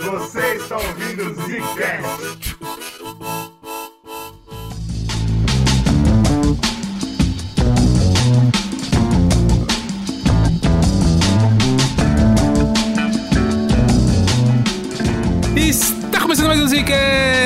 Você está ouvindo Zcast. Está começando mais um Zcast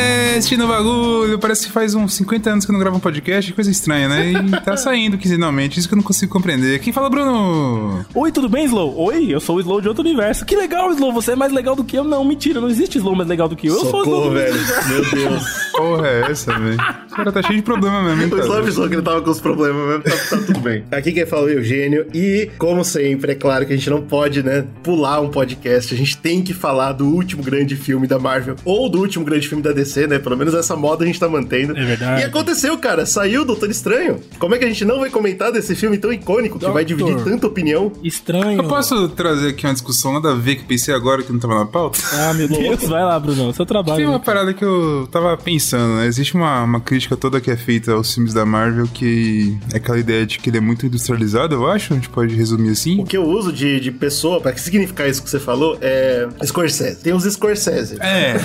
no bagulho. Parece que faz uns 50 anos que eu não gravo um podcast, coisa estranha, né? E tá saindo quinzenalmente, isso que eu não consigo compreender. Quem fala, Bruno? Oi, tudo bem, Slow? Oi, eu sou o Slow de outro universo. Que legal, Slow, você é mais legal do que eu. Não, mentira, não existe Slow mais legal do que eu. Eu sou o Slow. Socorro, do velho. Meu Deus. Porra, é essa, velho? Esse cara tá cheio de problema mesmo, hein, O? Slav avisou que ele tava com os problemas mesmo, tá, tá tudo bem. Aqui quem fala é o Eugênio, e como sempre, é claro que a gente não pode, né, pular um podcast, a gente tem que falar do último grande filme da Marvel, ou do último grande filme da DC, né, pelo menos essa moda a gente tá mantendo. É verdade. E aconteceu, cara, saiu o Doutor Estranho. Como é que a gente não vai comentar desse filme tão icônico, que vai dividir tanta opinião? Estranho. Eu posso trazer aqui uma discussão nada a ver que pensei agora que não tava na pauta? Ah, meu Deus. Vai lá, Bruno. Seu trabalho. Tem uma parada que eu tava pensando, né? Existe uma, uma crítica toda que é feita aos filmes da Marvel que é aquela ideia de que ele é muito industrializado, eu acho. A gente pode resumir assim. O que eu uso de, de pessoa, pra significar isso que você falou, é Scorsese. Tem os Scorsese. É,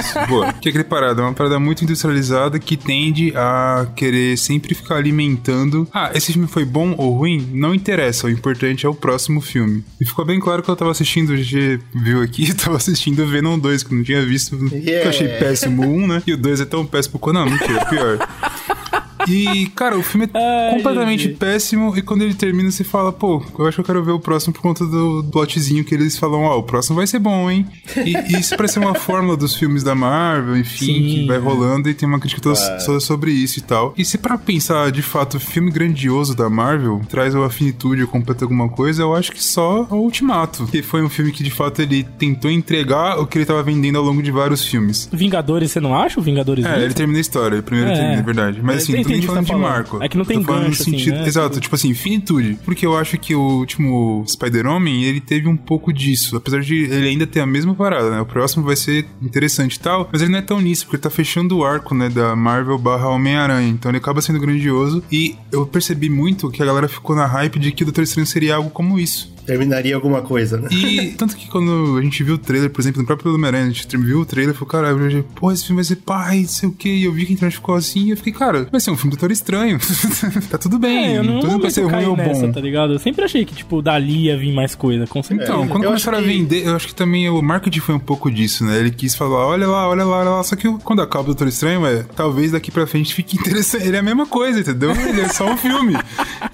isso, boa. Que é aquele parada, é uma parada muito industrializada que tende a querer sempre ficar alimentando. Ah, esse filme foi bom ou ruim? Não interessa, o importante é o próximo filme. E ficou bem claro que eu tava assistindo, a gente viu aqui, eu tava assistindo o Venom 2, que eu não tinha visto, que Yeah. eu achei péssimo o 1, né? E o 2 é tão péssimo quanto não, mentira, pior. word. E, cara, o filme é Ai, completamente gente. péssimo. E quando ele termina, você fala, pô, eu acho que eu quero ver o próximo por conta do plotzinho que eles falam, ó, o próximo vai ser bom, hein? E, e isso parece ser uma fórmula dos filmes da Marvel, enfim, Sim. que vai rolando e tem uma crítica toda sobre isso e tal. E se pra pensar, de fato, o filme grandioso da Marvel traz a finitude ou completa alguma coisa, eu acho que só o Ultimato. Que foi um filme que, de fato, ele tentou entregar o que ele tava vendendo ao longo de vários filmes. Vingadores, você não acha? O Vingadores É, ele termina a história, primeiro É. termina, é verdade. Mas assim, não o que falando de tá falando. marco. É que não tem gancho, assim, sentido, né? Exato, tipo assim, finitude. Porque eu acho que o último Spider-Homem, ele teve um pouco disso. Apesar de ele ainda ter a mesma parada, né? O próximo vai ser interessante e tal, mas ele não é tão nisso, porque ele tá fechando o arco, né, da Marvel barra Homem-Aranha. Então ele acaba sendo grandioso. E eu percebi muito que a galera ficou na hype de que o Doutor Estranho seria algo como isso. Terminaria alguma coisa, né? E tanto que quando a gente viu o trailer, por exemplo, no próprio Homem-Aranha, a gente viu o trailer e falou, já, porra, esse filme vai ser pai, não sei o que. E eu vi que a internet ficou assim, e eu fiquei, cara, vai ser um filme do Doutor Estranho. tá tudo bem. É, eu não que vai ser ruim ou nessa, bom. tá ligado? Eu sempre achei que, tipo, dali ia vir mais coisa, com certeza. Então, quando Eu começaram a que- vender, eu acho que também o marketing foi um pouco disso, né? Ele quis falar, olha lá, olha lá, olha lá. Só que quando acaba o Doutor Estranho, é, talvez daqui pra frente fique interessante. Ele é a mesma coisa, entendeu? Ele é só um filme.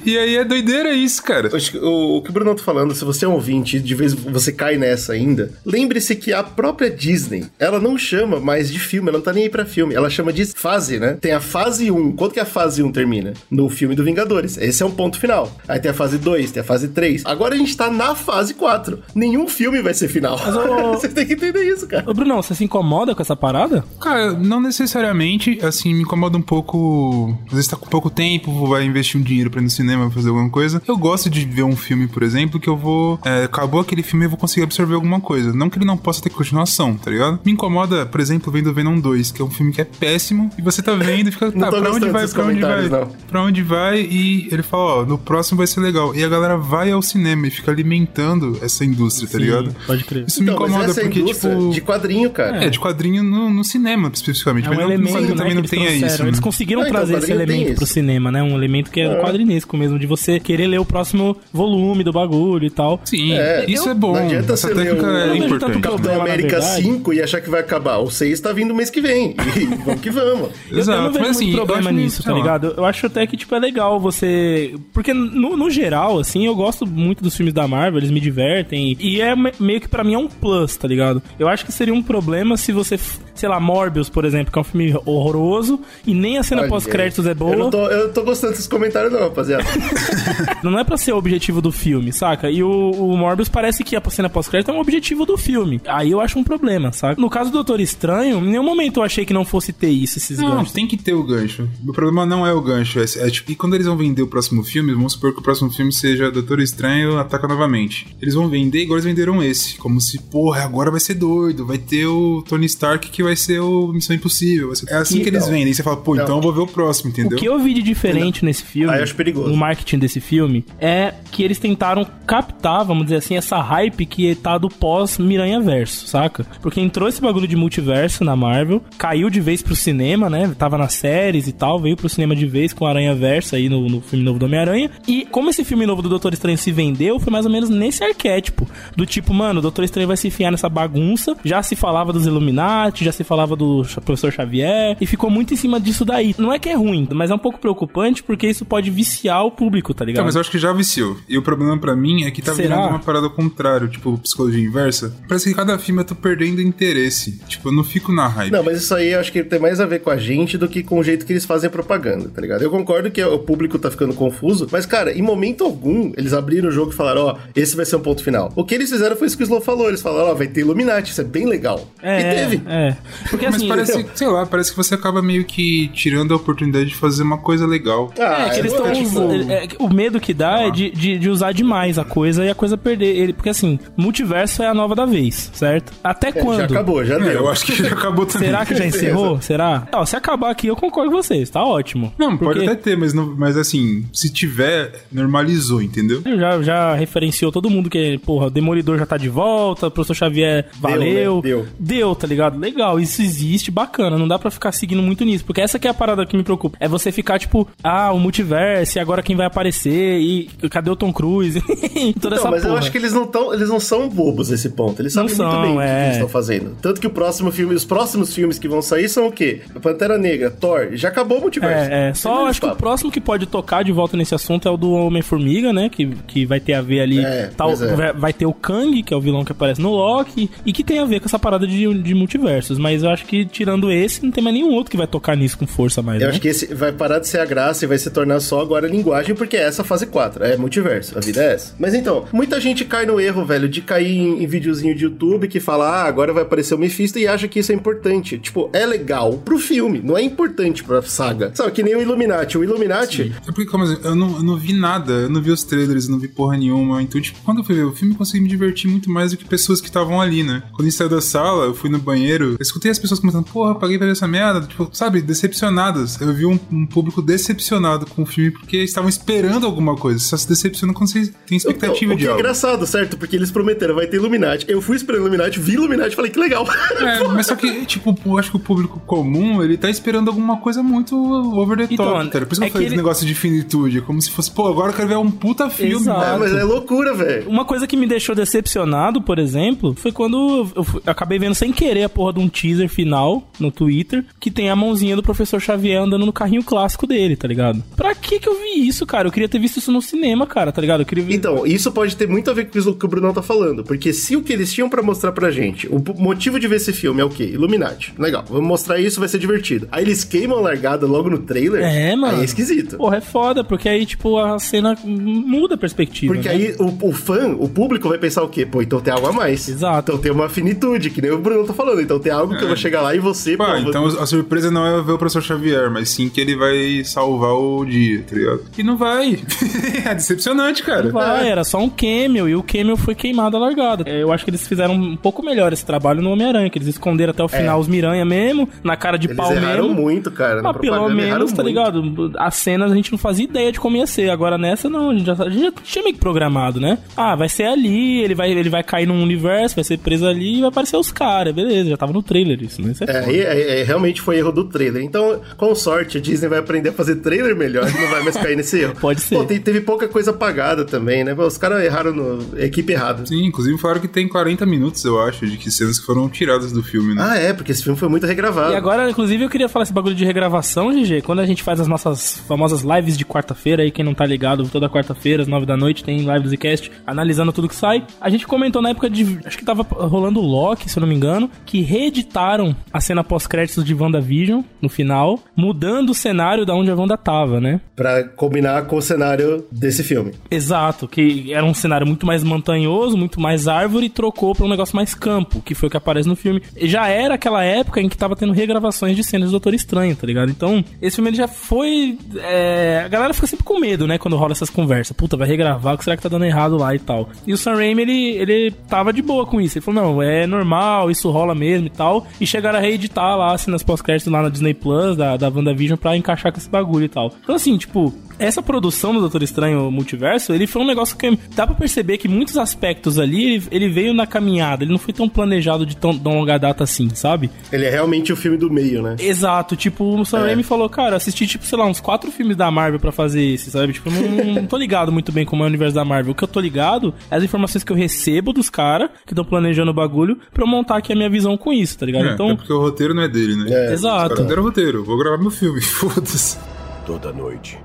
E aí é doideira isso, cara. Acho que O, o que o Bruno tá falando, se você é um ouvinte e de vez você cai nessa ainda, lembre-se que a própria Disney, ela não chama mais de filme, ela não tá nem aí pra filme, ela chama de fase, né? Tem a fase 1. Quando que a fase 1 termina? No filme do Vingadores. Esse é um ponto final. Aí tem a fase 2, tem a fase 3. Agora a gente tá na fase 4. Nenhum filme vai ser final. ô- você tem que entender isso, cara. Ô, Brunão, você se incomoda com essa parada? Cara, não necessariamente, assim, me incomoda um pouco. Às vezes tá com pouco tempo, vai investir um dinheiro pra ir no cinema fazer alguma coisa. Eu gosto de ver um filme, por exemplo, que eu vou. é, acabou aquele filme e eu vou conseguir absorver alguma coisa. Não que ele não possa ter continuação, tá ligado? Me incomoda, por exemplo, vendo Venom 2, que é um filme que é péssimo, e você tá vendo e fica, Não tá, pra onde vai, pra onde vai? não. Pra onde vai? E ele fala, ó, no próximo vai ser legal. E a galera vai ao cinema e fica alimentando essa indústria, tá Sim, ligado? Pode crer. Isso me Então, mas incomoda porque, tipo. de quadrinho, cara. É, de quadrinho no, no cinema, especificamente. É um mas não elemento, quadrinho né, também não eles trouxeram. isso. Eles né? conseguiram Ah, então, trazer esse quadrinho tem elemento pro isso. cinema, né? Um elemento que é, É. quadrinesco mesmo, de você querer ler o próximo volume do bagulho e tal. Sim, É, isso eu- é bom. não adianta Essa você ler técnica o- é importante. problema. Capitão América verdade. 5 e achar que vai acabar. O 6 tá vindo mês que vem. E vamos que vamos. Eu- Exato, eu não vejo mas assim, muito problema nisso, tá ligado? Eu acho até que, tipo, é legal você... Porque, no, no geral, assim, eu gosto muito dos filmes da Marvel, eles me divertem. E é me- meio que pra mim é um plus, tá ligado? Eu acho que seria um problema se você... Sei lá, Morbius, por exemplo, que é um filme horroroso e nem a cena pós-créditos é boa. Eu não, tô, eu tô gostando desses comentários, não, rapaziada. Não é pra ser o objetivo do filme, saca? E o, o Morbius parece que a cena pós-crédito é um objetivo do filme. Aí eu acho um problema, saca? No caso do Doutor Estranho, em nenhum momento eu achei que não fosse ter isso, esses Não, ganchos. tem que ter o gancho. O problema não é o gancho. É, é tipo, e quando eles vão vender o próximo filme, vamos supor que o próximo filme seja Doutor Estranho Ataca Novamente. Eles vão vender igual eles venderam esse. Como se, porra, agora vai ser doido. Vai ter o Tony Stark que vai ser o Missão Impossível. vai ser- É assim que, eles Então. vendem. E você fala, pô, então eu vou ver o próximo, entendeu? O que eu vi de diferente nesse filme, Ah, eu acho perigoso. no marketing desse filme, é que eles tentaram captar, vamos dizer assim, essa hype que tá do pós-Miranha Verso, saca? Porque entrou esse bagulho de multiverso na Marvel, caiu de vez pro cinema, né? Tava nas séries e tal, veio pro cinema de vez com Aranha Verso aí no, no filme novo do Homem-Aranha. E como esse filme novo do Doutor Estranho se vendeu, foi mais ou menos nesse arquétipo. Do tipo, mano, o Doutor Estranho vai se enfiar nessa bagunça. Já se falava dos Illuminati, já se falava do Professor Xavier, e ficou muito em cima disso daí. Não é que é ruim, mas é um pouco preocupante porque isso pode viciar o público, tá ligado? Então, mas eu acho que já viciou. E o problema pra mim é que tá Será? virando uma parada ao contrário, tipo, psicologia inversa. Parece que cada filme eu tô perdendo interesse. Tipo, eu não fico na hype. Não, mas isso aí eu acho que tem mais a ver com a gente do que com o jeito que eles fazem a propaganda, tá ligado? Eu concordo que o público tá ficando confuso, mas, cara, em momento algum, eles abriram o jogo e falaram, ó, esse vai ser um ponto final. O que eles fizeram foi isso que o Slow falou, eles falaram, ó, vai ter Illuminati, isso é bem legal. É, e teve. É. Porque Mas assim, parece, sei lá, parece que você acaba meio que tirando a oportunidade de fazer uma coisa legal. Ah, É, que eles eu estão é, o medo que dá é de, de, de usar demais a coisa e a coisa perder. Ele, porque assim, multiverso é a nova da vez, certo? Até É, quando? Já acabou, já É, deu. eu acho que já acabou também. Será que já encerrou? Será? Ó, se acabar aqui, eu concordo com vocês, tá ótimo. Não, pode Porque até ter, mas, não, mas assim, se tiver, normalizou, entendeu? Já, já referenciou todo mundo que, porra, o Demolidor já tá de volta, o Professor Xavier valeu. né? Deu. Deu, tá ligado? Legal, isso existe, bacana. Não dá pra ficar seguindo muito nisso. Porque essa que é a parada que me preocupa. É você ficar, tipo, ah, o multiverso, e agora quem vai aparecer? E cadê o Tom Cruise? Toda Não, essa mas eu porra. acho que eles não tão, eles não são bobos nesse ponto. Eles Não sabem são, muito bem o que é. eles estão fazendo. Tanto que o próximo filme, os próximos filmes que vão sair são o quê? Pantera Negra, Thor, já acabou o multiverso. É, é. Só acho que o próximo que pode tocar de volta nesse assunto é o do Homem-Formiga, né? Que, que vai ter a ver ali. É, tal, é. vai, ter o Kang, que é o vilão que aparece no Loki, e que tem a ver com essa parada de, de multiversos. Mas eu acho que tirando esse, não tem mais nenhum outro que vai tocar nisso com força mais. Eu né? acho que esse vai parar de ser a graça e vai se tornar só agora a linguagem, porque é essa fase 4, é multiverso, a vida é essa. Mas então, muita gente cai no erro, velho, de cair em, em videozinho de YouTube que fala, ah, agora vai aparecer o Mephisto e acha que isso é importante. Tipo, é legal pro filme, não é importante pra saga. Sabe, que nem o Illuminati. O Illuminati, É porque, como assim, eu não, eu não vi nada, eu não vi os trailers, eu não vi porra nenhuma. Então, tipo, quando eu fui ver o filme, eu consegui me divertir muito mais do que pessoas que estavam ali, né? Quando gente saiu da sala, eu fui no banheiro, eu escutei as pessoas comentando, porra, eu paguei pra ver essa merda. Tipo, sabe, decepcionadas. Eu vi um, um público decepcionado com o filme porque estavam esperando alguma coisa. Só se decepciona quando você tem expectativa o de que é algo. engraçado, certo? Porque eles prometeram, vai ter Illuminati. Eu fui esperando Illuminati, vi Illuminati e falei, que legal. É, mas só que, tipo, eu acho que o público comum, ele tá esperando alguma coisa muito over the top, Então, cara. Por isso que é eu falei que esse ele- negócio de finitude. É como se fosse, pô, agora eu quero ver um puta filme. Exato. É, mas é loucura, velho. Uma coisa que me deixou decepcionado, por exemplo, foi quando eu fui- eu acabei vendo sem querer a porra de um teaser final no Twitter que tem a mãozinha do professor Xavier andando no carrinho clássico dele, tá ligado? Pra que que eu vi isso, cara? Eu queria ter visto isso no cinema, cara, tá ligado? Eu queria ver. Então, isso pode ter muito a ver com o que o Brunão tá falando. Porque se o que eles tinham pra mostrar pra gente, o motivo de ver esse filme é o quê? Illuminati. Legal, vamos mostrar isso, vai ser divertido. Aí eles queimam a largada logo no trailer. É, mano. Aí é esquisito. Porra, é foda, porque aí, tipo, a cena muda a perspectiva. Porque né? aí o, o fã, o público vai pensar o quê? Pô, então tem algo a mais. Exato. Então tem uma finitude, que nem o Bruno tá falando. Então tem algo que eu vou chegar lá e você, Pá, pô, então a surpresa não é ver o professor Xavier, mas sim que ele vai salvar o dia, tá ligado? E não vai. é decepcionante, cara. Vai, era só um cameo, e o cameo foi queimado a largada. É, Eu acho que eles fizeram um pouco melhor esse trabalho no Homem-Aranha, que eles esconderam até o final os Miranha mesmo, na cara de É. eles pau erraram mesmo. muito, cara. Mas pelo propaganda, erraram menos, tá muito. ligado? As cenas a gente não fazia ideia de como ia ser. Agora nessa, não. A gente já, a gente já tinha meio que programado, né? Ah, vai ser ali, ele vai, ele vai cair num universo, vai ser preso ali e vai aparecer os caras. Beleza, já tava no trailer isso, né? Isso é É, é, é, realmente foi erro do trailer. Então, com sorte, a Disney vai aprender a fazer trailer melhor e não vai mais cair nesse erro. Pode ser. Pô, te- teve pouca coisa apagada também, né? Os caras erraram no a equipe errada. Sim, inclusive falaram que tem 40 minutos, eu acho, de que cenas que foram tiradas do filme, né? Ah, é, porque esse filme foi muito regravado. E agora, inclusive, eu queria falar esse bagulho de regravação, GG. Quando a gente faz as nossas famosas lives de quarta-feira, aí quem não tá ligado, toda quarta-feira, às nove da noite, tem live do Zcast analisando tudo que sai. A gente comentou na época de. Acho que tava rolando o Loki, se eu não me engano, que reeditaram a cena pós-créditos de WandaVision no final, mudando o cenário da onde a Wanda tava, né? Pra combinar com o cenário desse filme. Exato, que era um cenário muito mais montanhoso, muito mais árvore, e trocou pra um negócio mais campo, que foi o que aparece no filme. Já era aquela época em que tava tendo regravações de cenas do Doutor Estranho, tá ligado? Então, esse filme ele já foi. é, A galera fica sempre com medo, né, quando rola essas conversas. Puta, vai regravar, o que será que tá dando errado lá e tal. E o Sam Raimi, ele, ele tava de boa com isso. Ele falou: não, é normal, isso rola mesmo e tal, e chegaram a reeditar lá, assim, nas pós-créditos lá na Disney Plus, da, da WandaVision, pra encaixar com esse bagulho e tal. Então, assim, tipo, essa produção do Doutor Estranho Multiverso, ele foi um negócio que dá pra perceber que muitos aspectos ali, ele, ele veio na caminhada, ele não foi tão planejado de tão, tão longa data assim, sabe? Ele é realmente o filme do meio, né? Exato, tipo, o Sam É. Raimi falou, cara, assisti, tipo, sei lá, uns quatro filmes da Marvel pra fazer esse, sabe? Tipo, eu não, não tô ligado muito bem como é o universo da Marvel. O que eu tô ligado é as informações que eu recebo dos caras que estão planejando o bagulho pra eu montar aqui a minha visão com isso, tá ligado? É, então, porque o roteiro não é dele, né? É, exato. Deram roteiro, vou gravar meu filme, foda-se. Toda noite.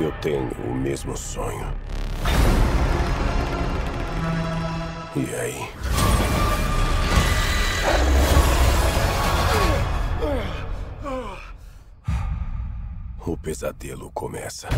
Eu tenho o mesmo sonho. E aí? O pesadelo começa.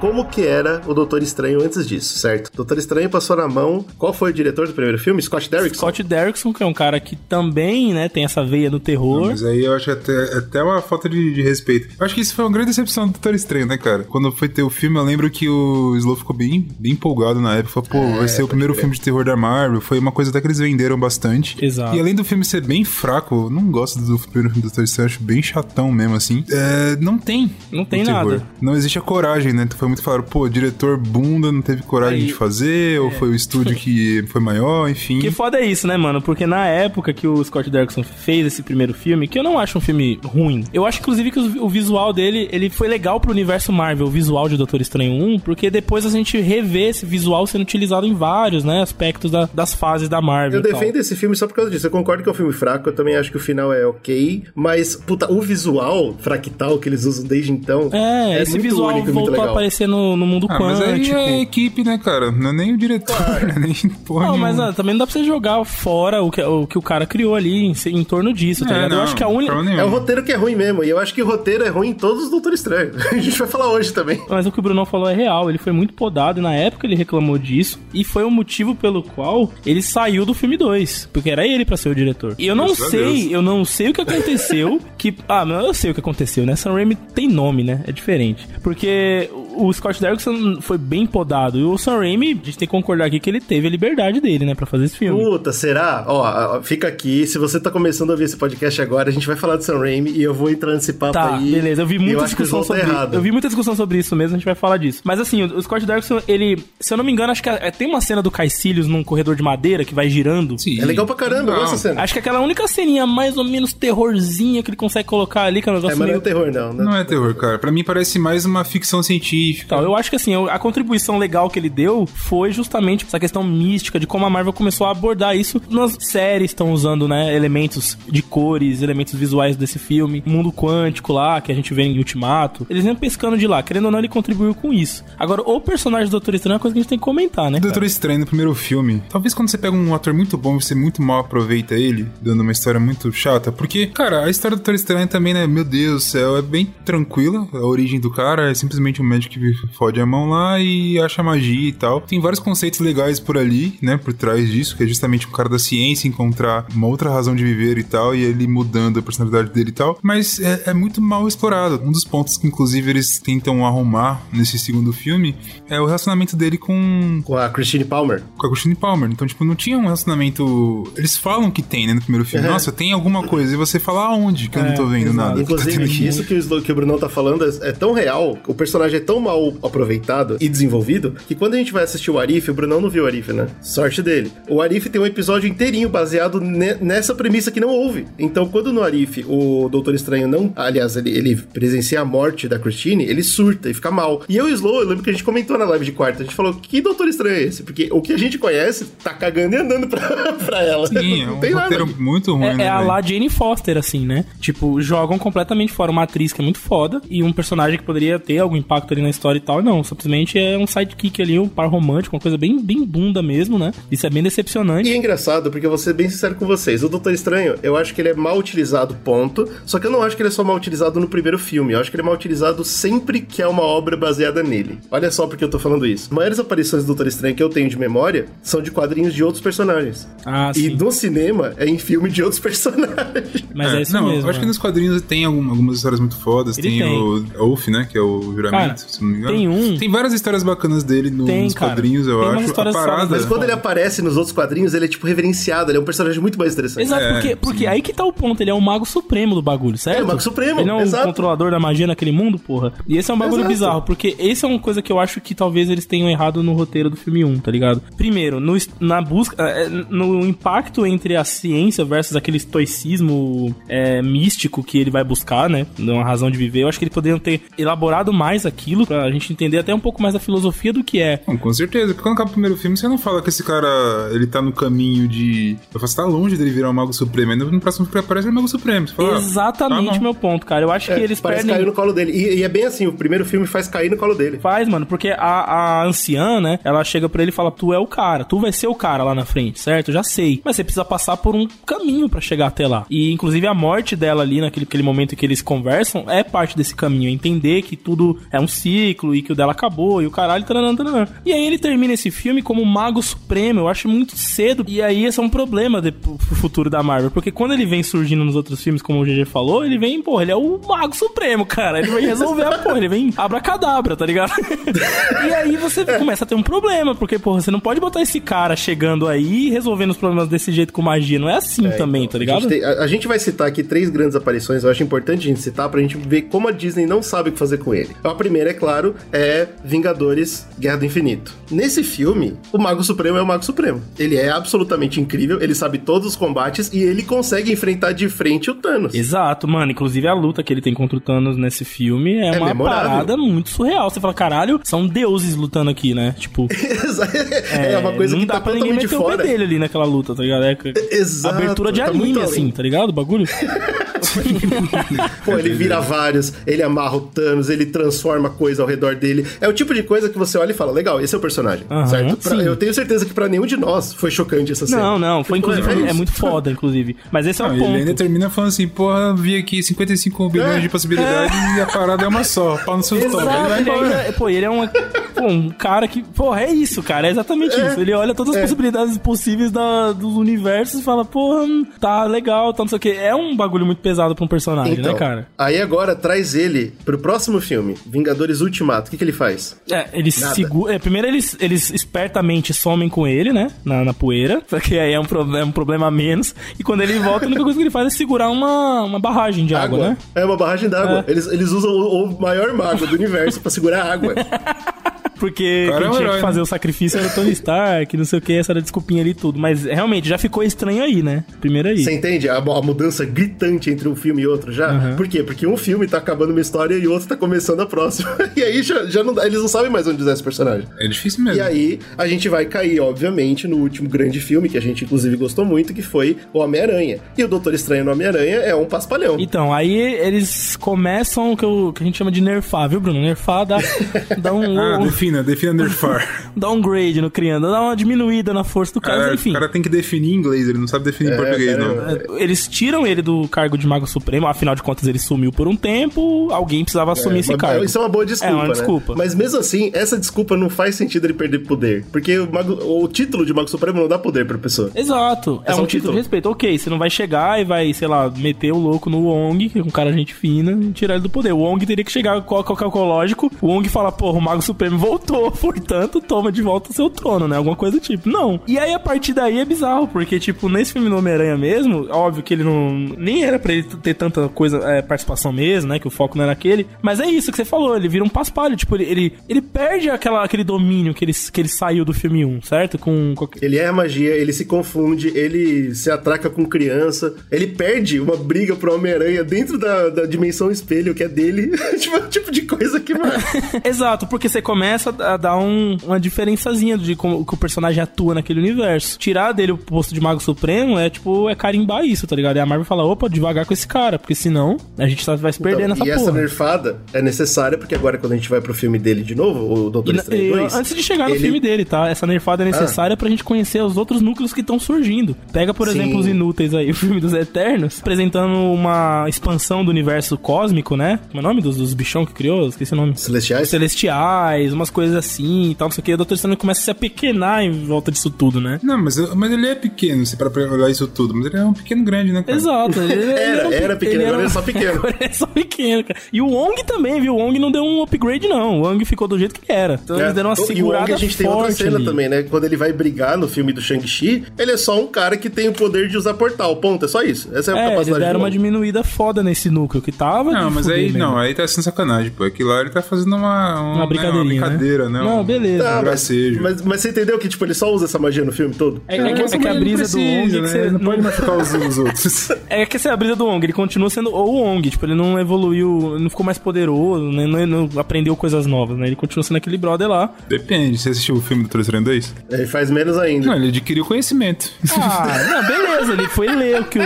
Como que era o Doutor Estranho antes disso, certo? Doutor Estranho passou na mão. Qual foi o diretor do primeiro filme? Scott Derrickson. Scott Derrickson, que é um cara que também, né, tem essa veia do terror. Mas aí eu acho até, até uma falta de, de respeito. Eu acho que isso foi uma grande decepção do Doutor Estranho, né, cara? Quando foi ter o filme, eu lembro que o Slow ficou bem, bem empolgado na época. Falou, pô, vai ser o primeiro crer. filme de terror da Marvel. Foi uma coisa até que eles venderam bastante. Exato. E além do filme ser bem fraco, eu não gosto do primeiro filme do Doutor Estranho, acho bem chatão mesmo, assim. É, não tem. Não tem o terror. nada. Não existe a coragem, né? Foi muito claro, pô, o diretor bunda não teve coragem Aí- de fazer, ou foi o estúdio que foi maior, enfim. Que foda é isso, né, mano? Porque na época que o Scott Derrickson fez esse primeiro filme, que eu não acho um filme ruim, eu acho inclusive que o visual dele, ele foi legal pro universo Marvel, o visual de Doutor Estranho 1, porque depois a gente revê esse visual sendo utilizado em vários, né, aspectos da- das fases da Marvel. Eu defendo esse filme só por causa disso. Eu concordo que é um filme fraco, eu também acho que o final é ok, mas, puta, o visual fractal que eles usam desde então. É, esse muito visual único e muito voltou a legal. Aparecer no, no mundo Ah, mas aí quântico. é a equipe, né, cara? Não é nem o diretor, não é nem porra Não, mas ah, também não dá pra você jogar fora o que o, que o cara criou ali em, em torno disso, tá É, ligado? eu não, acho que a única. É o roteiro que é ruim mesmo, e eu acho que o roteiro é ruim em todos os Doutor Estranho. A gente vai falar hoje também. Mas o que o Brunão falou é real, ele foi muito podado e na época ele reclamou disso e foi o motivo pelo qual ele saiu do filme 2, porque era ele pra ser o diretor. E eu não a sei, Deus. eu não sei o que aconteceu, que ah, mas eu sei o que aconteceu, né? Sam Raimi tem nome, né? É diferente. Porque o Scott Derrickson foi bem podado e o Sam Raimi, a gente tem que concordar aqui que ele teve a liberdade dele, né, pra fazer esse filme. Puta, será? Ó, fica aqui. Se você tá começando a ouvir esse podcast agora, a gente vai falar do Sam Raimi e eu vou entrar nesse papo Tá, aí. beleza. Eu vi muita eles discussão tá sobre errado. Eu vi muita discussão sobre isso mesmo, a gente vai falar disso. Mas assim, o Scott Derrickson, ele, se eu não me engano, acho que é- tem uma cena do Caecilius num corredor de madeira que vai girando. Sim. É legal pra caramba, eu Não. gosto dessa cena. Acho que aquela única ceninha mais ou menos terrorzinha que ele consegue colocar ali, que é um É, negócio mas não é meio... terror, não. né? Não é terror, cara. Pra mim parece mais uma ficção científica. Eu acho que assim, a contribuição legal que ele deu foi justamente essa questão mística de como a Marvel começou a abordar isso. Nas séries estão usando, né, elementos de cores, elementos visuais desse filme, mundo quântico lá, que a gente vê em Ultimato. Eles vêm pescando de lá, querendo ou não, ele contribuiu com isso. Agora, o personagem do Doutor Estranho é uma coisa que a gente tem que comentar, né? O Doutor Estranho no primeiro filme. Talvez quando você pega um ator muito bom, você muito mal aproveita ele, dando uma história muito chata. Porque, cara, a história do Doutor Estranho também, né? Meu Deus do céu, é bem tranquila. A origem do cara é simplesmente um médico que fode a mão lá e acha magia e tal. Tem vários conceitos legais por ali, né? Por trás disso, que é justamente um cara da ciência encontrar uma outra razão de viver e tal, e ele mudando a personalidade dele e tal. Mas é, é muito mal explorado. Um dos pontos que, inclusive, eles tentam arrumar nesse segundo filme é o relacionamento dele com Com a Christine Palmer. com a Christine Palmer. Então, tipo, não tinha um relacionamento. Eles falam que tem, né, no primeiro filme. Uhum. Nossa, tem alguma coisa. E você fala aonde que eu não tô vendo exato. nada. que tá Inclusive, aqui. isso que o, que o Brunão tá falando é, é tão real, o personagem é tão mal aproveitado e desenvolvido, que quando a gente vai assistir o Arif, o Brunão não viu o Arif, né? Sorte dele. O Arif tem um episódio inteirinho baseado ne- nessa premissa que não houve. Então, quando no Arif o Doutor Estranho não. Aliás, ele, ele presencia a morte da Christine, ele surta e fica mal. E eu e o Slow, eu lembro que a gente comentou na live de quarta, a gente falou: que Doutor Estranho é esse? Porque o que a gente conhece tá cagando e andando pra, pra ela. Sim, é não um tem nada. roteiro muito ruim. É, né, é a lá Jane Foster, assim, né? Tipo, jogam completamente fora uma atriz que é muito foda e um personagem que poderia ter algum impacto ali na história e tal. Não, simplesmente é um sidekick ali, um par romântico, uma coisa bem, bem bunda mesmo, né? Isso é bem decepcionante. E é engraçado, porque eu vou ser bem sincero com vocês. O Doutor Estranho, eu acho que ele é mal utilizado, ponto. Só que eu não acho que ele é só mal utilizado no primeiro filme. Eu acho que ele é mal utilizado sempre que é uma obra baseada nele. Olha só porque eu tô falando isso. As maiores aparições do Doutor Estranho que eu tenho de memória são de quadrinhos de outros personagens. Ah, E sim. no cinema é em filme de outros personagens. Mas é, isso não, mesmo. eu acho que né? nos quadrinhos tem algum- algumas histórias muito fodas. Tem, tem. o Oath, né? Que é o juramento. Cara, se não me engano. Tem um. Tem várias histórias bacanas dele no- Tem, nos cara. quadrinhos, eu Tem umas acho. A histórias parada. Mas quando ele aparece nos outros quadrinhos, ele é tipo reverenciado, ele é um personagem muito mais interessante. Exato, É, porque, porque aí que tá o ponto, ele é o mago supremo do bagulho, certo? É, o mago supremo, Ele não é um exato. controlador da magia naquele mundo, porra. E esse é um bagulho Exato. bizarro, porque esse é uma coisa que eu acho que talvez eles tenham errado no roteiro do filme 1, tá ligado? Primeiro, no, na busca, é, no impacto entre a ciência versus aquele estoicismo é, místico que ele vai buscar, né? Uma razão de viver, eu acho que eles poderiam ter elaborado mais aquilo pra gente entender até um pouco mais a filosofia do que é. Bom, com certeza. Porque quando acaba o primeiro filme, você não fala que esse cara ele tá no caminho de. Eu falo, você tá longe dele virar o Mago Supremo. Ainda no próximo filme aparece o Mago Supremo. Você fala, ah, Exatamente bom. meu ponto, cara. Eu acho É, que eles parece perdem. cair no colo dele. E, e é bem assim, o primeiro filme faz cair no colo dele. Faz, mano, porque a, a anciã, né, ela chega pra ele e fala: Tu é o cara, tu vai ser o cara lá na frente, certo? Eu já sei. Mas você precisa passar por um caminho pra chegar até lá. E inclusive a morte dela ali, naquele aquele momento que eles conversam, é parte desse caminho. É entender que tudo é um ciclo e que o dela acabou e o caralho. Taranã, taranã. E aí ele termina esse filme como Mago Supremo. Eu acho muito cedo. E aí esse é um problema de, pro futuro da Marvel. Porque quando ele vem surgindo nos outros filmes, como o GG falou, ele vem, porra, ele é o Mago Supremo, cara. Ele vai resolver a porra. Ele vem abracadabra, tá ligado? e aí você começa a ter um problema. Porque, porra, você não pode botar esse cara chegando aí e resolvendo os problemas desse jeito com magia. Não é assim também, tá A ligado? gente, tem- a- a gente vai citar aqui três grandes aparições, eu acho importante a gente citar pra gente ver como a Disney não sabe o que fazer com ele. A primeira, é claro, é Vingadores Guerra do Infinito. Nesse filme, o Mago Supremo é o Mago Supremo. Ele é absolutamente incrível, ele sabe todos os combates e ele consegue enfrentar de frente o Thanos. Exato, mano. Inclusive a luta que ele tem contra o Thanos nesse filme é, É uma memorável. parada muito surreal. Você fala, caralho, são deuses lutando aqui, né? Tipo. é, uma coisa não que dá tá pra ninguém meter o pé fora. dele ali naquela luta, tá ligado? É, Exato, abertura de tá anime, assim, tá ligado? O bagulho. Pô, ele vira vários, ele amarra o Thanos, ele transforma coisa ao redor dele. É o tipo de coisa que você olha e fala, legal, esse é o personagem, Aham, certo? Pra- eu tenho certeza que pra nenhum de nós foi chocante essa cena. Não, não, foi Tipo, inclusive. É, isso. muito foda, inclusive. Mas esse é o ele ponto. ainda termina falando assim, porra, vi aqui 55 bilhões É. de possibilidades e a parada é uma só. Pau no seu. Ele ele ainda- pô, ele é uma, pô, um cara que. Porra, é isso, cara. É exatamente isso. Ele olha todas as possibilidades possíveis da, dos universos e fala, porra, hum, tá legal, tá não sei o quê. É um bagulho muito pesado pra um personagem, Então, né, cara? aí agora traz ele pro próximo filme, Vingadores Ultimato. O que, que ele faz? É, seguram. É, primeiro eles, eles espertamente somem com ele, né? Na, na poeira. Porque aí é um, problema, um problema a menos. E quando ele volta, a única coisa que ele faz é segurar uma, uma barragem de água, né? É uma barragem d'água. É. Eles, eles usam o, o maior mago do universo pra segurar a água. Porque Cara, quem é tinha que fazer né? o sacrifício era o Tony Stark, não sei o que, essa era a desculpinha ali e tudo. Mas realmente já ficou estranho aí, né? Primeiro aí. Você entende a, a mudança gritante entre um filme e outro já? Uhum. Por quê? Porque um filme tá acabando uma história e o outro tá começando a próxima. E aí já, já não eles não sabem mais onde usar esse personagem. É difícil mesmo. E aí, a gente vai cair, obviamente, no último grande filme, que a gente inclusive gostou muito, que foi o Homem-Aranha. E o Doutor Estranho no Homem-Aranha é um paspalhão. Então, aí eles começam o que, eu- que a gente chama de nerfar, viu, Bruno? Nerfar dá, dá um, Ah, um defina, defina nerfar. downgrade no criança, dá uma diminuída na força do cara, Cara, enfim. o cara tem que definir em inglês, ele não sabe definir em português, cara, não. É, Eles tiram ele do cargo de Mago Supremo, afinal de contas ele sumiu por um tempo, alguém precisava assumir esse Mas- cargo. Isso é uma boa desculpa, É uma né? desculpa. Mas mesmo assim, essa desculpa não faz sentido ele perder poder. Porque o, Mago- o título de Mago Supremo não dá poder pra pessoa. Exato. É, É um um título título. de respeito. Ok, você não vai chegar e vai, sei lá, meter o louco no Wong, que é um cara gente fina, e tirar ele do poder. O Wong teria que chegar com o calculo lógico. O Wong fala, porra, o Mago Supremo voltou, portanto, toma de volta o seu trono, né? Alguma coisa do tipo. Não. E aí, a partir daí, é bizarro, porque, tipo, nesse filme do Homem-Aranha mesmo, óbvio que ele não... Nem era pra ele ter tanta coisa, é, participação mesmo, né? Que o foco não era aquele. Mas é isso que você falou, ele vira um paspalho. Tipo, ele, ele, ele perde aquela, aquele domínio que ele, que ele saiu do filme 1, certo? Com... com... Ele é magia, ele se confunde, ele se atraca com criança, ele perde uma briga pro Homem-Aranha dentro da, da dimensão espelho que é dele. tipo, é tipo de coisa que, mano. Exato, porque você começa a dar um- uma diferençazinha de como que o personagem atua naquele universo. Tirar dele o posto de Mago Supremo é tipo, é carimbar isso, tá ligado? E a Marvel fala, opa, devagar com esse cara, porque senão a gente vai se perder Então, nessa e essa porra. nerfada é necessária, porque agora quando a gente vai pro filme dele de novo, o Doutor E Estranho e 2... antes de chegar no ele- filme dele, tá? Essa nerfada é necessária pra gente conhecer os outros núcleos que estão surgindo. Pega, por Sim. exemplo, os Inúteis aí, o filme dos Eternos, apresentando uma expansão do universo cósmico, né? Como é o nome dos, dos bichão que criou? Esqueci o nome. Celestiais? Celestiais, umas coisas assim e tal, não sei o que. O Doutor Estranho começa a se apequenar em volta disso tudo, né? Não, mas, mas ele é pequeno, se para olhar isso tudo. Mas ele é um pequeno grande, né, cara? Exato. Ele, ele Era, um era pe- pequeno, agora um- ele é só pequeno. Agora ele é só pequeno, cara. E o Wong também, viu? O Wong não deu um upgrade, não. O Wong ficou do jeito que era. Então eles deram uma É. E o segurada Wong a gente tem outra cena ali. também, né? Quando ele vai brigar no filme do Shang-Chi, ele é só um cara que tem o poder de usar portal. Ponto, é só isso. Essa é a É, eles capacidade deram do uma diminuída foda nesse núcleo que tava. Não, de mas aí mesmo. não, aí tá sendo sacanagem, pô. Aquilo lá ele tá fazendo uma, um- Uma né, brincadeirinha, uma brincadeira, né? Não, beleza. Ah, um mas, mas, mas você entendeu que, tipo, ele só usa essa magia no filme todo? É, é que, mas é que a ele brisa precisa, do Wong é que né? você Ele não pode machucar os, os outros. É que essa é a brisa do Wong, ele continua sendo o Wong, tipo, ele não evoluiu, não ficou mais poderoso, né, não, não aprendeu coisas novas, né? Ele continua sendo aquele brother lá. Depende, você assistiu o filme do Doutor Estranho 2? Ele faz menos ainda. Não, ele adquiriu conhecimento. Ah, não, beleza, ele foi ler o que o,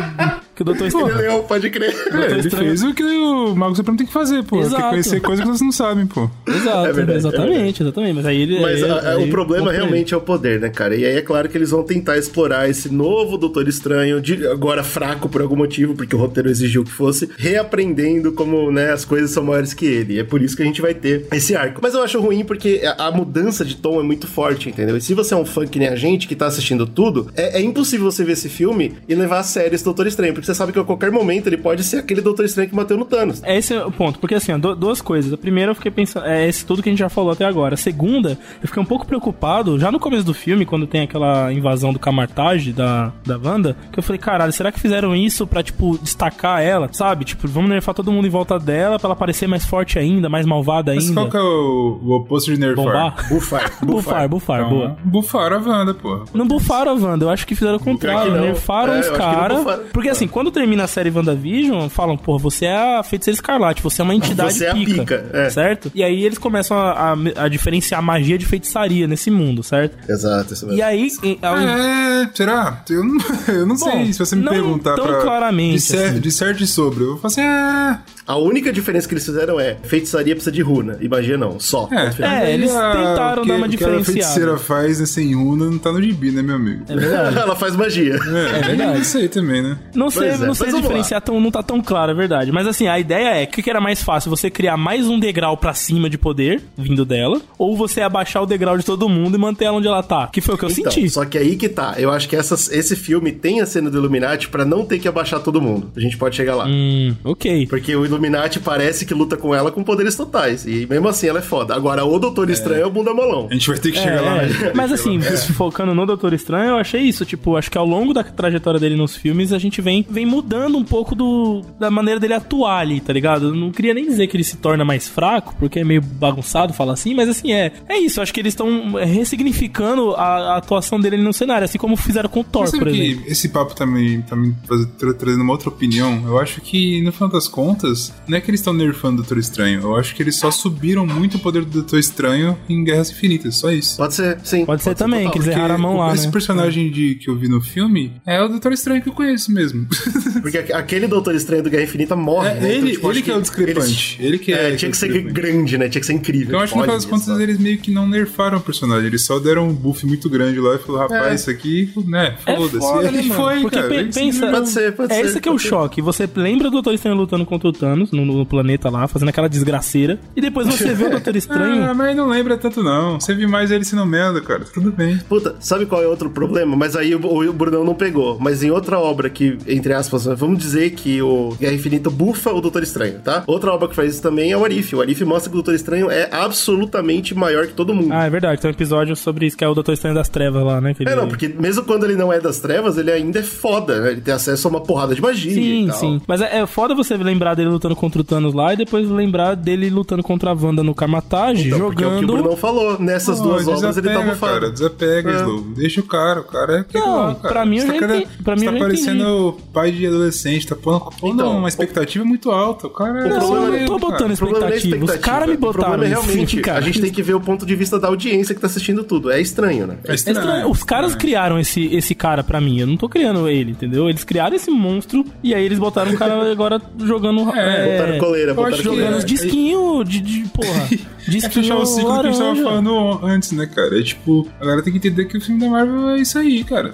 que o Dr. Ele Estranho... leu, pode crer. É, ele fez o que o Mago Supremo tem que fazer, pô. Tem Exato. que conhecer coisas que vocês não sabem, pô. Exato, É verdade, é exatamente, exatamente, mas aí ele... Mas aí- a- aí o problema realmente é o poder, né, cara? E aí é claro que eles vão tentar explorar esse novo Doutor Estranho, de- agora fraco por algum motivo, porque o roteiro exigiu que fosse, reaprendendo como, né, as coisas são maiores que ele. E é por isso que a gente vai ter esse arco. Mas eu acho ruim porque a, a mudança de tom é muito forte, entendeu? E se você é um fã que nem a gente, que tá assistindo tudo, é, é impossível você ver esse filme e levar a sério esse Doutor Estranho, porque você sabe que a qualquer momento ele pode ser aquele Doutor Estranho que bateu no Thanos. É esse o ponto, porque assim, duas coisas. A primeira eu fiquei pensando, é esse tudo que a gente já falou até agora. A segunda, eu fiquei um pouco preocupado, já no começo do filme, quando tem aquela invasão do Camartage da, da Wanda, que eu falei, caralho, será que fizeram isso pra, tipo, destacar ela, sabe? Tipo, vamos nerfar todo mundo em volta dela pra ela parecer mais forte ainda, mais malvada Mas ainda. qual que é o, o oposto de nerfar? Bombar? Bufar, Bufar, bufar, boa. Então, bufaram a Wanda, pô. Não bufaram a Wanda, eu acho que fizeram o contrário. Nerfaram É, os caras. Porque assim, quando termina a série WandaVision, falam, porra, você é a feiticeira escarlate, você é uma entidade Você é a pica. pica, é. Certo? E aí eles começam a, a- a diferenciar magia de feitiçaria nesse mundo, certo? Exato, isso mesmo. E aí. em- ao- É, será? Eu não, eu não Bom, sei. Se você me não perguntar tão pra, claramente, de, cer assim. de certo e sobre, eu vou falar assim, é... A única diferença que eles fizeram é feitiçaria precisa de runa e magia não, só. É. É, eles Aí a- tentaram que- dar uma O que a diferenciada. feiticeira faz né, sem runa não tá no gibi, né, meu amigo? É verdade. Ela faz magia. É, é verdade. Isso aí também, né? Não sei, Pois é, não sei diferenciar, tão, não tá tão claro, é verdade. Mas assim, a ideia é, o que, que era mais fácil? Você criar mais um degrau pra cima de poder, vindo dela, ou você abaixar o degrau de todo mundo e manter ela onde ela tá? Que foi o que eu Então, senti. só que aí que tá. Eu acho que essas- esse filme tem a cena do Illuminati pra não ter que abaixar todo mundo. A gente pode chegar lá. Hum, ok. Porque o Illuminati parece que luta com ela com poderes totais. E mesmo assim ela é foda. Agora, o Doutor Estranho é o bunda molão. A gente vai ter que chegar É, lá. é. né? Mas assim, focando no Doutor Estranho, eu achei isso. Tipo, acho que ao longo da trajetória dele nos filmes, a gente vem, vem mudando um pouco do, da maneira dele atuar ali, tá ligado? Eu não queria nem dizer que ele se torna mais fraco, porque é meio bagunçado falar assim, mas assim, é. É isso, acho que eles estão ressignificando a, a atuação dele no cenário, assim como fizeram com o Thor, por que exemplo. esse papo tá me, tá me tra- trazendo uma outra opinião. Eu acho que, no final das contas, não é que eles estão nerfando o Doutor Estranho. Eu acho que eles só subiram muito o poder do Doutor Estranho em Guerras Infinitas. Só isso. Pode ser, sim. Pode ser também, total. que eles erraram a mão lá, esse né? personagem de, que eu vi no filme é o Doutor Estranho que eu conheço mesmo. Porque aque- aquele Doutor Estranho do Guerra Infinita morre. É, né? Então, ele- tipo, acho ele que é o discrepante. Ele que é- tinha que é que o ser discrepante. grande, né? Tinha que ser incrível. Então, eu acho que no final das contas eles meio que não nerfaram o personagem. Eles só deram um buff muito grande lá e falaram, rapaz, É. isso aqui, né, É foda-se. foda, e né, mano? foi, Porque cara. pe- Eles pensa, Pode ser, pode é ser, esse que é o choque. Você lembra do Doutor Estranho lutando contra o Thanos no, no planeta lá, fazendo aquela desgraceira, e depois você vê o Doutor Estranho. Ah, mas não lembra tanto não. Você viu mais ele sendo merda, cara. Tudo bem. Puta, sabe qual é outro problema? Mas aí o, o Brunão não pegou. Mas em outra obra que, entre aspas, vamos dizer que o Guerra Infinita bufa o Doutor Estranho, tá? Outra obra que faz isso também é o Arif. O Arif mostra que o Doutor Estranho é absolutamente maior que todo mundo. Ah, é verdade, tem um episódio sobre isso que é o Doutor Estranho das Trevas lá, né? que É, ele- não, porque mesmo quando ele não é das trevas, ele ainda é foda, né? Ele tem acesso a uma porrada de magia e Sim, tal. sim. Mas é, é foda você lembrar dele lutando contra o Thanos lá e depois lembrar dele lutando contra a Wanda no Kamatage, Então, porque é o que o jogando. Brunão falou. Nessas Pô, duas obras ele desapega, bufado. cara. Desapega, É. Slow. Deixa o cara. O cara é Não, lá, cara. pra mim eu Você já tá pra mim você tá parecendo pai de adolescente. Tá pondo, pondo Então, uma expectativa muito alta. O cara é o Não, problema eu não tô cara. botando não é expectativa. Os caras me O problema botaram é realmente, cara. a gente tem que ver o ponto de vista da audiência que tá assistindo tudo. É estranho, né? É É estranho. estranho. Os caras criaram esse, esse cara pra mim. Eu não tô criando ele, entendeu? Eles criaram esse monstro e aí eles botaram o cara agora jogando. É, Botaram coleira, botaram que- Jogando coleira. os disquinhos de, de. Porra. É Disquinho fechar o ciclo que a gente tava falando antes, né, cara? É tipo, a galera tem que entender que o filme da Marvel é isso aí, cara.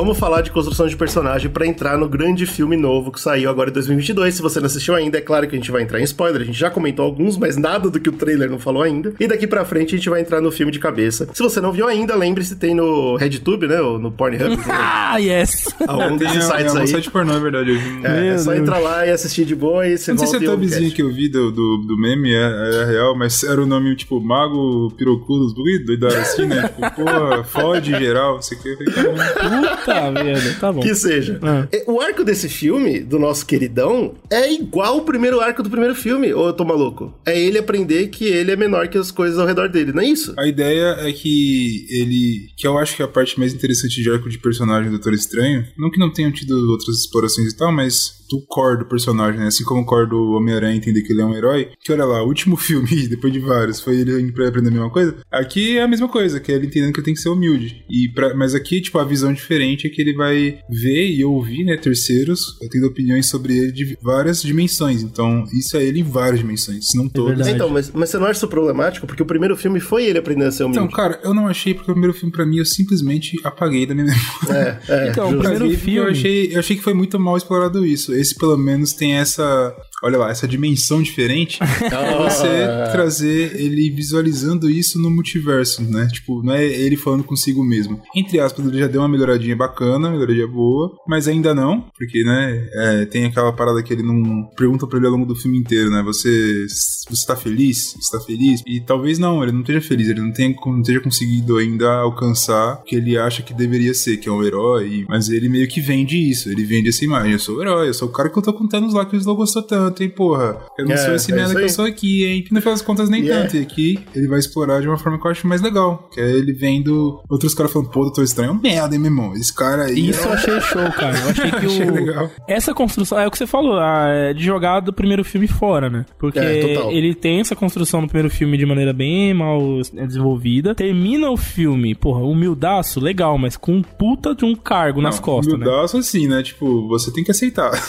Vamos falar de construção de personagem pra entrar no grande filme novo que saiu agora em 2022. Se você não assistiu ainda, é claro que a gente vai entrar em spoiler. A gente já comentou alguns, mas nada do que o trailer não falou ainda. E daqui pra frente a gente vai entrar no filme de cabeça. Se você não viu ainda, lembre-se, tem no RedTube, né? Ou no Pornhub. Ah, yes! algum desses é, sites é um aí. site pornô, é verdade. É, é só entrar lá e assistir de boa e você Não sei se volta a e ouve o tabzinha cast. que eu vi do, do, do meme é, é real, mas era o nome, tipo, Mago Pirocudos, doidado assim, né? Tipo, pô, fode geral, não sei o que. Eu Puta merda, tá bom. Que seja. Ah. É, O arco desse filme, do nosso queridão, é igual o primeiro arco do primeiro filme, ou eu tô maluco? É ele aprender que ele é menor que as coisas ao redor dele, não é isso? A ideia é que ele. Que eu acho que é a parte mais interessante de arco de personagem do Doutor Estranho. Não que não tenham tido outras explorações e tal, mas do core do personagem, né? Assim como o core do Homem-Aranha entender que ele é um herói. Que olha lá, o último filme, depois de vários, foi ele indo pra aprender a mesma coisa. Aqui é a mesma coisa, que é ele entendendo que ele tem que ser humilde. E pra, mas aqui, tipo, a visão diferente é que ele vai ver e ouvir, né, terceiros, tendo opiniões sobre ele de várias dimensões. Então, isso é ele em várias dimensões, se não todas. verdade. Então, mas, mas você não acha isso problemático? Porque o primeiro filme foi ele aprendendo a ser humilde. Então, cara, eu não achei, porque o primeiro filme, pra mim, eu simplesmente apaguei da minha memória. é, é, Então, o primeiro filme- Eu achei, eu achei que foi muito mal explorado isso. Esse, pelo menos, tem essa. Olha lá, essa dimensão diferente. Ah. você trazer ele visualizando isso no multiverso, né? Tipo, não é ele falando consigo mesmo. Entre aspas, ele já deu uma melhoradinha bacana, melhoradinha boa, mas ainda não, porque, né, é, tem aquela parada que ele não pergunta pra ele ao longo do filme inteiro, né? Você, você tá feliz? Você tá feliz? E talvez não, ele não esteja feliz, ele não, tenha, não esteja conseguido ainda alcançar o que ele acha que deveria ser, que é um herói, mas ele meio que vende isso, ele vende essa imagem. Eu sou o herói, eu sou o cara que eu tô contando lá que o Slow gostou tanto, hein, porra. Eu não É, sou esse é merda que eu sou aqui, hein? Que no final das contas nem Yeah. tanto. E aqui ele vai explorar de uma forma que eu acho mais legal. Que é ele vendo outros caras falando, pô, Doutor Estranho é um merda, hein, meu irmão? Esse cara aí. Isso eu achei show, cara. Eu achei que Achei o... legal. Essa construção, é o que você falou, ah, é de jogar do primeiro filme fora, né? Porque É, total. ele tem essa construção no primeiro filme de maneira bem mal é, desenvolvida. Termina o filme, porra, humildaço, legal, mas com um puta de um cargo nas Não, costas, né? humildaço assim, né? Tipo, você tem que aceitar.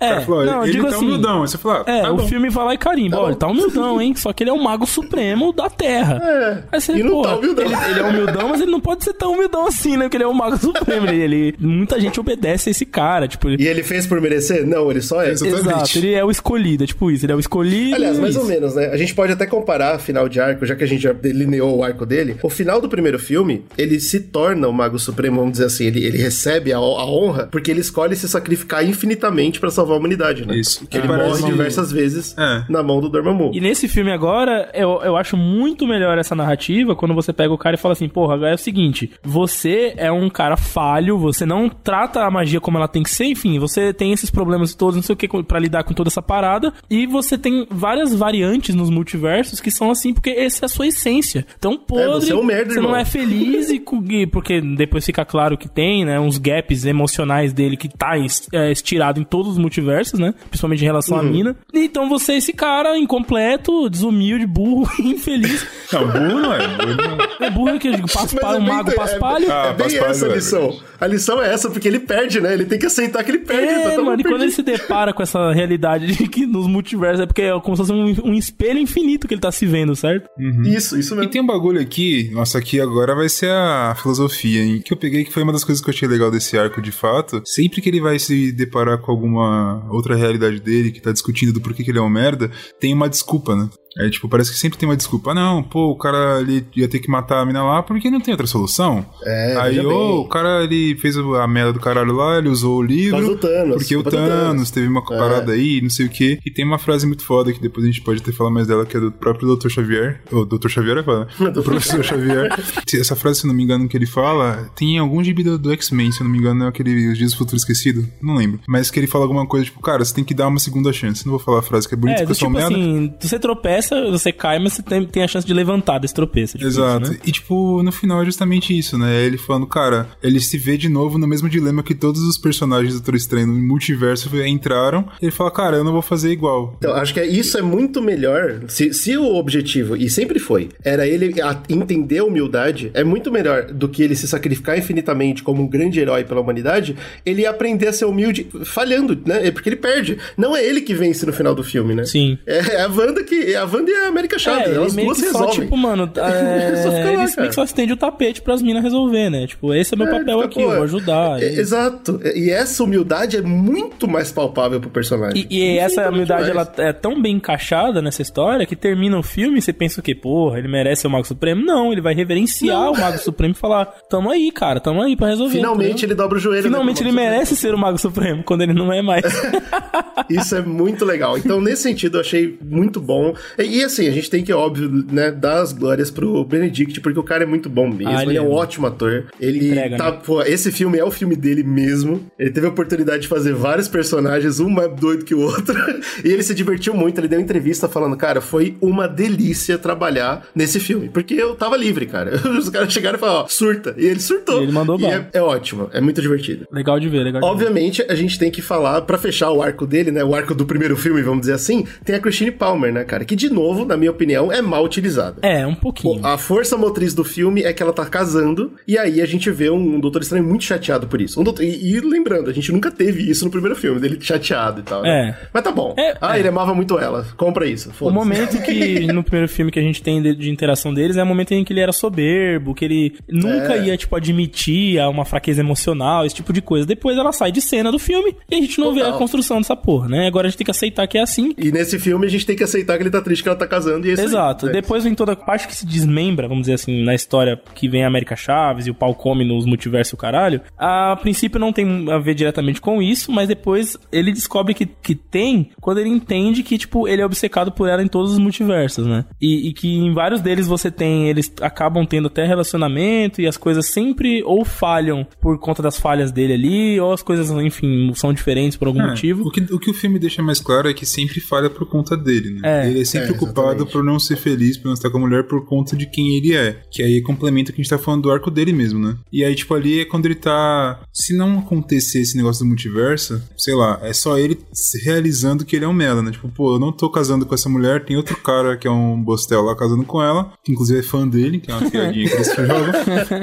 É, falou, não, ele digo tá assim, humildão. Aí você fala, ah, É, tá o bom. filme vai lá e carimba. Tá bom. ele tá humildão, hein? Só que ele é o mago supremo da Terra. É, Aí você, e não porra, tá humildão. Ele, ele é humildão, mas ele não pode ser tão humildão assim, né? Porque ele é o mago supremo. Ele, ele- muita gente obedece a esse cara. Tipo, ele- E ele fez por merecer? Não, ele só é. Exatamente. exato, ele é o escolhido, é tipo isso. Ele é o escolhido. Aliás, mais isso. ou menos, né? A gente pode até comparar final de arco, já que a gente já delineou o arco dele. O final do primeiro filme, ele se torna o Mago Supremo, vamos dizer assim, ele, ele recebe a, a honra porque ele escolhe se sacrificar infinitamente pra salvar a humanidade, né? Isso. Que ele Parece morre diversas vezes É. na mão do Dormammu. E nesse filme agora, eu, eu acho muito melhor essa narrativa quando você pega o cara e fala assim, porra, agora é o seguinte, você é um cara falho, você não trata a magia como ela tem que ser, enfim, você tem esses problemas todos, não sei o que, pra lidar com toda essa parada, e você tem várias variantes nos multiversos que são assim, porque essa é a sua essência. Então, podre, você é um merda, você não é feliz e, porque depois fica claro que tem, né, uns gaps emocionais dele que tá é, estirado em todos os multiversos, né, principalmente em relação à Uhum. Mina. Então você é esse cara incompleto, desumilde, burro, infeliz. Não, burro não é. Burro não é. É burro que eu digo, passo para é mago é- paspalho. Ah, É bem paspalho, essa a é lição. A lição é essa, porque ele perde, né? Ele tem que aceitar que ele perde. tá É, todo mano, e quando ele se depara com essa realidade de que nos multiversos é porque é como se fosse um, um espelho infinito que ele tá se vendo, certo? Isso, isso E mesmo. tem um bagulho aqui, nossa, aqui agora vai ser a filosofia, hein? Que eu peguei que foi uma das coisas que eu achei legal desse arco de fato. Sempre que ele vai se deparar com alguma outra realidade dele, que tá discutindo do porquê que ele é um merda, tem uma desculpa, né? É tipo, parece que sempre tem uma desculpa. Ah, não, pô, o cara ele ia ter que matar a mina lá porque não tem outra solução. É, Aí, bem. o cara ele fez a merda do caralho lá, ele usou o livro. Por causa do Thanos, Porque o Thanos, Thanos. teve uma É. parada aí, não sei o que. E tem uma frase muito foda que depois a gente pode até falar mais dela, que é do próprio Dr. Xavier. O Dr. Xavier é foda. O professor Xavier. Essa frase, se eu não me engano, que ele fala, tem em algum gibi do, do X-Men, se eu não me engano, é aquele Os Dias do Futuro Esquecido. Não lembro. Mas que ele fala alguma coisa, tipo, cara, você tem que dar uma segunda chance. Não vou falar a frase que é bonita, É, porque do eu sou um tipo merda. assim, você tropeça, você cai, mas você tem, tem a chance de levantar desse tropeço. Tipo Exato. isso, né? E, tipo, no final é justamente isso, né? Ele falando, cara, ele se vê de novo no mesmo dilema que todos os personagens do Doutor Estranho no multiverso entraram. Ele fala, cara, eu não vou fazer igual. Então, acho que é- isso é muito melhor. Se, se o objetivo, e sempre foi, era ele entender a humildade, é muito melhor do que ele se sacrificar infinitamente como um grande herói pela humanidade, ele aprender a ser humilde falhando, né? É Porque ele perde. Não é ele que vence no final do filme, né? Sim. É a Wanda que. É a Wanda e a América Chaves. É, elas duas só, resolvem. tipo, mano, é, Só fica lá, meio que só estende o tapete pras minas resolver, né? Tipo, esse é meu É, papel fica, aqui, pô, eu vou ajudar. é, E- exato. E essa humildade é muito mais palpável pro personagem. E, e essa humildade, mais. ela é tão bem encaixada nessa história que termina o filme e você pensa o quê? Porra, ele merece ser o Mago Supremo? Não, ele vai reverenciar o Mago Supremo e falar: Tamo aí, cara, tamo aí pra resolver. Finalmente entendeu? ele dobra o joelho. Finalmente ele Mago merece ser o Mago Supremo quando ele não é mais. Isso é muito legal. Então, nesse sentido, eu achei muito bom. E, e, assim, a gente tem que, óbvio, né, dar as glórias pro Benedict, porque o cara é muito bom mesmo. Ah, ele, ele é é um bom. ótimo ator. Ele Entrega, tá, né? pô, esse filme é o filme dele mesmo. Ele teve a oportunidade de fazer vários personagens, um mais doido que o outro. e ele se divertiu muito. Ele deu entrevista falando, cara, foi uma delícia trabalhar nesse filme. Porque eu tava livre, cara. Os caras chegaram e falaram, ó, surta. E ele surtou. E ele mandou bala. é, é ótimo. É muito divertido. legal de ver, legal de ver. Obviamente, a gente tem que falar, pra fechar o arco dele, né? O arco do primeiro filme, vamos dizer assim, tem a Christine Palmer, né, cara? Que, de novo, na minha opinião, é mal utilizada. É, um pouquinho. A força motriz do filme é que ela tá casando, e aí a gente vê um, Doutor Estranho muito chateado por isso. Um doutor- e, e lembrando, a gente nunca teve isso no primeiro filme, dele chateado e tal. né? É. Mas tá bom. É, ah, é. ele amava muito ela. Compra isso. O momento que no primeiro filme que a gente tem de, de interação deles é o momento em que ele era soberbo, que ele nunca É. ia, tipo, admitir uma fraqueza emocional, esse tipo de coisa. Depois ela sai de cena do filme e a gente não vê a Total. construção dessa porra, né? Agora a gente tem que aceitar que é assim. E nesse filme a gente tem que aceitar que ele tá triste que ela tá casando e é isso aí. Exato. É. Depois vem toda a parte que se desmembra, vamos dizer assim, na história que vem a América Chaves e o pau come nos multiversos e o caralho. A princípio não tem a ver diretamente com isso, mas depois ele descobre que, que tem quando ele entende que, tipo, ele é obcecado por ela em todos os multiversos, né? E, e que em vários deles você tem, eles acabam tendo até relacionamento e as coisas sempre ou falham por conta das falhas dele ali, ou as coisas, enfim, são diferentes por algum É, motivo. O que, o que o filme deixa mais claro é que sempre falha por conta dele, né? É, ele é sempre é, culpado exatamente. por não ser feliz, por não estar com a mulher por conta de quem ele é. Que aí complementa o que a gente tá falando do arco dele mesmo, né? E aí, tipo, ali é quando ele tá. Se não acontecer esse negócio do multiverso, sei lá, é só ele se realizando que ele é um merda, né? Tipo, pô, eu não tô casando com essa mulher, tem outro cara que é um bostel lá casando com ela, que inclusive é fã dele, que é uma piadinha que eles jogam,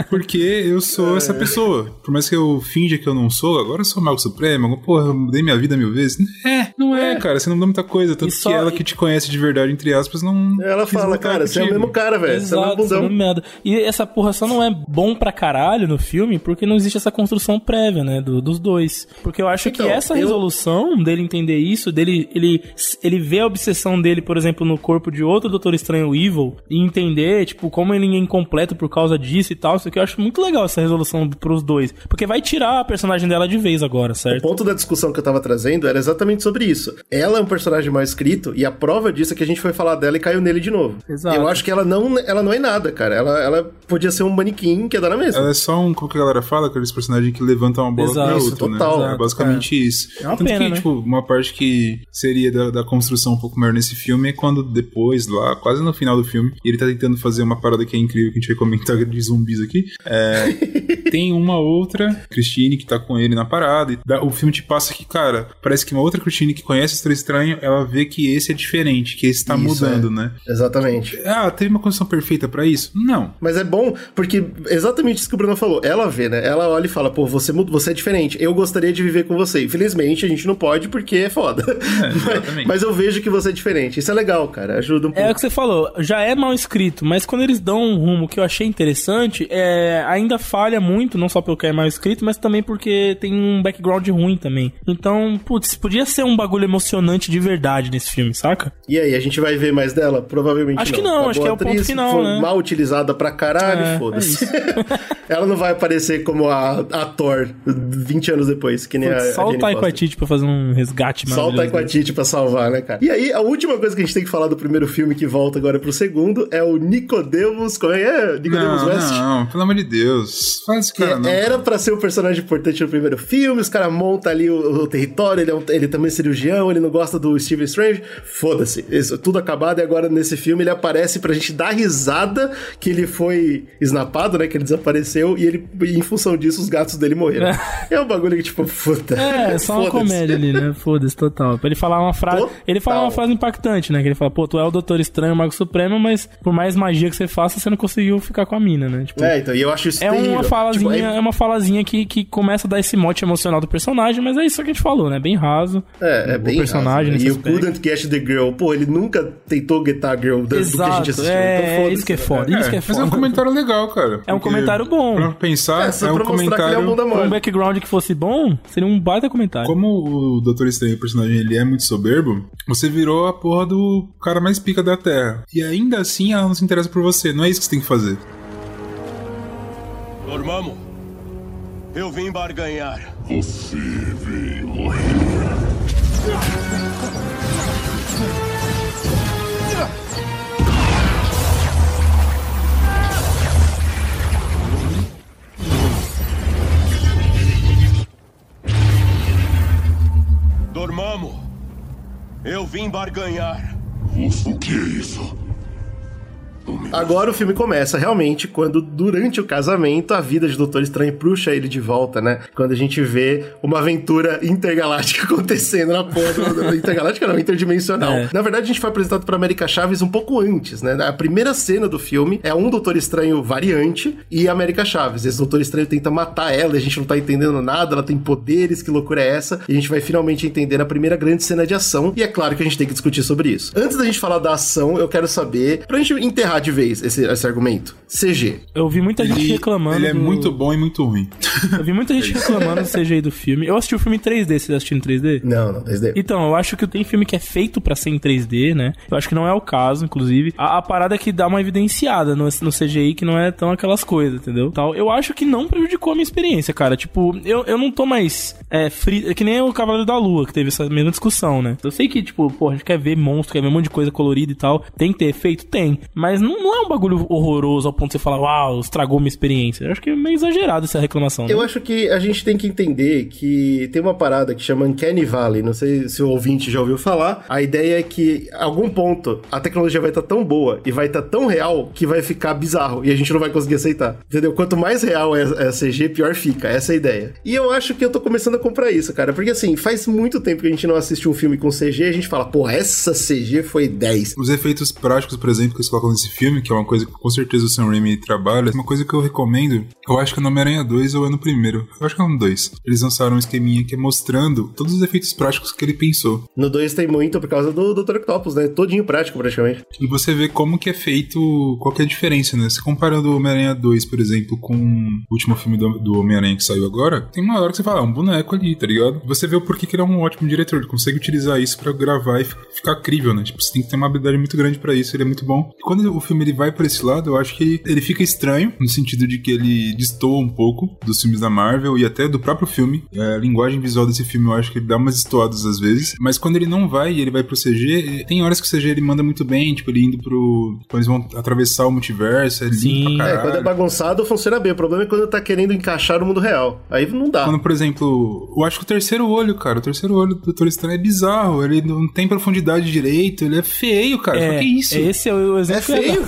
porque eu sou essa pessoa. Por mais que eu finja que eu não sou, agora eu sou o Mago Supremo, porra, eu mudei minha vida mil vezes. É, não é, cara, você não mudou muita coisa. Tanto E só- que ela que te conhece de verdade, entre aspas, não. Ela fala, cara, você é o mesmo cara, velho. Você é o mesmo Exato, essa bundão. merda. E essa porra só não é bom pra caralho no filme porque não existe essa construção prévia, né, do- dos dois. Porque eu acho Então, que essa eu- resolução dele entender isso, dele ele, ele vê a obsessão dele, por exemplo, no corpo de outro Doutor Estranho Evil e entender, tipo, como ele é incompleto por causa disso e tal, isso aqui eu acho muito legal essa resolução pros dois. Porque vai tirar a personagem dela de vez agora, O certo? ponto da discussão que eu tava trazendo era exatamente sobre isso. Ela é um personagem mal escrito e a prova disso é que a gente foi falar dela e caiu nele de novo. Exato. Eu acho que ela não, ela não é nada, cara. Ela, ela podia ser um manequim que ia dar na mesma. Ela é só um, como que a galera fala, aqueles personagens que levantam uma bola Exato. pra outra, total. né? É Exato, basicamente isso. É uma Tanto pena, que, né? tipo, uma parte que seria da, da construção um pouco maior nesse filme é quando depois, lá, quase no final do filme, ele tá tentando fazer uma parada que é incrível, que a gente vai comentar de zumbis aqui. É, tem uma outra Christine que tá com ele na parada, e dá- o filme te passa que, cara, parece que uma outra Christine que conhece o Estranho Estranho, ela vê que esse é diferente, que esse tá Isso, mudando, é. né? Exatamente. Ah, teve uma condição perfeita pra isso? Não. Mas é bom, porque exatamente isso que o Bruno falou. Ela vê, né? Ela olha e fala, pô, você, você é diferente. Eu gostaria de viver com você. Infelizmente, a gente não pode porque é foda. exatamente. mas eu vejo que você é diferente. Isso é legal, cara. Ajuda um pouco. É o que você falou, já é mal escrito, mas quando eles dão um rumo que eu achei interessante, é, ainda falha muito, não só pelo que é mal escrito, mas também porque tem um background ruim também. Então, putz, podia ser um bagulho emocionante de verdade nesse filme, saca? E aí, a gente vai ver mais dela? Provavelmente Acho não. que não, Tá acho que é o ponto atriz, final, foi né? mal utilizada pra caralho, É, foda-se. é Ela não vai aparecer como a, a Thor 20 anos depois, que nem a, Putz, a só o Jane Taika Foster. Waititi pra fazer um resgate Só o. Waititi pra salvar, né, cara? E aí, a última coisa que a gente tem que falar do primeiro filme que volta agora pro segundo é o Nicodemus, como é que é? Nicodemus Não, West? não, pelo amor de Deus. Faz cara, não. era pra ser um personagem importante no primeiro filme, os caras montam ali o, o território, ele, é um- ele também é cirurgião, ele não gosta do Stephen Strange. Foda-se, isso, tudo acabado e agora nesse filme ele aparece pra gente dar risada que ele foi snapado, né? Que ele desapareceu e ele, e em função disso, os gatos dele morreram. é um bagulho que, tipo, puta. É, só uma comédia ali, né? Foda-se, total. Pra ele falar uma frase. Total. Ele fala uma frase impactante, né? Que ele fala, pô, tu é o Doutor Estranho, o Mago Supremo, mas por mais magia que você faça, você não conseguiu ficar com a mina, né? Tipo, É, então, e eu acho isso É terrível. uma falazinha falazinha, tipo, aí- é uma falazinha que, que começa a dar esse mote emocional do personagem, mas é isso que a gente falou, né? Bem raso. É, é bem personagem raso, né? E o aspecto. Couldn't Get the Girl, pô, ele nunca tentou getar a girl do, do que a gente assistiu. é, então, é foda-se, isso que é né, foda. cara? Isso que é mas é um foda. comentário legal, cara. É um comentário bom. Pra pensar, É, só é um pra mostrar que ele é um comentário... Com um background que fosse bom, seria um baita comentário. Como o Doutor Estranho, o personagem, ele é muito soberbo, você virou a porra do cara mais pica da Terra. E ainda assim ela não se interessa por você. Não é isso que você tem que fazer. Dormammu, eu vim barganhar. Você veio morrer. Dormammu, eu vim barganhar. O que é isso? Agora o filme começa realmente quando, durante o casamento, a vida de Doutor Estranho puxa ele de volta, né? Quando a gente vê uma aventura intergaláctica acontecendo na porra intergaláctica não, interdimensional. É. Na verdade, a gente foi apresentado pra América Chaves um pouco antes, né? A primeira cena do filme é um Doutor Estranho variante e América Chaves. Esse Doutor Estranho tenta matar ela, e a gente não tá entendendo nada, ela tem poderes, que loucura é essa? E a gente vai finalmente entender na primeira grande cena de ação, e é claro que a gente tem que discutir sobre isso. Antes da gente falar da ação, eu quero saber, pra gente enterrar de vez esse, esse argumento, CG. Eu vi muita gente Ele, reclamando. ele é do- muito bom e muito ruim. Eu vi muita gente reclamando do CGI do filme. Eu assisti o filme em 3D, vocês assistiram em 3D? Não, não, 3D. Então, eu acho que tem filme que é feito pra ser em 3D, né? Eu acho que não é o caso, inclusive. A, a parada é que dá uma evidenciada no, no CGI que não é tão aquelas coisas, entendeu? Tal. Eu acho que não prejudicou a minha experiência, cara. Tipo, eu, eu não tô mais é, é que nem o Cavaleiro da Lua, que teve essa mesma discussão, né? Eu sei que, tipo, pô, a gente quer ver monstro, quer ver um monte de coisa colorida e tal. Tem que ter efeito? Tem. Mas não, não é um bagulho horroroso ao ponto de você falar, uau, estragou minha experiência. Eu acho que é meio exagerado essa reclamação, né? Eu acho que a gente tem que entender que tem uma parada que chama Uncanny Valley, não sei se o ouvinte já ouviu falar. A ideia é que, a algum ponto, a tecnologia vai estar tão boa e vai estar tão real que vai ficar bizarro e a gente não vai conseguir aceitar. Entendeu? Quanto mais real é a CG, pior fica. Essa é a ideia. E eu acho que eu tô começando a comprar isso, cara, porque assim, faz muito tempo que a gente não assiste um filme com CG e a gente fala, porra, essa CG foi 10. Os efeitos práticos, por exemplo, que eles colocam nesse filme, que é uma coisa que com certeza o Sam Raimi trabalha, uma coisa que eu recomendo, eu acho que é no Homem-Aranha 2 ou é no primeiro. Eu acho que é no 2. Eles lançaram um esqueminha que é mostrando todos os efeitos práticos que ele pensou. No 2 tem muito por causa do Dr. Octopus, né? Todinho prático, praticamente. E você vê como que é feito, qual que é a diferença, né? Se comparando o Homem-Aranha 2, por exemplo, com o último filme do, do Homem-Aranha que saiu agora, tem uma hora que você fala, ah, um boneco ali, tá ligado? Você vê o porquê que ele é um ótimo diretor, ele consegue utilizar isso pra gravar e fi- ficar crível, né? Tipo, você tem que ter uma habilidade muito grande pra isso, ele é muito bom. E quando o filme ele vai por esse lado, eu acho que ele, ele fica estranho, no sentido de que ele destoa um pouco dos filmes da Marvel e até do próprio filme. É, A linguagem visual desse filme eu acho que ele dá umas estoadas às vezes, mas quando ele não vai e ele vai pro CG, tem horas que o CG ele manda muito bem, tipo, ele indo pro. Quando eles vão atravessar o multiverso, é lindo Sim. pra É, caralho. quando é bagunçado funciona bem. O problema é quando tá querendo encaixar no mundo real. Aí não dá. Quando, por exemplo, eu acho que o terceiro olho, cara, o terceiro olho do Doutor Estranho é bizarro. Ele não tem profundidade direito, ele é feio, cara. Fala, que isso? Esse é o exemplo É feio.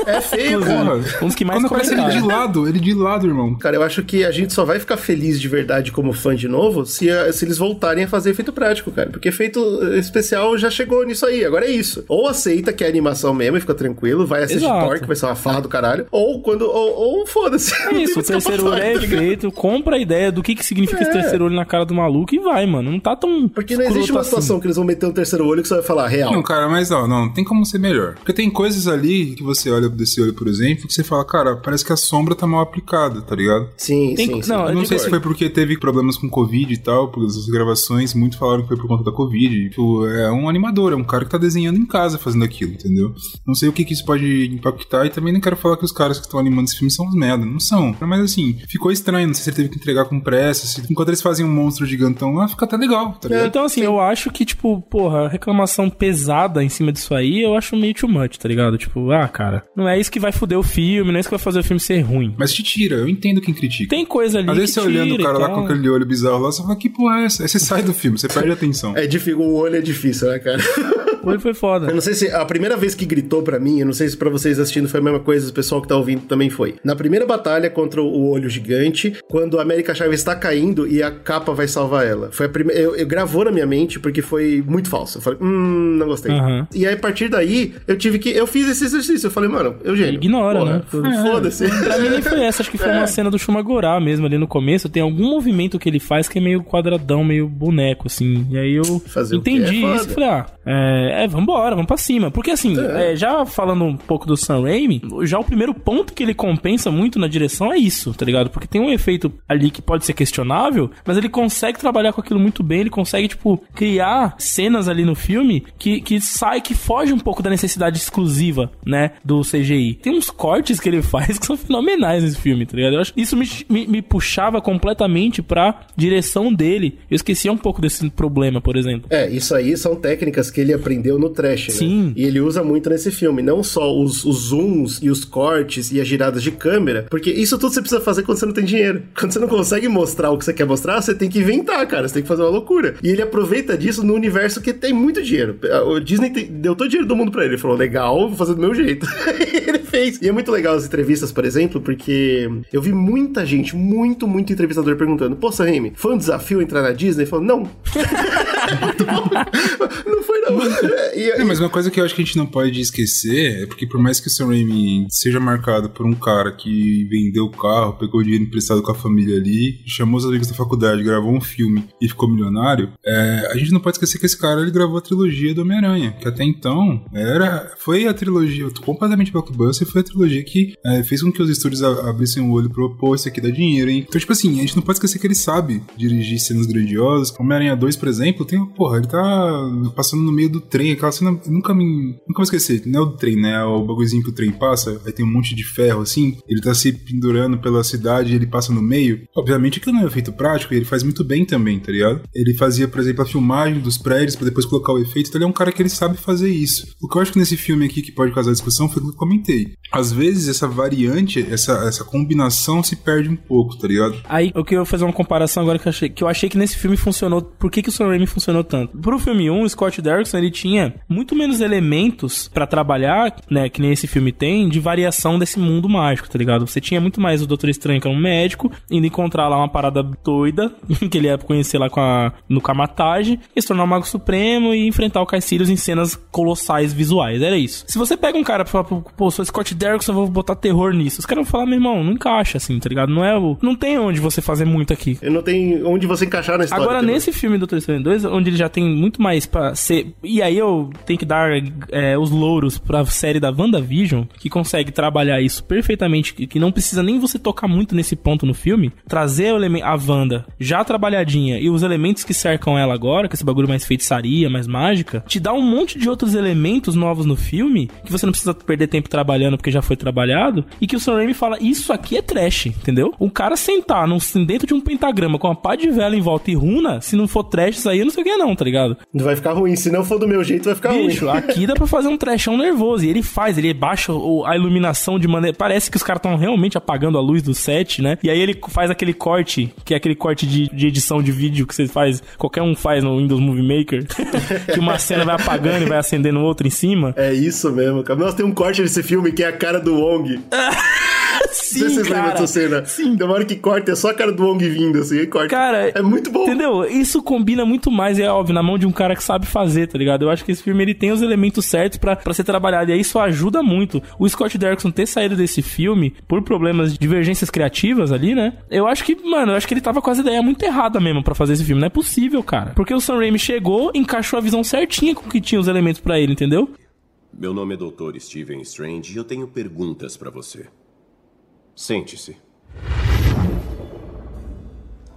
É feio, cara. Um dos que mais Quando aparece ele de lado, ele de lado, irmão. Cara, eu acho que a gente só vai ficar feliz de verdade como fã de novo se, se eles voltarem a fazer efeito prático, cara. Porque efeito especial já chegou nisso aí. Agora é isso. Ou aceita que é animação mesmo e fica tranquilo, vai assistir Exato. Thor, que vai ser uma farra do caralho. Ou quando. Ou, ou foda-se. É isso, o terceiro olho é efeito, compra a ideia do que, que significa esse terceiro olho na cara do maluco e vai, mano. Não tá tão. Porque não existe uma assim. situação que eles vão meter um terceiro olho que você vai falar real. Não, cara, mas não, não, tem como ser melhor. Porque tem coisas ali que você olha desse olho, por exemplo, que você fala, cara, parece que a sombra tá mal aplicada, tá ligado? Sim, Tem- sim, sim. não, Eu não sei se assim. foi porque teve problemas com Covid e tal, por as gravações, muitos falaram que foi por conta da Covid. Tipo, é um animador, é um cara que tá desenhando em casa fazendo aquilo, entendeu? Não sei o que, que isso pode impactar e também não quero falar que os caras que estão animando esse filme são uns merda, não são. Mas assim, ficou estranho, não sei se ele teve que entregar com pressa, se enquanto eles fazem um monstro gigantão lá, fica até legal, tá ligado? Então, assim, eu acho que, tipo, porra, reclamação pesada em cima disso aí, eu acho meio too much, tá ligado? Tipo, ah, cara, não é isso que vai foder o filme, não é isso que vai fazer o filme ser ruim. Mas te tira, eu entendo quem critica. Tem coisa ali Às vezes que você olhando o cara lá com aquele olho bizarro lá, você fala, que porra é essa? Aí você sai do filme, você perde a atenção. É difícil, o olho é difícil, né, cara? Olho foi Eu foda. não sei se a primeira vez que gritou pra mim, eu não sei se pra vocês assistindo foi a mesma coisa, o pessoal que tá ouvindo também foi. Na primeira batalha contra o olho gigante, quando a América Chave está caindo e a capa vai salvar ela. Foi a primeira. Eu, eu gravou na minha mente porque foi muito falso. Eu falei, hum, não gostei. Aham. E aí, a partir daí, eu tive que. Eu fiz esse exercício. Eu falei, mano, Eugênio. Ignora, porra, né? Foda-se. Pra mim nem foi essa, acho que foi uma cena do Shumagorá mesmo ali no começo. Tem algum movimento que ele faz que é meio quadradão, meio boneco, assim. E aí eu Fazer quê? entendi É isso e falei, ah, é, é, vambora, vamos pra cima. Porque assim, é, já falando um pouco do Sam Raimi, já o primeiro ponto que ele compensa muito na direção é isso, tá ligado? Porque tem um efeito ali que pode ser questionável, mas ele consegue trabalhar com aquilo muito bem, ele consegue, tipo, criar cenas ali no filme que, que sai, que foge um pouco da necessidade exclusiva, né, do CGI. Tem uns cortes que ele faz que são fenomenais nesse filme, tá ligado? Eu acho que isso me, me, me puxava completamente pra direção dele. Eu esquecia um pouco desse problema, por exemplo. É, isso aí são técnicas que ele aprendeu no trash, né? Sim. E ele usa muito nesse filme. Não só os, os zooms e os cortes e as giradas de câmera, porque isso tudo você precisa fazer quando você não tem dinheiro. Quando você não consegue mostrar o que você quer mostrar, você tem que inventar, cara. Você tem que fazer uma loucura. E ele aproveita disso no universo que tem muito dinheiro. O Disney tem- deu todo o dinheiro do mundo pra ele. Ele falou, legal, vou fazer do meu jeito. Ele fez. E é muito legal as entrevistas, por exemplo, porque eu vi muita gente, muito, muito entrevistador perguntando: Pô, Sam Raimi, foi um desafio entrar na Disney? Ele falou: Não. não foi, não. E- É, mas uma coisa que eu acho que a gente não pode esquecer é porque por mais que o Sam Raimi seja marcado por um cara que vendeu o carro, pegou dinheiro emprestado com a família ali, chamou os amigos da faculdade, gravou um filme e ficou milionário, é, a gente não pode esquecer que esse cara ele gravou a trilogia do Homem-Aranha, que até então era, foi a trilogia completamente blockbuster e foi a trilogia que é, fez com que os estúdios abrissem o olho pro, pô, isso aqui dá dinheiro, hein? Então, tipo assim, a gente não pode esquecer que ele sabe dirigir cenas grandiosas. Homem-Aranha 2, por exemplo, tem, porra, ele tá passando no meio do trem, aquela cena, nunca me, nunca vou esquecer, não é o trem, né? É o bagulhozinho que o trem passa, aí tem um monte de ferro, assim, ele tá se pendurando pela cidade ele passa no meio. Obviamente aquilo não é efeito prático e ele faz muito bem também, tá ligado? Ele fazia, por exemplo, a filmagem dos prédios pra depois colocar o efeito, então ele é um cara que ele sabe fazer isso. O que eu acho que nesse filme aqui que pode causar discussão foi o que eu comentei. Às vezes essa variante, essa, essa combinação se perde um pouco, tá ligado? Aí eu queria fazer uma comparação agora que eu achei que, eu achei que nesse filme funcionou. Por que, que o Sam Raimi funcionou tanto? Pro filme 1, o Scott Derrickson ele tinha muito menos elementos pra trabalhar, né? Que nem esse filme tem, de variação desse mundo mágico, tá ligado? Você tinha muito mais o Doutor Estranho, que é um médico, indo encontrar lá uma parada doida, que ele ia conhecer lá com a, no Kamatage, e se tornar o Mago Supremo e enfrentar o Caecilius em cenas colossais visuais. Era isso. Se você pega um cara pra falar, pô, sou Scott Derrickson, eu vou botar terror nisso. Os caras vão falar, meu irmão, não encaixa assim, tá ligado? Não é o. Não tem onde você fazer muito aqui. Não tem onde você encaixar na história. Agora, nesse filme do Doutor Estranho 2, onde ele já tem muito mais pra ser. E aí eu tenho que dar é, os louros pra série da WandaVision, que consegue trabalhar isso perfeitamente, que não precisa nem você tocar muito nesse ponto no filme, trazer a Wanda já trabalhadinha e os elementos que cercam ela agora, que esse bagulho mais feitiçaria, mais mágica, te dá um monte de outros elementos novos no filme que você não precisa perder tempo trabalhando porque já foi trabalhado e que o Sam Raimi fala, isso aqui é trash, entendeu? O cara sentar num, dentro de um pentagrama com uma pá de vela em volta e runa, se não for trash isso aí, eu não sei o que não, tá ligado? Vai ficar ruim. Se não for do meu jeito, vai ficar Bicho, ruim. aqui dá pra fazer um trashão nervoso. E ele faz, ele baixa a iluminação de maneira. Parece que os caras estão realmente apagando a luz do set, né? E aí ele faz aquele corte, que é aquele corte de, de edição de vídeo que você faz, qualquer um faz no Windows Movie Maker, que uma cena vai apagando e vai acendendo outra em cima. É isso mesmo, cara. Nossa, tem um corte nesse filme que é a cara do Wong. Não sei se Sim, vocês lembram cara. dessa cena. Sim. Tem uma hora que corta, é só a cara do Wong vindo, assim, e corta. Cara, é muito bom. Entendeu? Isso combina muito mais, é óbvio, na mão de um cara que sabe fazer, tá ligado? Eu acho que esse filme ele tem os elementos certos pra, pra ser trabalhado. E aí isso ajuda muito. O Scott Derrickson ter saído desse filme por problemas de divergências criativas ali, né? Eu acho que, mano, eu acho que ele tava com as ideias muito erradas mesmo pra fazer esse filme. Não é possível, cara. Porque o Sam Raimi chegou, encaixou a visão certinha com que tinha os elementos pra ele, entendeu? Meu nome é Dr. Steven Strange e eu tenho perguntas pra você. Sente-se.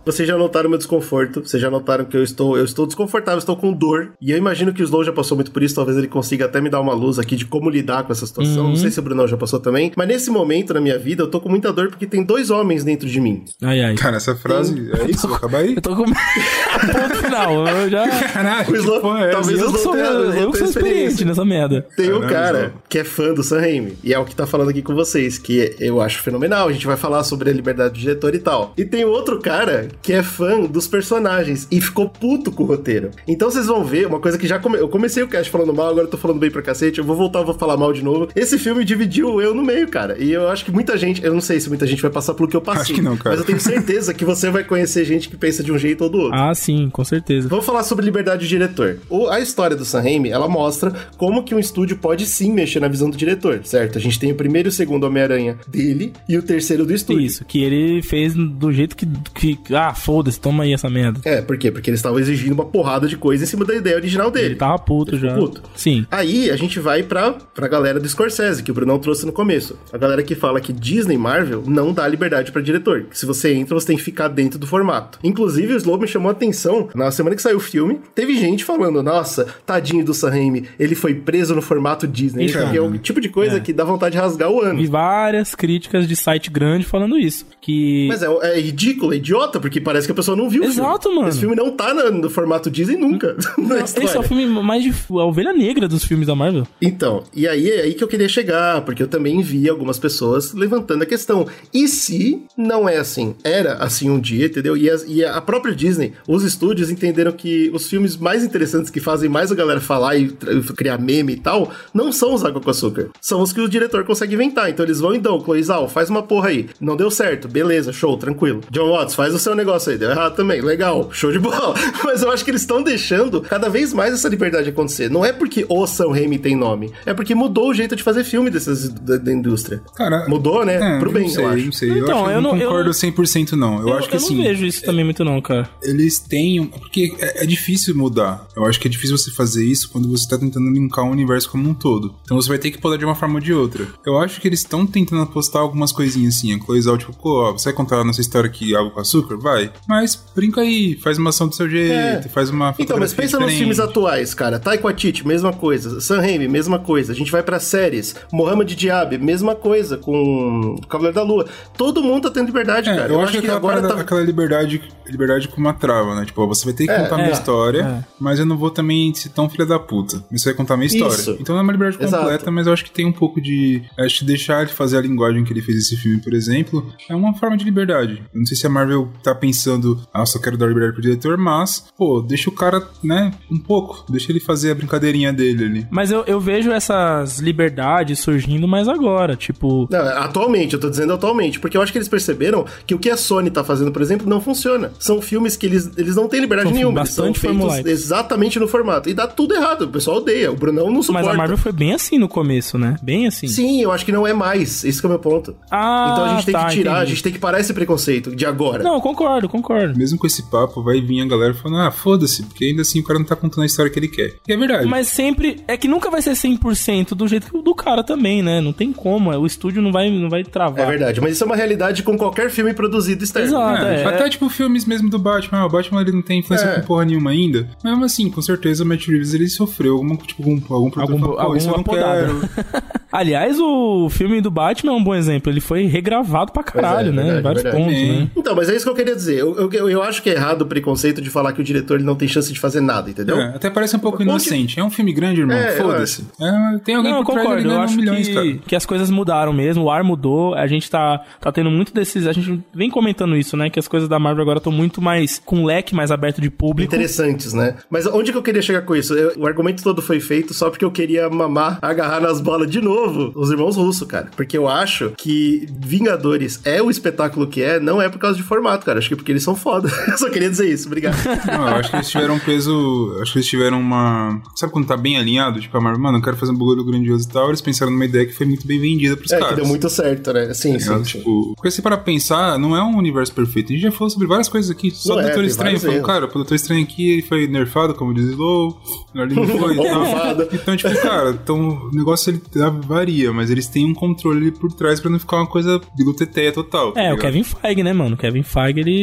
Vocês já notaram meu desconforto, vocês já notaram que eu estou, eu estou desconfortável, estou com dor. E eu imagino que o Slow já passou muito por isso, talvez ele consiga até me dar uma luz aqui de como lidar com essa situação. Uhum. Não sei se o Brunão já passou também. Mas nesse momento na minha vida, eu tô com muita dor porque tem dois homens dentro de mim. Ai, ai. Cara, essa frase é isso? Vai acabar aí? Eu tô com. Ponto final. Eu já. Caralho, O Slow- porra é talvez Eu Slow sou, tenha- eu que tenha sou experiente nessa merda. Tem um Caramba, cara Slow. que é fã do Sam Raimi, e é o que tá falando aqui com vocês, que eu acho fenomenal. A gente vai falar sobre a liberdade do diretor e tal. E tem outro cara que é fã dos personagens e ficou puto com o roteiro. Então vocês vão ver uma coisa que já come... eu comecei o cast falando mal, agora eu tô falando bem pra cacete, eu vou voltar, eu vou falar mal de novo. Esse filme dividiu eu no meio, cara. E eu acho que muita gente, eu não sei se muita gente vai passar pelo que eu passei, Acho que não, cara. mas eu tenho certeza que você vai conhecer gente que pensa de um jeito ou do outro. Ah, sim, com certeza. Vamos falar sobre liberdade do diretor. O- a história do Sam Raimi, ela mostra como que um estúdio pode sim mexer na visão do diretor, certo? A gente tem o primeiro e o segundo Homem-Aranha dele e o terceiro do estúdio. Isso, que ele fez do jeito que. que ah, foda-se, toma aí essa merda. É, por quê? Porque eles estavam exigindo uma porrada de coisa em cima da ideia original dele. Ele tava puto já. puto. Sim. Aí a gente vai pra, pra galera do Scorsese, que o Brunão trouxe no começo. A galera que fala que Disney Marvel não dá liberdade pra diretor. Que se você entra, você tem que ficar dentro do formato. Inclusive, o Slow me chamou a atenção. Na semana que saiu o filme, teve gente falando: nossa, tadinho do Sam Raimi, ele foi preso no formato Disney. Então. que é o tipo de coisa É. que dá vontade de rasgar o ano. Vi várias críticas de site grande falando isso. Que. Mas é, é ridículo, é idiota, porque parece que a pessoa não viu o Exato, mano. Esse filme não tá no, no formato Disney nunca. na esse é o filme mais de. a ovelha negra dos filmes da Marvel. Então, e aí é aí que eu queria chegar, porque eu também vi algumas pessoas levantando a questão. E se não é assim? Era assim um dia, entendeu? E, as- e a própria Disney, os estúdios entenderam que os filmes mais interessantes que fazem mais a galera falar e criar meme e tal, não são os Água com Açúcar. São os que o diretor consegue inventar. Então eles vão então, Cloizal, faz uma porra aí. Não deu certo, beleza, show, tranquilo. John Watts, faz o seu negócio aí, deu errado também, legal, show de bola. Mas eu acho que eles estão deixando cada vez mais essa liberdade acontecer. Não é porque o Sam Raimi tem nome, é porque mudou o jeito de fazer filme dessas, da, da indústria. Cara, Mudou, né? É, Pro bem, não sei, eu acho. não sei. eu, Então, acho, eu eu não não- eu concordo não- 100% não. Eu, acho que eu assim, não vejo isso também muito, não, cara. eles têm. Porque é, é difícil mudar. Eu acho que é difícil você fazer isso quando você tá tentando linkar o universo como um todo. Então você vai ter que poder de uma forma ou de outra. Eu acho que eles estão tentando apostar algumas coisinhas assim. A Cloizal, tipo, pô, ó, você vai contar a nossa história aqui água com açúcar? Vai. Mas brinca aí, faz uma ação do seu jeito, É. faz uma. Então, mas pensa nos diferente. filmes atuais, cara. Taika Waititi, mesma coisa. Sam Raimi, mesma coisa. A gente vai pra séries. Mohamed Diab, mesma coisa com Cavaleiro da Lua. Todo mundo tá tendo liberdade, É, cara. eu, acho que, aquela, agora parada- tá... aquela liberdade, liberdade com uma trava, né? Tipo, ó, você vai ter que É, contar minha é, história, é. mas eu não vou também ser tão filha da puta. Você vai contar minha história. Isso. Então não é uma liberdade Exato. completa, mas eu acho que tem um pouco de. Acho que deixar ele fazer a linguagem que ele fez esse filme, por exemplo, é uma forma de liberdade. Eu não sei se a Marvel tá pensando, ah, só quero dar liberdade pro diretor, mas, pô, deixa o cara, né, um pouco. Deixa ele fazer a brincadeirinha dele ali. Mas eu, eu vejo essas liberdades surgindo mais agora. Tipo, Não, atualmente, eu tô dizendo atualmente, porque eu acho que eles perceberam que o que a Sony tá fazendo, por exemplo, não funciona. São filmes que eles, eles não têm liberdade São nenhuma, eles são bastante feitos exatamente no formato. E dá tudo errado, o pessoal odeia, o Brunão não suporta. mas a Marvel foi bem assim no começo, né? Bem assim. Sim, eu acho que não é mais, esse que é o meu ponto. Ah, então a gente tem tá, que tirar, entendi. a gente tem que parar esse preconceito de agora. Não, concordo, concordo. Mesmo com esse papo, vai vir a galera falando, ah, foda-se, porque ainda assim o cara não tá contando a história que ele quer. E é verdade. Mas sempre. É que nunca vai ser 100% do jeito que o do cara também, né? Não tem como. O estúdio não vai, não vai travar. É verdade, mas isso é uma realidade com qualquer filme produzido externo. Exato. É, é. até tipo filmes mesmo do Batman, ah, o Batman ele não tem influência É. com porra nenhuma ainda. Mas mesmo assim, com certeza o Matt Reeves ele sofreu alguma, tipo, algum, algum produto. Algum, falou, "Pô, isso eu não quero. Aliás, o filme do Batman é um bom exemplo. Ele foi regravado pra caralho, é, né? verdade, Vários verdade. pontos, Sim. né? Então, mas é isso que eu queria dizer. Eu, eu, eu acho que é errado o preconceito de falar que o diretor ele não tem chance de fazer nada, entendeu? É, até parece um pouco Onde- inocente. É um filme grande, irmão. É, Foda-se. É, tem alguém Não, eu concordo. Eu acho milhões, que, cara. que as coisas mudaram mesmo. O ar mudou. A gente tá, tá tendo muito desses. A gente vem comentando isso, né? Que as coisas da Marvel agora estão muito mais. com um leque mais aberto de público. Interessantes, né? Mas onde que eu queria chegar com isso? Eu- o argumento todo foi feito só porque eu queria mamar, agarrar nas bolas de novo os irmãos russos, cara. Porque eu acho que Vingadores é o espetáculo que é, não é por causa de formato, cara. Acho que porque eles são foda. Eu só queria dizer isso, obrigado. Não, eu acho que eles tiveram um peso. Acho que eles tiveram uma. Sabe quando tá bem alinhado? Tipo, a Marvel, mano, eu quero fazer um bagulho grandioso e tal. Eles pensaram numa ideia que foi muito bem vendida pros É, caras. que deu muito certo, né? Sim, sim, Ligado? sim. Tipo, porque se para pensar, não é um universo perfeito. A gente já falou sobre várias coisas aqui. Só Não o é, Doutor tem Estranho falou, cara, o Doutor Estranho aqui ele foi nerfado, como diz Slow, o Nardinho foi e tal. Então, tipo, cara, então, o negócio ele tá- varia, mas eles têm um controle ali por trás pra não ficar uma coisa de luteteia total. tá É, o? Kevin Feige, né, mano? O Kevin Feige, ele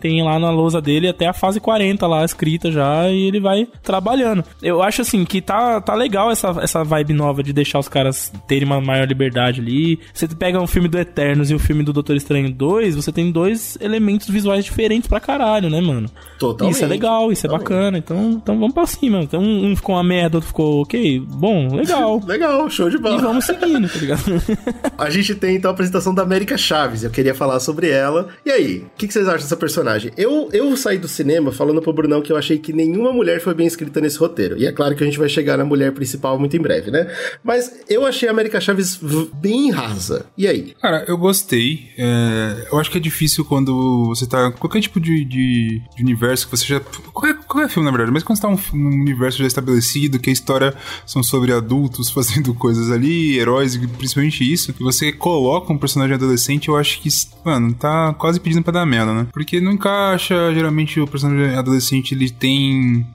tem lá na lousa dele até a fase 40 lá escrita já e ele vai trabalhando. Eu acho assim que tá, tá legal essa, essa vibe nova de deixar os caras terem uma maior liberdade ali. Você pega um filme do Eternos e o filme do Doutor Estranho 2, você tem dois elementos visuais diferentes pra caralho, né, mano? Totalmente. Isso é legal, isso é Totalmente. bacana. Então, então vamos pra cima. Então um, um ficou uma merda, outro ficou ok. Bom, legal. Legal, show de E bola. vamos vamos seguindo, tá ligado? A gente tem então a apresentação da América Chaves. Eu queria falar sobre ela. E aí, o que, que vocês acham dessa personagem? Eu, eu saí do cinema falando pro Brunão que eu achei que nenhuma mulher foi bem escrita nesse roteiro. E é claro que a gente vai chegar na mulher principal muito em breve, né? Mas eu achei a América Chaves bem rasa. E aí? Cara, eu gostei. É, eu acho que é difícil quando você tá. Qualquer tipo de, de, de universo que você já. Qualquer, qualquer filme, na verdade, mas quando você tá um, um universo já estabelecido, que a história são sobre adultos fazendo coisas ali, heróis, principalmente isso, e você coloca um personagem adolescente, eu acho que, mano, tá quase pedindo pra dar merda, né? Porque não encaixa, geralmente o personagem adolescente ele tem.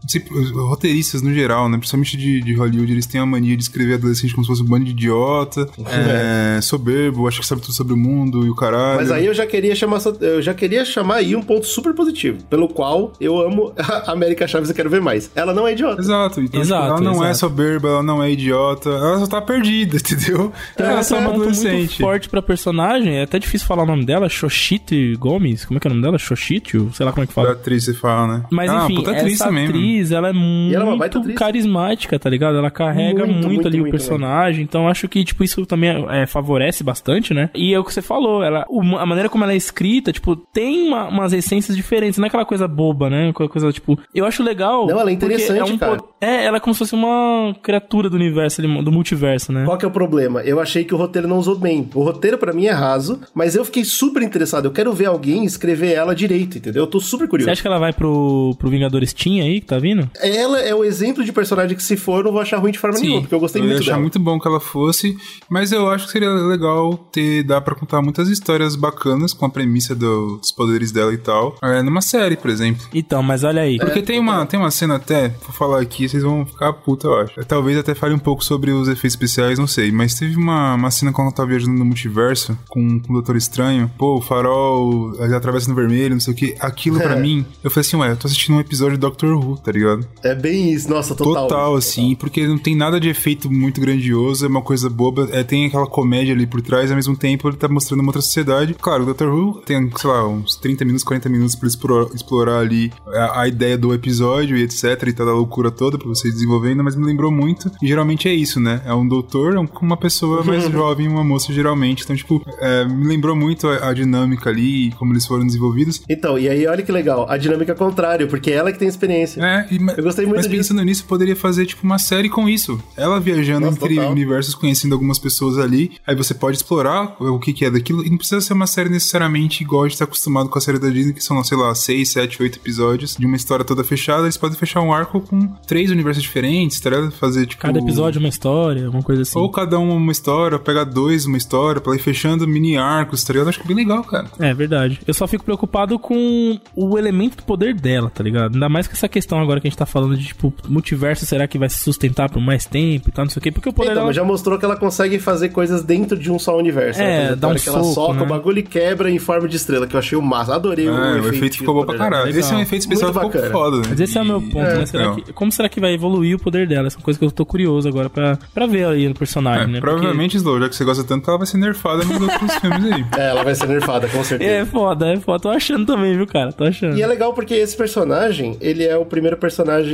roteiristas no geral, né? Principalmente de, de Hollywood, eles têm a mania de escrever adolescente como se fosse um bando de idiota, é, soberbo, acho que sabe tudo sobre o mundo e o caralho. Mas aí eu já queria chamar eu já queria chamar aí um ponto super positivo, pelo qual eu amo a América Chaves e quero ver mais. Ela não é idiota. Exato, então tipo, Exato, ela não é exato. soberba, ela não é idiota, ela só tá perdida, entendeu? Tem ela um só é uma ponto muito adolescente. forte pra personagem, é até difícil falar o nome dela, Xochitl Gomes, como é que é o nome dela? Xochitl? Sei lá como é que Da fala. atriz, você fala, né? Mas ah, enfim, puta atriz essa atriz, ela é muito ela é uma baita atriz. carismática, tá ligado? Ela carrega Muito, muito, muito, ali muito o personagem, então acho que, tipo, isso também é, favorece bastante, né? E é o que você falou, ela, a maneira como ela é escrita, tipo, tem uma- umas essências diferentes, não é aquela coisa boba, né? Aquela coisa, tipo, eu acho legal... Não, ela é porque interessante, um cara. po- É, ela é como se fosse uma criatura do universo, ali, do multiverso, né? Qual que é o problema? Eu achei que o roteiro não usou bem. O roteiro pra mim é raso, mas eu fiquei super interessado. Eu quero ver alguém escrever ela direito, entendeu? Eu tô super curioso. Você acha que ela vai pro, pro Vingadores Team aí, que tá vindo? Ela é o exemplo de personagem que se for, eu não vou achar ruim de forma nenhuma, porque eu gostei eu ia muito achar dela. muito bom que ela fosse, mas eu acho que seria legal ter, dar pra contar muitas histórias bacanas com a premissa do- dos poderes dela e tal, é, numa série, por exemplo. Então, mas olha aí. Porque tem, uma, tem uma cena até, vou falar aqui, vocês vão ficar puta, eu acho. Talvez até fale um pouco sobre os efeitos especiais, não sei. Mas teve uma, uma cena quando ela tava viajando no multiverso com, com o Doutor Estranho. Pô, o farol atravessa no vermelho, não sei o que. Aquilo pra mim, eu falei assim, ué, eu tô assistindo um episódio do Doctor Who, tá ligado? É bem isso, nossa, total. Total, assim, porque não tem nada de efeito muito grandioso, é uma coisa boba, é, tem aquela comédia ali por trás, ao mesmo tempo ele tá mostrando uma outra sociedade. Claro, o Doctor Who tem, sei lá, uns 30 minutos, 40 minutos pra explorar, ali a, a ideia do episódio e etc, e tal, da loucura toda pra você desenvolvendo, mas me lembrou muito, e geralmente é isso, né? É um doutor, é um- uma pessoa mais jovem, uma moça, geralmente. Então, tipo, é, me lembrou muito a, a dinâmica ali, e como eles foram desenvolvidos. Então, e aí olha que legal, a dinâmica é contrária, porque é ela que tem experiência. É, e, Eu gostei muito Mas disso. pensando nisso, poderia fazer tipo uma série com isso. Ela viajando Nossa, entre total. universos, conhecendo algumas pessoas ali. Aí você pode explorar o que, que é daquilo. E não precisa ser uma série necessariamente igual a gente tá acostumado com a série da Disney, que são, sei lá, 6, 7, 8 episódios de uma história toda fechada. Eles podem fechar um arco com três universos diferentes, tá ligado? Fazer tipo. Cada episódio é uma história, uma coisa assim. Ou cada um uma história, pegar dois uma história, pra ir fechando mini arcos, tá ligado? Acho que é bem legal, cara. É verdade. Eu só fico preocupado com o elemento do poder dela, tá ligado? Ainda mais com essa questão agora que a gente tá falando de, tipo, multiverso, será que vai se sustentar por mais tempo e tal, não sei o quê? Porque o poder Então, dela... mas já mostrou que ela consegue fazer coisas dentro de um só universo. É, né? Exemplo, dá um que ela soco, soca né? o bagulho e quebra em forma de estrela, que eu achei o massa. Adorei É, o, o efeito ficou bom pra caralho. legal. Esse é um efeito especial ficou foda, né? Mas esse é o meu ponto, né? Será então. que, como será que vai evoluir o poder dela? Essa é uma coisa que eu tô curioso agora pra, pra ver aí no personagem, É, né? Porque- provavelmente, Slow, já que você gosta tanto, ela vai ser nerfada nos outros filmes aí. É, ela vai ser nerfada, com certeza. É foda, é foda. Tô achando também, viu, cara? Tô achando. E é legal porque esse personagem, ele é o primeiro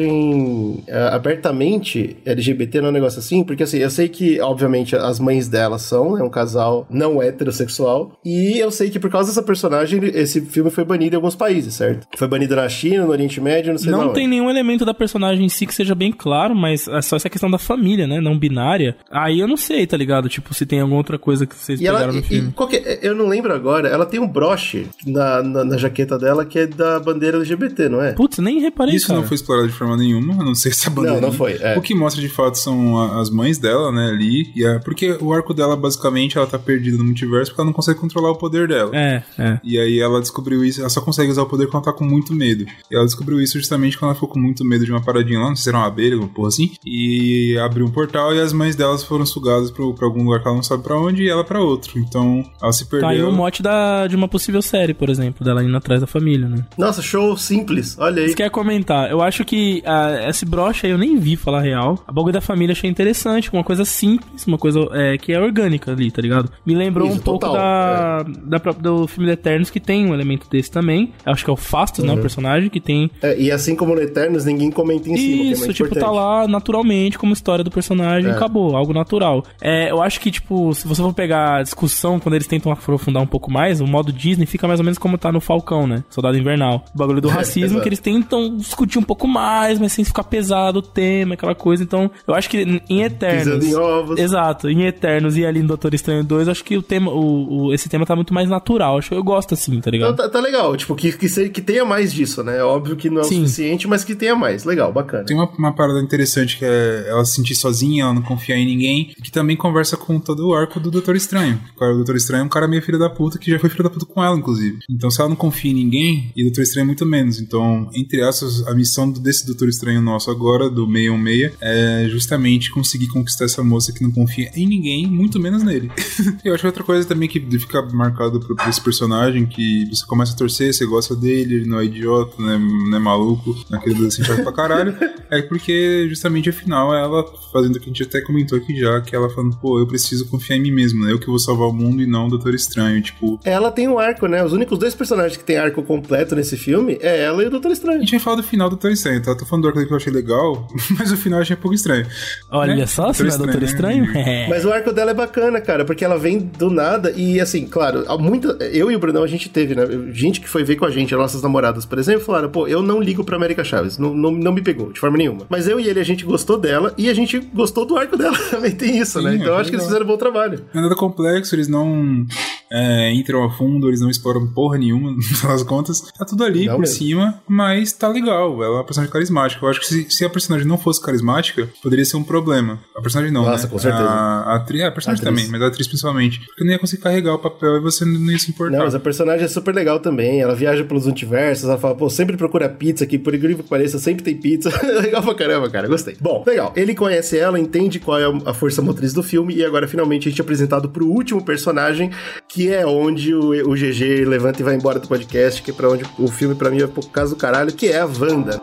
personagem é, abertamente LGBT, não é um negócio assim, porque assim, eu sei que, obviamente, as mães dela são, é um casal não heterossexual, e eu sei que por causa dessa personagem, esse filme foi banido em alguns países, certo? Foi banido na China, no Oriente Médio, não sei Não tem onde. nenhum elemento da personagem em si que seja bem claro, mas é só essa questão da família, né? Não binária. Aí eu não sei, tá ligado? Tipo, se tem alguma outra coisa que vocês E ela, pegaram no e- filme. e qual que é- eu não lembro agora, ela tem um broche na, na, na jaqueta dela que é da bandeira LGBT, não é? Putz, nem reparei, Isso cara. não foi explorado de forma nenhuma, a não sei se a bandeira. Não, não foi, é. O que mostra de fato são a- as mães dela, né, ali. E a- porque o arco dela, basicamente, ela tá perdida no multiverso porque ela não consegue controlar o poder dela. É, é. E aí ela descobriu isso, ela só consegue usar o poder quando ela tá com muito medo. E ela descobriu isso justamente quando ela ficou com muito medo de uma paradinha lá, não sei se era uma abelha, uma porra assim. E abriu um portal e as mães delas foram sugadas pro, pra algum lugar que ela não sabe pra onde e ela pra outro. Então ela se perdeu. Tá aí o mote da, de uma possível série, por exemplo, dela indo atrás da família, né? Nossa, show simples, olha aí. Você quer comentar? Eu acho que ah, esse broche aí eu nem vi falar real. A bagulho da família achei interessante, uma coisa simples, uma coisa é, que é orgânica ali, tá ligado? Me lembrou Isso, um pouco total, da, da pró- do filme Eternos, que tem um elemento desse também. Eu acho que é o Fastos, né? O personagem que tem. É, e assim como no Eternos, ninguém comenta em cima, é Isso, muito tipo, importante. tá lá naturalmente como história do personagem, É. acabou. Algo na- natural. É, eu acho que, tipo, se você for pegar a discussão, quando eles tentam aprofundar um pouco mais, o modo Disney fica mais ou menos como tá no Falcão, né? Soldado Invernal. O bagulho do racismo, que eles tentam discutir um pouco mais, mas sem ficar pesado o tema, aquela coisa. Então, eu acho que em Eternos. Pisando em ovos. Exato, em Eternos e ali no Doutor Estranho 2, acho que o tema, o, o- esse tema tá muito mais natural. Acho que eu gosto assim, tá ligado? tá, tá legal, tipo, que, que, se- que tenha mais disso, né? Óbvio que não é o Sim. suficiente, mas que tenha mais. Legal, bacana. Tem uma, uma parada interessante que é ela se sentir sozinha, ela não confiar em ninguém, que também conversa com todo o arco do Doutor Estranho. O Doutor Estranho é um cara meio filho da puta, que já foi filho da puta com ela, inclusive. Então, se ela não confia em ninguém, e o Doutor Estranho muito menos. Então, entre aspas, a missão desse Doutor Estranho nosso agora, do 616, é justamente conseguir conquistar essa moça que não confia em ninguém, muito menos nele. Eu acho que outra coisa também que fica marcado por, por esse personagem, que você começa a torcer, você gosta dele, ele não é idiota, né, não é maluco, naquele adolescente chato pra caralho, é porque justamente afinal ela fazendo o que a gente até comentou aqui já, que ela falando, pô, eu preciso confiar em mim mesmo, né, eu que vou salvar o mundo e não o Doutor Estranho, tipo... Ela tem um arco, né? Os únicos dois personagens que tem arco completo nesse filme é ela e o Doutor A Estranho. gente vai falar do final do Doutor Estranho, tá? Tô falando do arco que eu achei legal, mas o final eu achei um pouco estranho. Olha né? só, se não é Doutor Estranho. É. Mas o arco dela é bacana, cara, porque ela vem do nada e, assim, claro, há muita, eu e o Brunão a gente teve, né? Gente que foi ver com a gente, as nossas namoradas, por exemplo, falaram, pô, eu não ligo pra América Chaves, não, não, não me pegou, de forma nenhuma. Mas eu e ele, a gente gostou dela e a gente gostou do arco dela também, tem isso, né? Sim, Então eu é acho que eles fizeram um bom trabalho. Não é nada complexo, eles não é, entram a fundo, eles não exploram porra nenhuma, no final das contas. Tá tudo ali Não por mesmo. cima, mas tá legal. Ela é uma personagem carismática. Eu acho que se, se a personagem não fosse carismática, poderia ser um problema. A personagem não, Nossa, né? com certeza. A, a atriz, a personagem A atriz. também, mas a atriz principalmente. Porque não ia conseguir carregar o papel e você não ia se importar. Não, mas a personagem é super legal também. Ela viaja pelos multiversos, ela fala, pô, sempre procura pizza aqui, por incrível que pareça, sempre tem pizza. legal pra caramba, cara, gostei. Bom, legal. Ele conhece ela, entende qual é a força motriz do filme, e agora finalmente a gente é apresentado pro último personagem, que é onde o, o GG levanta e vai embora do podcast, que é pra onde o filme, pra mim, é por causa do caralho, que é a Wanda.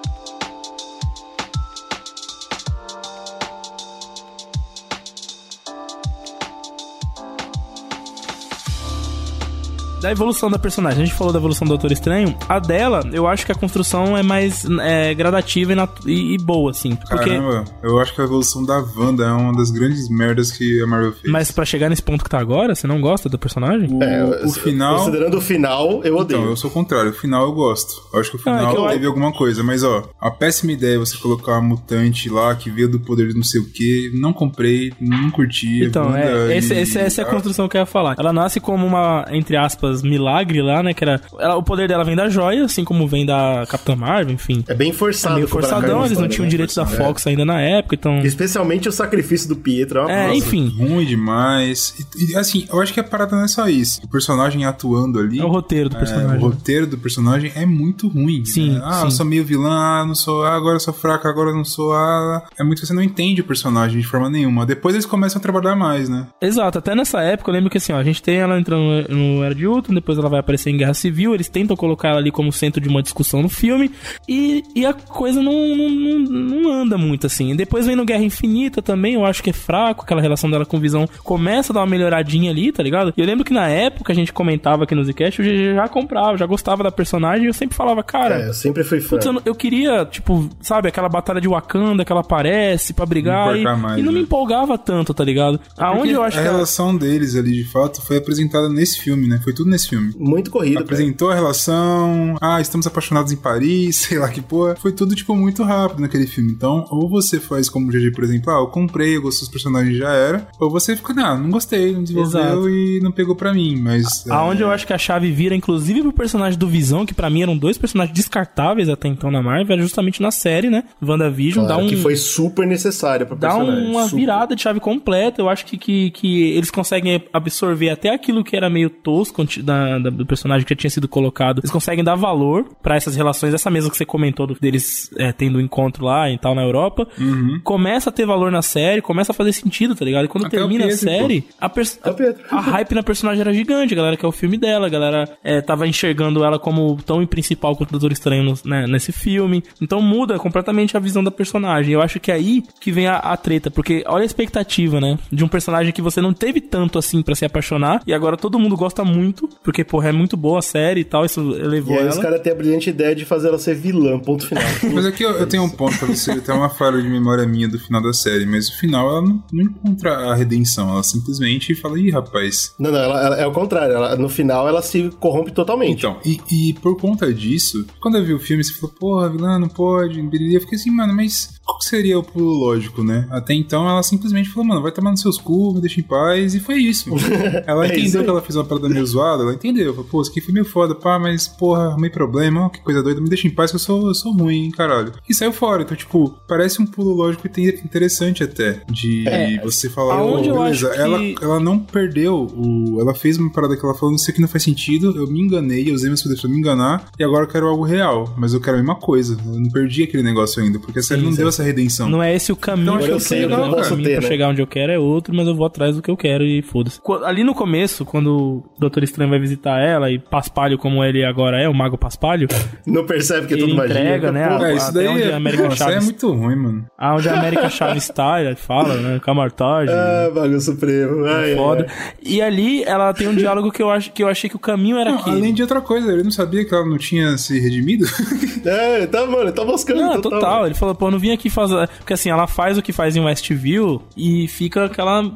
Da evolução da personagem, a gente falou da evolução do Doutor Estranho. A dela, eu acho que a construção é mais é, gradativa e, e- e boa, assim. Porque. Caramba, eu acho que a evolução da Wanda é uma das grandes merdas que a Marvel fez. Mas pra chegar nesse ponto que tá agora, você não gosta do personagem? o, É, o final. Considerando o final, eu odeio. Então, eu sou o contrário. O final eu gosto. Eu acho que o Ah, é final que eu- teve alguma coisa. Mas, ó, a péssima ideia é você colocar uma mutante lá que veio do poder de não sei o que. Não comprei, não curti. Então, Wanda é, esse, e- essa é a construção que eu ia falar. Ela nasce como uma, entre aspas, milagre lá, né? Que era. ela- o poder dela vem da joia, assim como vem da Capitã Marvel, enfim. É bem É forçado. meio com a forçadão, eles não tinham né? direitos da Forçado, Fox ainda na época, então. é. Especialmente o sacrifício do Pietro. ó, É, nossa. enfim. Ruim demais. E, e, assim, eu acho que a parada não é só isso. O personagem atuando ali. É o roteiro do é, personagem. o roteiro do personagem é muito ruim. Sim, né? Ah, sim. eu sou meio vilã, ah, não sou, ah, agora eu sou fraca, agora eu não sou, ah. É muito que você não entende o personagem de forma nenhuma. Depois eles começam a trabalhar mais, né? Exato, até nessa época eu lembro que assim, ó, a gente tem ela entrando no, no Era de Ultron, depois ela vai aparecer em Guerra Civil, eles tentam colocar ela ali como centro de uma discussão no filme, e, e a coisa não, não, não, não anda muito assim. Depois vem no Guerra Infinita também, eu acho que é fraco, aquela relação dela com visão começa a dar uma melhoradinha ali, tá ligado? E eu lembro que na época a gente comentava aqui no Zcast, o GG já comprava, já gostava da personagem, e eu sempre falava, cara. É, eu sempre fui fã. Putz, eu, eu queria, tipo, sabe, aquela batalha de Wakanda que ela aparece pra brigar Me e, mais, e não me né? empolgava tanto, tá ligado? Aonde Porque eu acho a que ela- relação deles ali, de fato, foi apresentada nesse filme, né? Foi tudo nesse filme. Muito corrido, cara. Apresentou a relação, ah, estamos apaixonados em Paris, sei lá que porra. Foi tudo, tipo, muito rápido naquele filme. Então, ou você faz como o GG, por exemplo, ah, eu comprei, eu gostei dos personagens já era. Ou você fica, não, não gostei, não desenvolveu Exato. e não pegou pra mim. Mas. Aonde é, eu acho que a chave vira, inclusive pro personagem do Visão, que pra mim eram dois personagens descartáveis até então na Marvel, era justamente na série, né? WandaVision, Claro dá um. que foi super necessário pra Dá personagem. uma super. virada de chave completa. Eu acho que, que, que eles conseguem absorver até aquilo que era meio tosco da, da- do personagem que já tinha sido colocado. Eles conseguem dar valor pra essas relações, essa mesma que você comentou do- deles é, tendo um encontro lá e tal na Europa. Começa a ter valor na série, começa a fazer sentido, tá ligado? E quando Até termina a Pietro, série, a, pers- Pietro. a hype na personagem era gigante, a galera que é o filme dela, a galera é, tava enxergando ela como tão principal quanto o Doutor Estranho né, nesse filme. Então muda completamente a visão da personagem. Eu acho que é aí que vem a, a treta, porque olha a expectativa, né? De um personagem que você não teve tanto assim pra se apaixonar, e agora todo mundo gosta muito, muito, porque, porra, é muito boa a série e tal, isso elevou E aí ela. os caras têm a brilhante ideia de fazer ela ser vilã, ponto final. Mas aqui eu, eu tenho um ponto pra você, tem uma falha de memória minha do final da série, mas o final ela não, não encontra a redenção, ela simplesmente fala, ih, rapaz. Não, não, ela, ela- é o contrário. ela- no final ela se corrompe totalmente. Então, e, e por conta disso, quando eu vi o filme, você falou, porra, vilã, não pode, eu fiquei assim, mano, mas qual que seria o pulo lógico, né? Até então ela simplesmente falou, mano, vai tomar nos seus cu, me deixa em paz, e foi isso. Ela É isso entendeu aí. que ela fez uma parada meio zoada, ela entendeu, falou, pô, isso aqui foi meio foda, pá, mas porra, arrumei problema, ó, que coisa doida, me deixa em paz que eu sou, eu sou ruim, hein, caralho. E saiu fora, então, tipo, parece um pulo lógico inte- interessante até, de É, você falar, aonde "Ô, eu beleza, acho que- ela, ela não perdeu o. Ela fez uma parada que ela falou, isso aqui não faz sentido, eu me enganei, eu usei meus poderes pra me enganar, e agora eu quero algo real, mas eu quero a mesma coisa. Eu não perdi aquele negócio ainda, porque a série não deu essa redenção. Não é esse o caminho Então, que eu que quero, legal, né? O cara. caminho ter, pra né? chegar onde eu quero é outro, mas eu vou atrás do que eu quero e foda-se. Ali no começo, quando o Doutor Estranho vai visitar ela e Paspalho, como ele agora é, o Mago Paspalho, Não percebe que é Ele tudo magia. entrega, né, Pô, a- É, isso daí onde é, a América nossa, é Chaves- muito ruim, mano. aonde a América Chaves está, ele fala, né? Camartage. Ah, bagulho supremo. Ai, Foda. ai. E ali ela tem um diálogo que eu, acho, que eu achei que o caminho era Não, aquele. além de outra coisa, ele não sabia que ela não tinha se redimido? É, tá, mano, tá moscando Não, total. total. Ele falou, pô, eu não vim aqui fazer. Porque assim, ela faz o que faz em Westview e fica aquela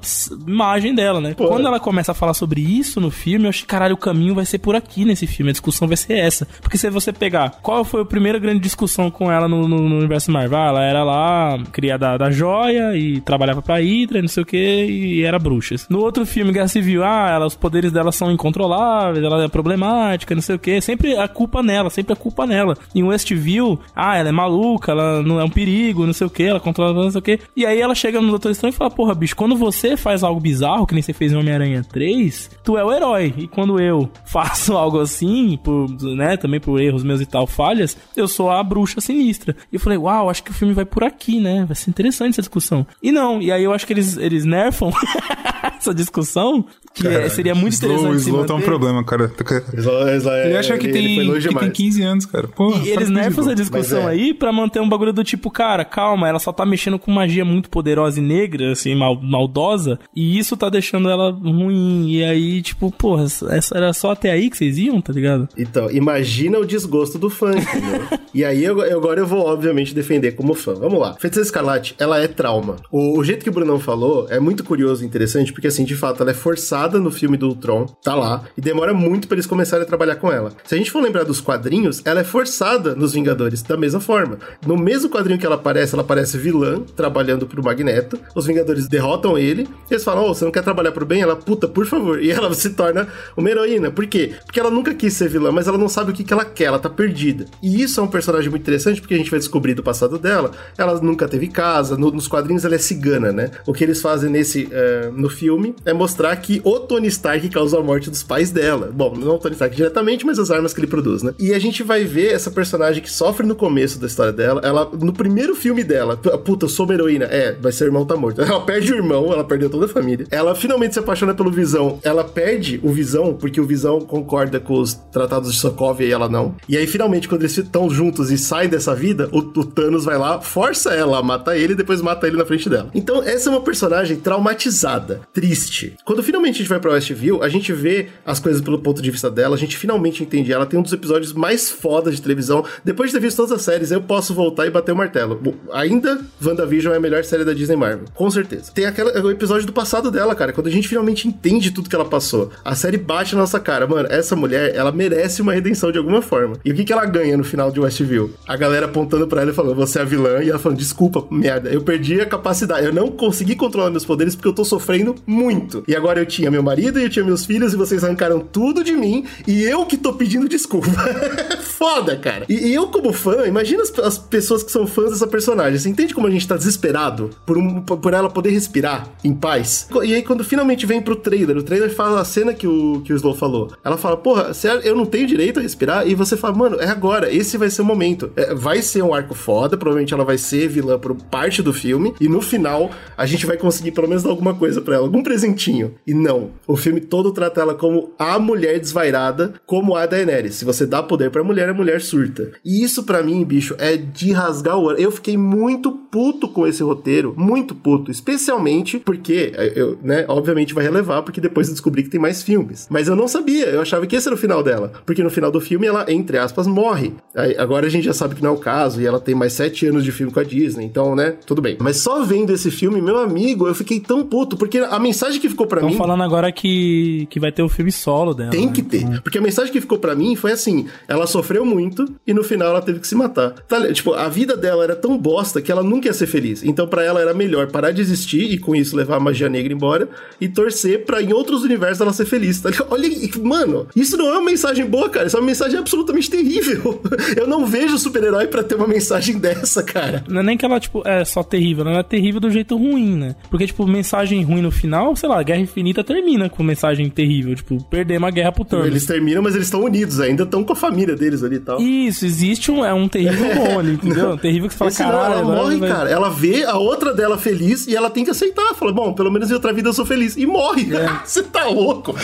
imagem dela, né? Pô. Quando ela começa a falar sobre isso no filme, eu achei, caralho, o caminho vai ser por aqui nesse filme. A discussão vai ser essa. Porque se você pegar, qual foi a primeira grande discussão com ela no, no- no universo Marvel? Ela era lá, criada da joia e trabalhava pra Hydra, e não sei o que, e era bruxas. No outro filme, Guerra Civil, ah, ela, os poderes dela são incontroláveis, ela é problemática, não sei o que. Sempre a culpa nela, sempre a culpa nela. Em Westview, ah, ela é maluca, ela não é um perigo, não sei o que, ela controla não sei o que. E aí ela chega no Doutor Estranho e fala, porra, bicho, quando você faz algo bizarro, que nem você fez em Homem-Aranha 3, tu é o herói. E quando eu faço algo assim, por, né, também por erros meus e tal, falhas, eu sou a bruxa sinistra. E eu falei, uau, acho que o filme vai por aqui, né? Vai ser interessante essa discussão. E não, e aí eu acho que eles, eles nerfam essa discussão, que é- seria muito Slow, interessante. se Slow tá um problema, cara. Isla- Ele acha que, ele tem, foi longe que tem demais. 15 anos, cara. Porra, E eles nerfam isso, essa discussão é. aí pra manter um bagulho do tipo, cara, calma, ela só tá mexendo com magia muito poderosa e negra, assim, mal, maldosa, e isso tá deixando ela ruim. E aí, tipo, porra, essa era só até aí que vocês iam, tá ligado? Então, imagina o desgosto do fã, entendeu? e aí, eu, agora eu vou, obviamente, defender como fã. Vamos lá. Feiticeira Escarlate, ela é trauma. O, o jeito que o Brunão falou é muito curioso e interessante, porque, assim, de fato, ela é forçada no filme do Ultron, tá lá, e demora muito pra eles começarem a trabalhar com ela. Se a gente for lembrar dos quadrinhos, ela é forçada nos Vingadores, da mesma forma. No mesmo quadrinho que ela aparece, ela aparece vilã, trabalhando pro Magneto, os Vingadores derrotam ele, e eles falam, ô, você não quer trabalhar pro bem? Ela, puta, por favor. E ela se torna uma heroína. Por quê? Porque ela nunca quis ser vilã, mas ela não sabe o que, que ela quer, ela tá perdida. E isso é um personagem muito interessante, porque a gente vai descobrir do passado dela. Ela nunca teve casa, no- nos quadrinhos ela é cigana, né? O que eles fazem nesse eh, no filme é mostrar que o Tony Stark causou a morte dos pais dela. Bom, não o Tony Stark diretamente, mas as armas que ele produz, né? E a gente vai ver essa personagem que sofre no começo da história dela. Ela, no primeiro filme dela, puta, eu sou uma heroína. É, mas seu irmão tá morto. Ela perde o irmão, ela perdeu toda a família. Ela finalmente se apaixona pelo Visão. Ela perde o Visão, porque o Visão concorda com os tratados de Sokovia e ela não. E aí, finalmente, quando eles estão juntos e saem dessa vida, o, o Thanos vai lá, força ela a matar ele e depois mata ele na frente dela. Então, essa é uma personagem traumatizada, triste. Quando finalmente a gente vai pra Westview, a gente vê as coisas pelo ponto de vista dela, a gente finalmente entende ela. Tem um dos episódios mais fodas de televisão. Depois de ter visto todas as séries, eu posso voltar e bater o martelo. Ainda, WandaVision é a melhor série da Disney Marvel. Com certeza. Tem aquela, o episódio do passado dela, cara, quando a gente finalmente entende tudo que ela passou. A série bate na nossa cara. Mano, essa mulher, ela merece uma redenção de alguma forma. E o que, que ela ganha no final de Westview? A galera apontando pra ela e falando, você é a vilã. E ela falando, desculpa, merda, eu perdi a capacidade. Eu não consegui controlar meus poderes porque eu tô sofrendo muito. E agora eu tinha meu marido e eu tinha meus filhos e vocês arrancaram tudo de mim e eu que tô pedindo desculpa. Foda, cara. E, e eu, como fã, imagina as, as pessoas que são fãs dessa personagem. Você entende como a gente tá desesperado por, um, por ela poder respirar em paz? E aí, quando finalmente vem pro trailer, o trailer fala a cena que o, que o Slow falou. Ela fala, porra, sério, eu não tenho direito a respirar? E você fala, mano, é agora, esse vai ser o momento. É, vai ser um arco foda, provavelmente ela vai ser vilã por parte do filme, e no final a gente vai conseguir pelo menos dar alguma coisa pra ela, algum presentinho. E não, o filme todo trata ela como a mulher desvairada, como a Daenerys. Se você dá poder pra mulher, a mulher surta. E isso para mim, bicho, é de rasgar o. Eu fiquei muito puto com esse roteiro, muito puto, especialmente porque é, eu, né, obviamente vai relevar porque depois eu descobri que tem mais filmes. Mas eu não sabia, eu achava que esse era o final dela, porque no final do filme ela, entre aspas, morre. Aí, agora a gente já sabe que não é o caso e ela tem mais sete anos de filme com a Disney, então, né, tudo bem. Mas só vendo esse filme, meu amigo, eu fiquei tão puto porque a mensagem que ficou para mim. Estão falando agora que, que vai ter o filme solo dela. Tem né? que ter. Porque a mensagem que ficou para mim foi assim: ela sofreu muito e no final ela teve que se matar. Tá, tipo, a vida dela era tão bosta que ela nunca ia ser feliz. Então, para ela era melhor parar de existir e com isso levar a magia negra embora e torcer pra em outros universos ela ser feliz. Tá? Olha, mano, isso não é uma mensagem boa, cara. Isso é uma mensagem absolutamente terrível. Eu não vejo super-herói para ter uma mensagem dessa, cara. Não é nem que ela, tipo, é só terrível, ela é terrível do jeito ruim, né? Porque, tipo, mensagem ruim no final, sei lá, Guerra Infinita termina com mensagem terrível. Tipo, perder uma guerra pro Thanos. Eles terminam, mas eles estão unidos ainda, estão com a família deles ali e tal. Isso, existe um, é um terrível bom ali, entendeu? Um terrível que você fala, Esse não, ela morre, vai- cara. Ela vê a outra dela feliz e ela tem que aceitar. Fala, bom, pelo menos em outra vida eu sou feliz. E morre. Você tá louco?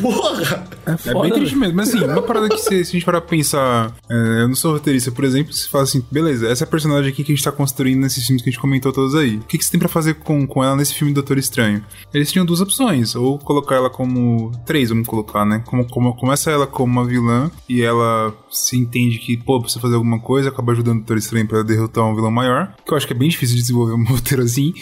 Porra! É É foda, bem triste mesmo. Mas assim, uma parada que se, se a gente parar pra pensar, é, eu não sou roteirista, por exemplo, você fala assim, beleza, essa é a personagem aqui que a gente tá construindo nesses filmes que a gente comentou todos aí. O que, que você tem pra fazer com, com ela nesse filme Doutor Estranho? Eles tinham duas opções, ou colocar ela como. Três, vamos colocar, né? Como, como, começa ela como uma vilã e ela se entende que, pô, precisa fazer alguma coisa, acaba ajudando o Doutor Estranho pra derrotar um vilão maior, que eu acho que é bem difícil de desenvolver um roteiro assim.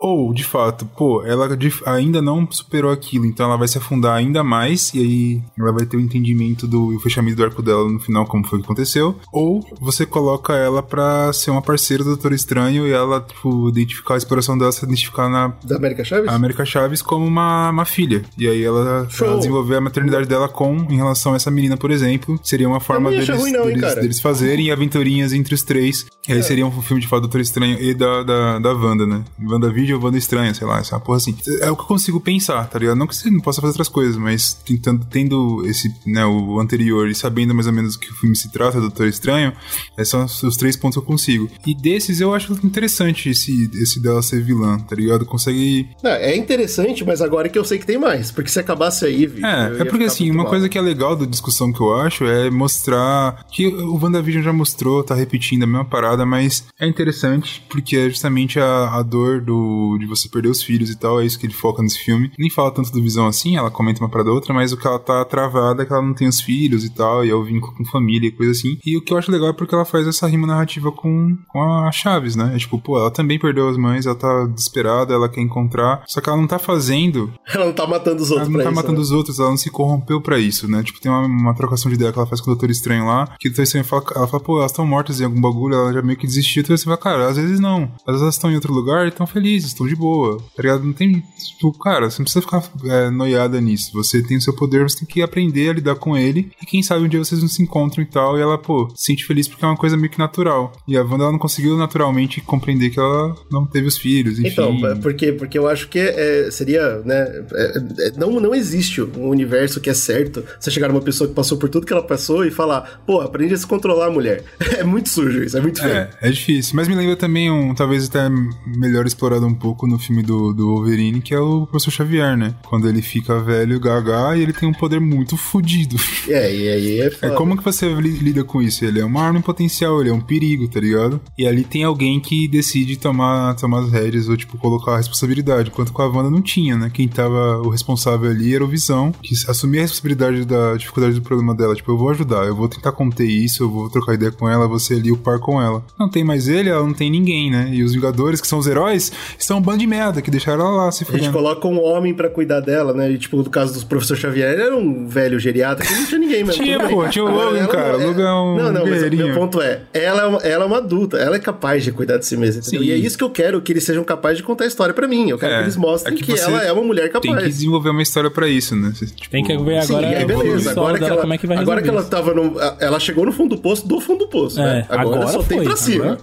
Ou, de fato, pô, ela ainda não superou aquilo, então ela vai se afundar ainda mais, e aí ela vai ter o entendimento do o fechamento do arco dela no final, como foi que aconteceu. Ou você coloca ela pra ser uma parceira do Doutor Estranho e ela, tipo, identificar a exploração dela, se identificar na Da América Chaves? a América Chaves como uma, uma filha. E aí ela, ela desenvolver a maternidade dela com, em relação a essa menina, por exemplo. Seria uma forma deles, ruim não, deles? É. deles fazerem aventurinhas entre os três. E aí seria um filme de fato do Doutor Estranho e da, da, da Wanda, né? Wanda Vídeo ou Wanda Estranha, sei lá, essa porra assim. É o que eu consigo pensar, tá ligado? Não que você não possa fazer outras coisas, mas tentando, tendo esse, né, o anterior e sabendo mais ou menos do que o filme se trata, do Doutor Estranho, esses são os três pontos que eu consigo. E desses eu acho interessante esse, esse dela ser vilã, tá ligado? Consegue Não, é interessante, mas agora que eu sei que tem mais. Porque se acabasse aí, eu É, é porque assim, uma mal. coisa que é legal da discussão que eu acho é mostrar que o WandaVision já mostrou, tá repetindo a mesma parada, mas é interessante porque é justamente a, a dor do, de você perder os filhos e tal, é isso que ele foca nesse filme. Nem fala tanto do Visão assim, ela comenta uma parada ou outra, mas o que ela tá travada é que ela não tem os filhos e tal, e é o vínculo com família e coisa assim. E o que eu acho legal é porque ela faz essa rima narrativa com, com a Chaves, né? É tipo, pô, ela também perdeu as mães, ela tá desesperada, ela quer encontrar, só que ela não tá fazendo Ela não tá matando os ela outros não pra tá isso, matando né? os outros, ela não se corrompeu pra isso, né? Tipo, tem uma, uma trocação de ideia que ela faz com o Doutor Estranho lá, que o Doutor Estranho fala, ela fala, pô, elas estão mortas em algum bagulho, ela já meio que desistiu, você fala, cara, às vezes não. Às vezes elas estão em outro lugar e estão felizes, estão de boa, tá ligado? Não tem, tipo, cara, você não precisa ficar é, noiada nisso. Você tem o seu poder, você tem que aprender a lidar com ele, e quem sabe um dia vocês não se encontram e tal, e ela, pô, se sente feliz porque é uma coisa meio que natural. E a Wanda, ela não conseguiu naturalmente compreender que ela não teve os filhos, enfim. Então, é porque, porque eu acho que é, seria, né? é- é- não, não existe um universo que é certo. Você chegar numa pessoa que passou por tudo que ela passou e falar, pô, aprende a se controlar, mulher. É muito sujo isso, é muito feio. É, é difícil. Mas me lembra também um, talvez até melhor explorado um pouco no filme do, do Wolverine, que é o Professor Xavier, né? Quando ele fica velho, gaga, e ele tem um poder muito fodido. É, e aí é É foda. como que você li- lida com isso? Ele é uma arma em potencial, ele é um perigo, tá ligado? E ali tem alguém que decide tomar, tomar as rédeas ou, tipo, colocar a responsabilidade. Enquanto com a Wanda não tinha, né? Quem tava o responsável ali era o Visão, que assumia a responsabilidade da dificuldade do problema dela. Tipo, eu vou ajudar, eu vou tentar conter isso, eu vou trocar ideia com ela, você ali o par com ela. Não tem mais ele, ela não tem ninguém, né? E os Vingadores, que são os heróis, são um bando de merda, que deixaram ela lá se A gente fudendo. coloca um homem pra cuidar dela, né? E, tipo, no caso do professor Xavier, ele era um velho geriatra que não tinha ninguém mesmo. Tinha, pô, tinha o Agora, Logan, cara, o Logan é um Não, não, mas o meu ponto é, ela é, uma, ela é uma adulta, ela é capaz de cuidar de si mesma, entendeu? Sim. E é isso que eu quero, que eles sejam capazes de contar a história pra mim. Eu quero É, que eles mostrem é que que, ela é uma mulher Tem que capaz. desenvolver uma história pra isso, né? Tipo, Tem que ver Sim, agora aí o beleza. Agora, que ela, como é que vai agora que ela tava no. Ela chegou no fundo do poço do fundo do poço, É, né? Agora, agora só tem foi, pra cima.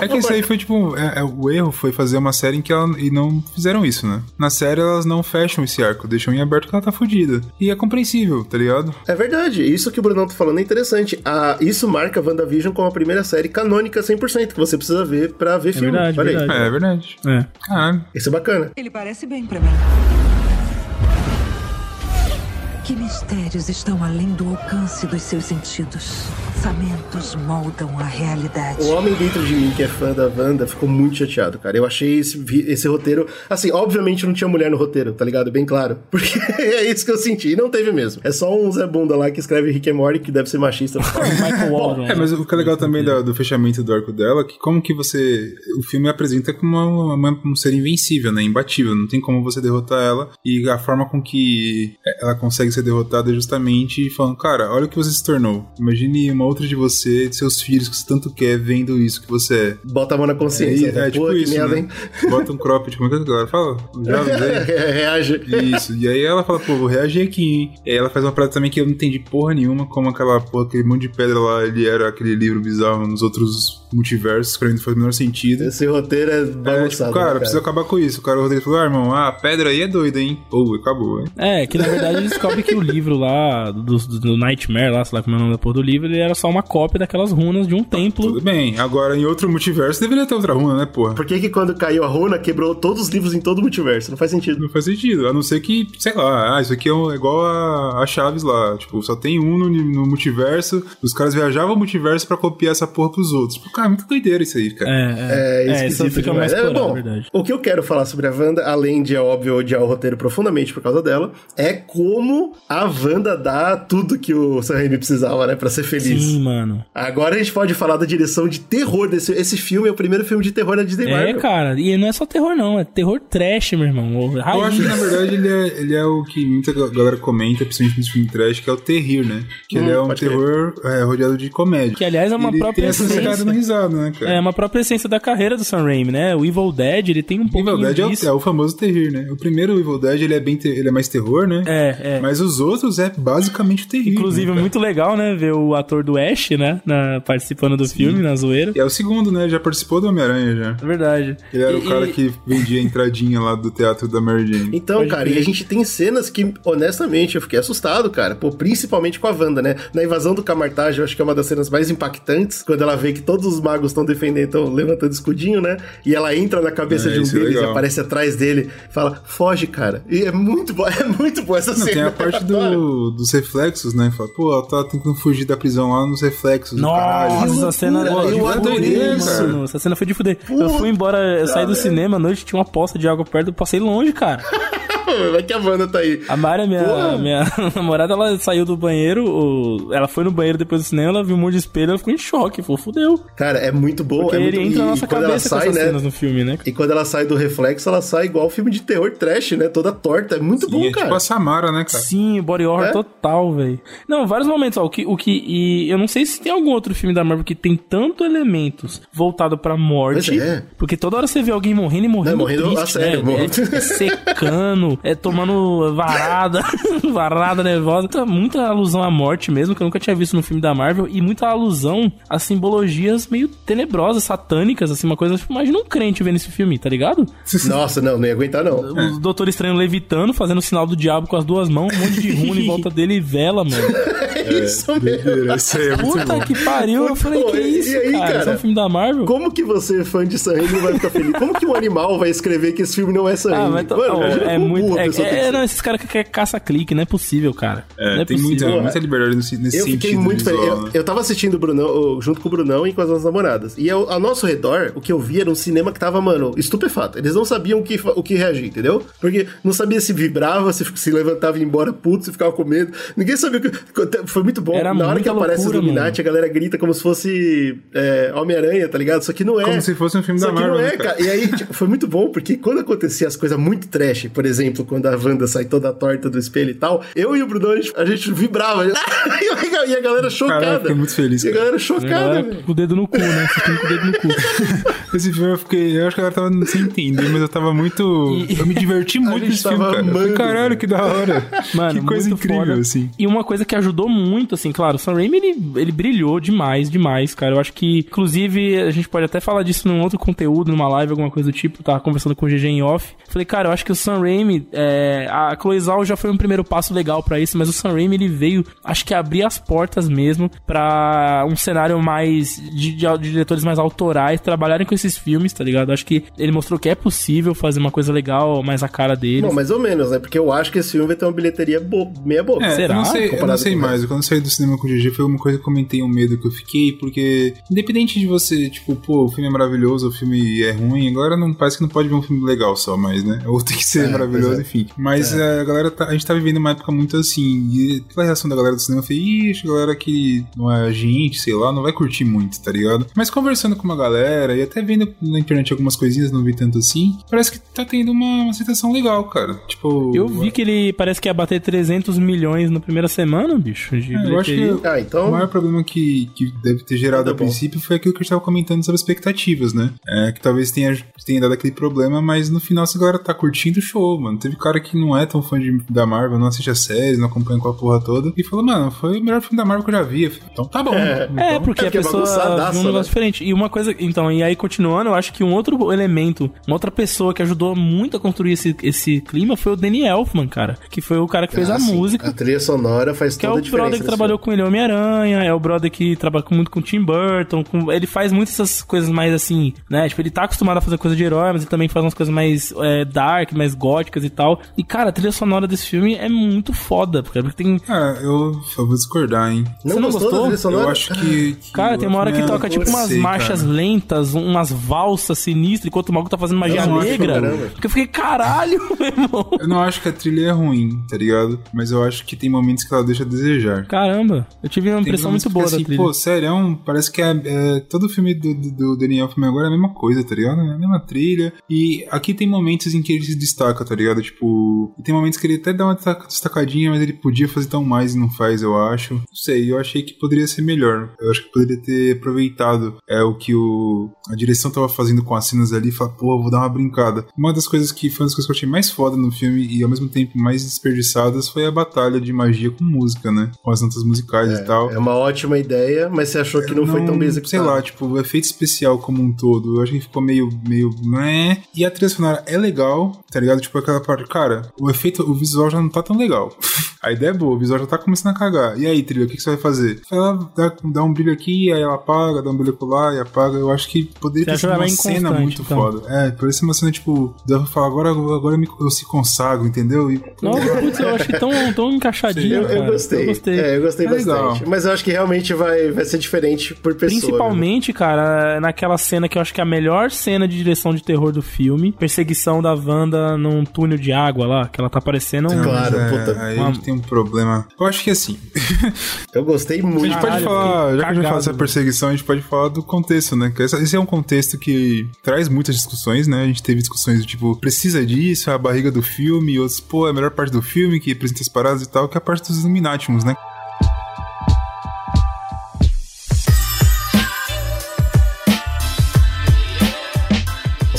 É, é que isso aí foi tipo. é- é, o erro foi fazer uma série em que ela. E não fizeram isso, né? Na série elas não fecham esse arco, deixam em aberto que ela tá fodida. E é compreensível, tá ligado? É verdade, isso que o Brunão tá falando é interessante. Ah, isso marca WandaVision como a primeira série canônica 100% que você precisa ver pra ver filme. verdade, Olha verdade. É, é verdade. É. Caralho. Isso é bacana. Ele parece bem pra mim. Que mistérios estão além do alcance dos seus sentidos? Pensamentos moldam a realidade. O homem dentro de mim que é fã da Wanda ficou muito chateado, cara. Eu achei esse, esse roteiro. Assim, obviamente não tinha mulher no roteiro, tá ligado? Bem claro. Porque é isso que eu senti. E não teve mesmo. É só um Zé Bunda lá que escreve Rick and Morty, que deve ser machista. Michael Waldron. É, mas o que é legal também do, do fechamento do arco dela, que como que você. O filme apresenta como uma, uma- um ser invencível, né? Imbatível. Não tem como você derrotar ela. E a forma com que ela consegue ser derrotada é justamente falando, cara, olha o que você se tornou. Imagine uma outra de você, de seus filhos que você tanto quer, vendo isso que você é. Bota a mão na consciência. É, né? é tipo Pô, isso, merda, né? Bota um cropped, como é que a galera fala? Jovens aí. Reage. Isso, e aí ela fala, pô, vou reagir aqui, hein? E aí ela faz uma parada também que eu não entendi porra nenhuma, como aquela porra, aquele monte de pedra lá, ele era aquele livro bizarro nos outros multiversos, pra mim não faz o menor sentido. Esse roteiro é É, bagunçado. tipo, né, cara, precisa acabar com isso. O cara o roteiro falou, ah, irmão, ah, a pedra aí é doida, hein? Pô, acabou, hein? É, que na verdade ele descobre que o livro lá, do, do- do Nightmare, lá, sei lá como é o nome da porra do livro, ele era só uma cópia daquelas runas de um templo. Tudo bem. Agora, em outro multiverso, deveria ter outra runa, né, porra? Por que que quando caiu a runa, quebrou todos os livros em todo o multiverso? Não faz sentido. Não faz sentido, a não ser que, sei lá, ah, isso aqui é um- é igual a, a Chaves lá. Tipo, só tem um no, no multiverso, os caras viajavam o multiverso pra copiar essa porra pros outros. Tipo, cara, é muito doideira isso aí, cara. É, É, é, é, isso fica demais. mais É, bom, na verdade. o que eu quero falar sobre a Wanda, além de, é óbvio, odiar o roteiro profundamente por causa dela, é como a Wanda dá tudo que o Sam Raimi precisava, né, pra ser feliz. Sim, mano. Agora a gente pode falar da direção de terror desse esse filme, é o primeiro filme de terror da Disney É, Marvel. cara, e não é só terror, não, é terror trash, meu irmão. Eu acho que, na verdade, ele é, ele é o que muita galera comenta, principalmente nos filmes trash, que é o terrir, né? Que ele Hum, é um terror é, rodeado de comédia. Que, aliás, é uma ele própria essência. Né, cara? É uma própria essência da carreira do Sam Raimi, né? O Evil Dead, ele tem um O pouco Evil Dead é o, disso. é o famoso terrir, né? O primeiro Evil Dead, ele é, bem te- ele é mais terror, né? É, é. Mas os outros é basicamente o terrir. Inclusive, né, é muito legal, né? Ver o ator do Ash, né? na- participando do filme, na zoeira. E é o segundo, né? Já participou do Homem-Aranha, já. É verdade. Ele era E- o cara e- que vendia a entradinha lá do teatro da Mary Jane. Então, Pode cara, crer. e a gente tem cenas que, honestamente, eu fiquei assustado, cara. Pô, principalmente com a Wanda, né? Na invasão do Camartage, eu acho que é uma das cenas mais impactantes, quando ela vê que todos os magos estão defendendo, estão levantando escudinho, né? E ela entra na cabeça É, de um isso é deles e legal. aparece atrás dele, fala, foge, cara. E é muito bom, é muito boa essa Não, cena. tem a parte do, dos reflexos, né? Fala, pô, ela tá tentando fugir da prisão lá nos reflexos. caralho. Nossa, essa cena. loucura, eu eu adorei, cara. mano. Essa cena foi de fuder. eu fui embora, eu saí do cinema à noite, tinha uma poça de água perto, eu passei longe, cara. Vai que a Wanda tá aí. A Mari, minha, Porra. minha namorada, ela saiu do banheiro, o- ela foi no banheiro depois do cinema, ela viu um monte de espelho, ela ficou em choque, falou, fudeu. Cara, é muito bom. Porque é muito... ele entra na e nossa quando ela cabeça com sai, essas né? cenas no filme, né? E quando ela sai do reflexo, ela sai igual filme de terror trash, né? Toda torta. É muito E bom, é cara. tipo a Samara, né, cara? Sim, body horror É? total, velho. Não, vários momentos, ó, o que, o que, e eu não sei se tem algum outro filme da Marvel que tem tanto elementos voltado pra morte, é. porque toda hora você vê alguém morrendo e morrendo Não, morrendo a triste, sério, né? morrendo. É, é é tomando varada, varada nervosa, muita, muita alusão à morte mesmo, que eu nunca tinha visto no filme da Marvel, e muita alusão a simbologias meio tenebrosas, satânicas, assim, uma coisa, tipo, imagina um crente vendo esse filme, tá ligado? Nossa, não, não ia aguentar, não. O Doutor Estranho levitando, fazendo o sinal do diabo com as duas mãos, um monte de runa em volta dele e vela, mano. É isso mesmo. Doideira, Isso é muito Puta bom. que pariu, eu falei, Pô, que isso, e aí, cara? cara? Isso é um filme da Marvel? Como que você, fã de Sam Raimi, não vai ficar feliz? Como que um animal vai escrever que esse filme não é Sam Ah, mas tá- Mano, ó, é quão muito. É, pessoa que é, ser. não, esses caras que querem caça-clique, não é possível, cara. É, não é tem possível. muita, muita liberdade nesse, nesse Eu sentido. fiquei muito Eu, né? eu tava assistindo o Brunão, junto com o Brunão e com as nossas namoradas. E eu, ao nosso redor, o que eu vi era um cinema que tava, mano, estupefato. Eles não sabiam o que, o que reagir, entendeu? Porque não sabia se vibrava, se, se levantava e ia embora puto, se ficava com medo. Ninguém sabia o que. Foi muito bom. Era Na hora que aparece loucura, o Illuminati, a galera grita como se fosse é, Homem-Aranha, tá ligado? Só que não é. Como se fosse um filme Só da que Marvel, não é, né, cara. cara? E aí, tipo, foi muito bom, porque quando acontecia as coisas muito trash, por exemplo, quando a Wanda sai toda torta do espelho e tal, eu e o Bruno, a gente, a gente vibrava. e a galera chocada. Caralho, eu fiquei muito feliz, E a cara. galera chocada, com o dedo no cu, né? Assistindo com o dedo no cu. Esse filme eu fiquei. Eu acho que ela tava sem entender, mas eu tava muito. Eu me diverti muito nesse filme, cara. Eu falei, amando, Caralho, que da hora. Mano, que coisa muito incrível, foda. assim. E uma coisa que ajudou muito, assim, claro, o Sam Raimi, ele, ele brilhou demais, demais, cara. Eu acho que, inclusive, a gente pode até falar disso num outro conteúdo, numa live, alguma coisa do tipo. Tava conversando com o GG em off. Falei, cara, eu acho que o Sam Raimi, é, a Chloe Zhao já foi um primeiro passo legal para isso, mas o Sam Raimi, ele veio, acho que abrir as portas mesmo para um cenário mais de, de, de, diretores mais autorais trabalharem com esses filmes, tá ligado? Acho que ele mostrou que é possível fazer uma coisa legal, mais a cara deles. Não, mais ou menos, né? Porque eu acho que esse filme vai ter uma bilheteria bo meia boca. É, Será? Eu não sei, eu não sei mais. Quando eu saí do cinema com o GG foi uma coisa que eu comentei um medo que eu fiquei, porque independente de você, tipo, pô, o filme é maravilhoso, o filme é ruim, agora não parece que não pode ver um filme legal só, mais, né? Ou tem que ser É, maravilhoso, é. enfim. Mas é, a galera tá, a gente tá vivendo uma época muito assim, e pela reação da galera do cinema, eu falei, ixi, a galera que não é gente, sei lá, não vai curtir muito, tá ligado? Mas conversando com uma galera e até vendo na internet algumas coisinhas, não vi tanto assim, parece que tá tendo uma, uma aceitação legal, cara. Tipo. Eu vi que ele parece que ia bater 300 milhões na primeira semana, bicho. De É, eu acho que Ah, o então. maior problema que, que deve ter gerado Tá a princípio foi aquilo que a gente tava comentando sobre expectativas, né? É, que talvez tenha, tenha dado aquele problema, mas no final essa galera tá curtindo o show, mano. Teve cara que não é tão fã de, da Marvel, não assiste a séries, não acompanha com a porra toda, e falou, mano, foi o melhor filme da Marvel que eu já vi. Então tá bom. É. Então, É, porque É a é pessoa viu um negócio né? diferente. E uma coisa, então, e aí continuando, eu acho que um outro elemento, uma outra pessoa que ajudou muito a construir esse, esse clima foi o Danny Elfman, cara. Que foi o cara que fez Ah, a sim. música. A trilha sonora faz Que é toda o a diferença. brother que trabalhou com ele, Homem-Aranha, é o brother que trabalha muito com Tim Burton, com- ele faz muitas essas coisas mais assim, né? Tipo, ele tá acostumado a fazer coisa de herói, mas ele também faz umas coisas mais é, dark, mais góticas e tal. E, cara, a trilha sonora desse filme é muito foda, porque tem... Ah, eu, eu vou discordar, hein? Não, Você não gostou, gostou? Eu acho que. que Cara, tem uma hora que toca tipo eu umas sei, marchas cara. lentas, umas valsas sinistras, enquanto o maluco tá fazendo magia Eu negra. caramba. Que eu fiquei, caralho, meu irmão. Eu não acho que a trilha é ruim, tá ligado? Mas eu acho que tem momentos que ela deixa a desejar. Caramba, eu tive uma Tem impressão muito boa fica da assim, trilha. Pô, sério, é um, parece que é, é- todo filme do, do, do Daniel Elfman agora é a mesma coisa, tá ligado? É a mesma trilha. E aqui tem momentos em que ele se destaca, tá ligado? Tipo, tem momentos que ele até dá uma destaca- destacadinha, mas ele podia fazer tão mais e não faz, eu acho. Não sei, eu achei que poderia ser melhor. Eu acho que poderia ter aproveitado é, o que o, a direção tava fazendo com as cenas ali e falar, pô, vou dar uma brincada. Uma das coisas que foi uma das coisas que eu achei mais foda no filme e ao mesmo tempo mais desperdiçadas foi a batalha de magia com música, né? Com as notas musicais e tal. É uma ótima ideia, mas você achou que não, foi tão bem executado. Sei lá, tipo, o efeito especial como um todo, eu acho que ficou meio, meio, né? E a trilha sonora é legal, tá ligado? Tipo, aquela parte, cara, o efeito, o visual já não tá tão legal. A ideia é boa, o visual já tá começando a cagar. E aí, trilha, o que, que você vai fazer? Ela dá, dá um brilho aqui, aí ela apaga, dá um brilho lá e apaga. Eu acho que poderia Você ter sido ela uma cena muito então? foda. É, poderia ser uma cena, tipo, dá pra falar, agora, agora eu, me- eu se consagro, entendeu? E, Não, putz, eu achei tão, tão encaixadinho, Eu, eu cara. gostei. Eu gostei. É, eu gostei É bastante. legal. Mas eu acho que realmente vai, vai ser diferente por pessoa. né? Principalmente, cara, naquela cena que eu acho que é a melhor cena de direção de terror do filme. Perseguição da Wanda num túnel de água lá, que ela tá parecendo um... Claro, é, puta. Aí Uma- tem um problema. Eu acho que assim, Eu gostei A muito. gente pode Caralho, falar, fiquei já que a gente fala dessa perseguição, a gente pode falar do contexto, né? Que essa- esse é um contexto que traz muitas discussões, né? A gente teve discussões do tipo, precisa disso, é a barriga do filme, e outros, pô, é a melhor parte do filme, que representa as paradas e tal, que é a parte dos Illuminatiums, né?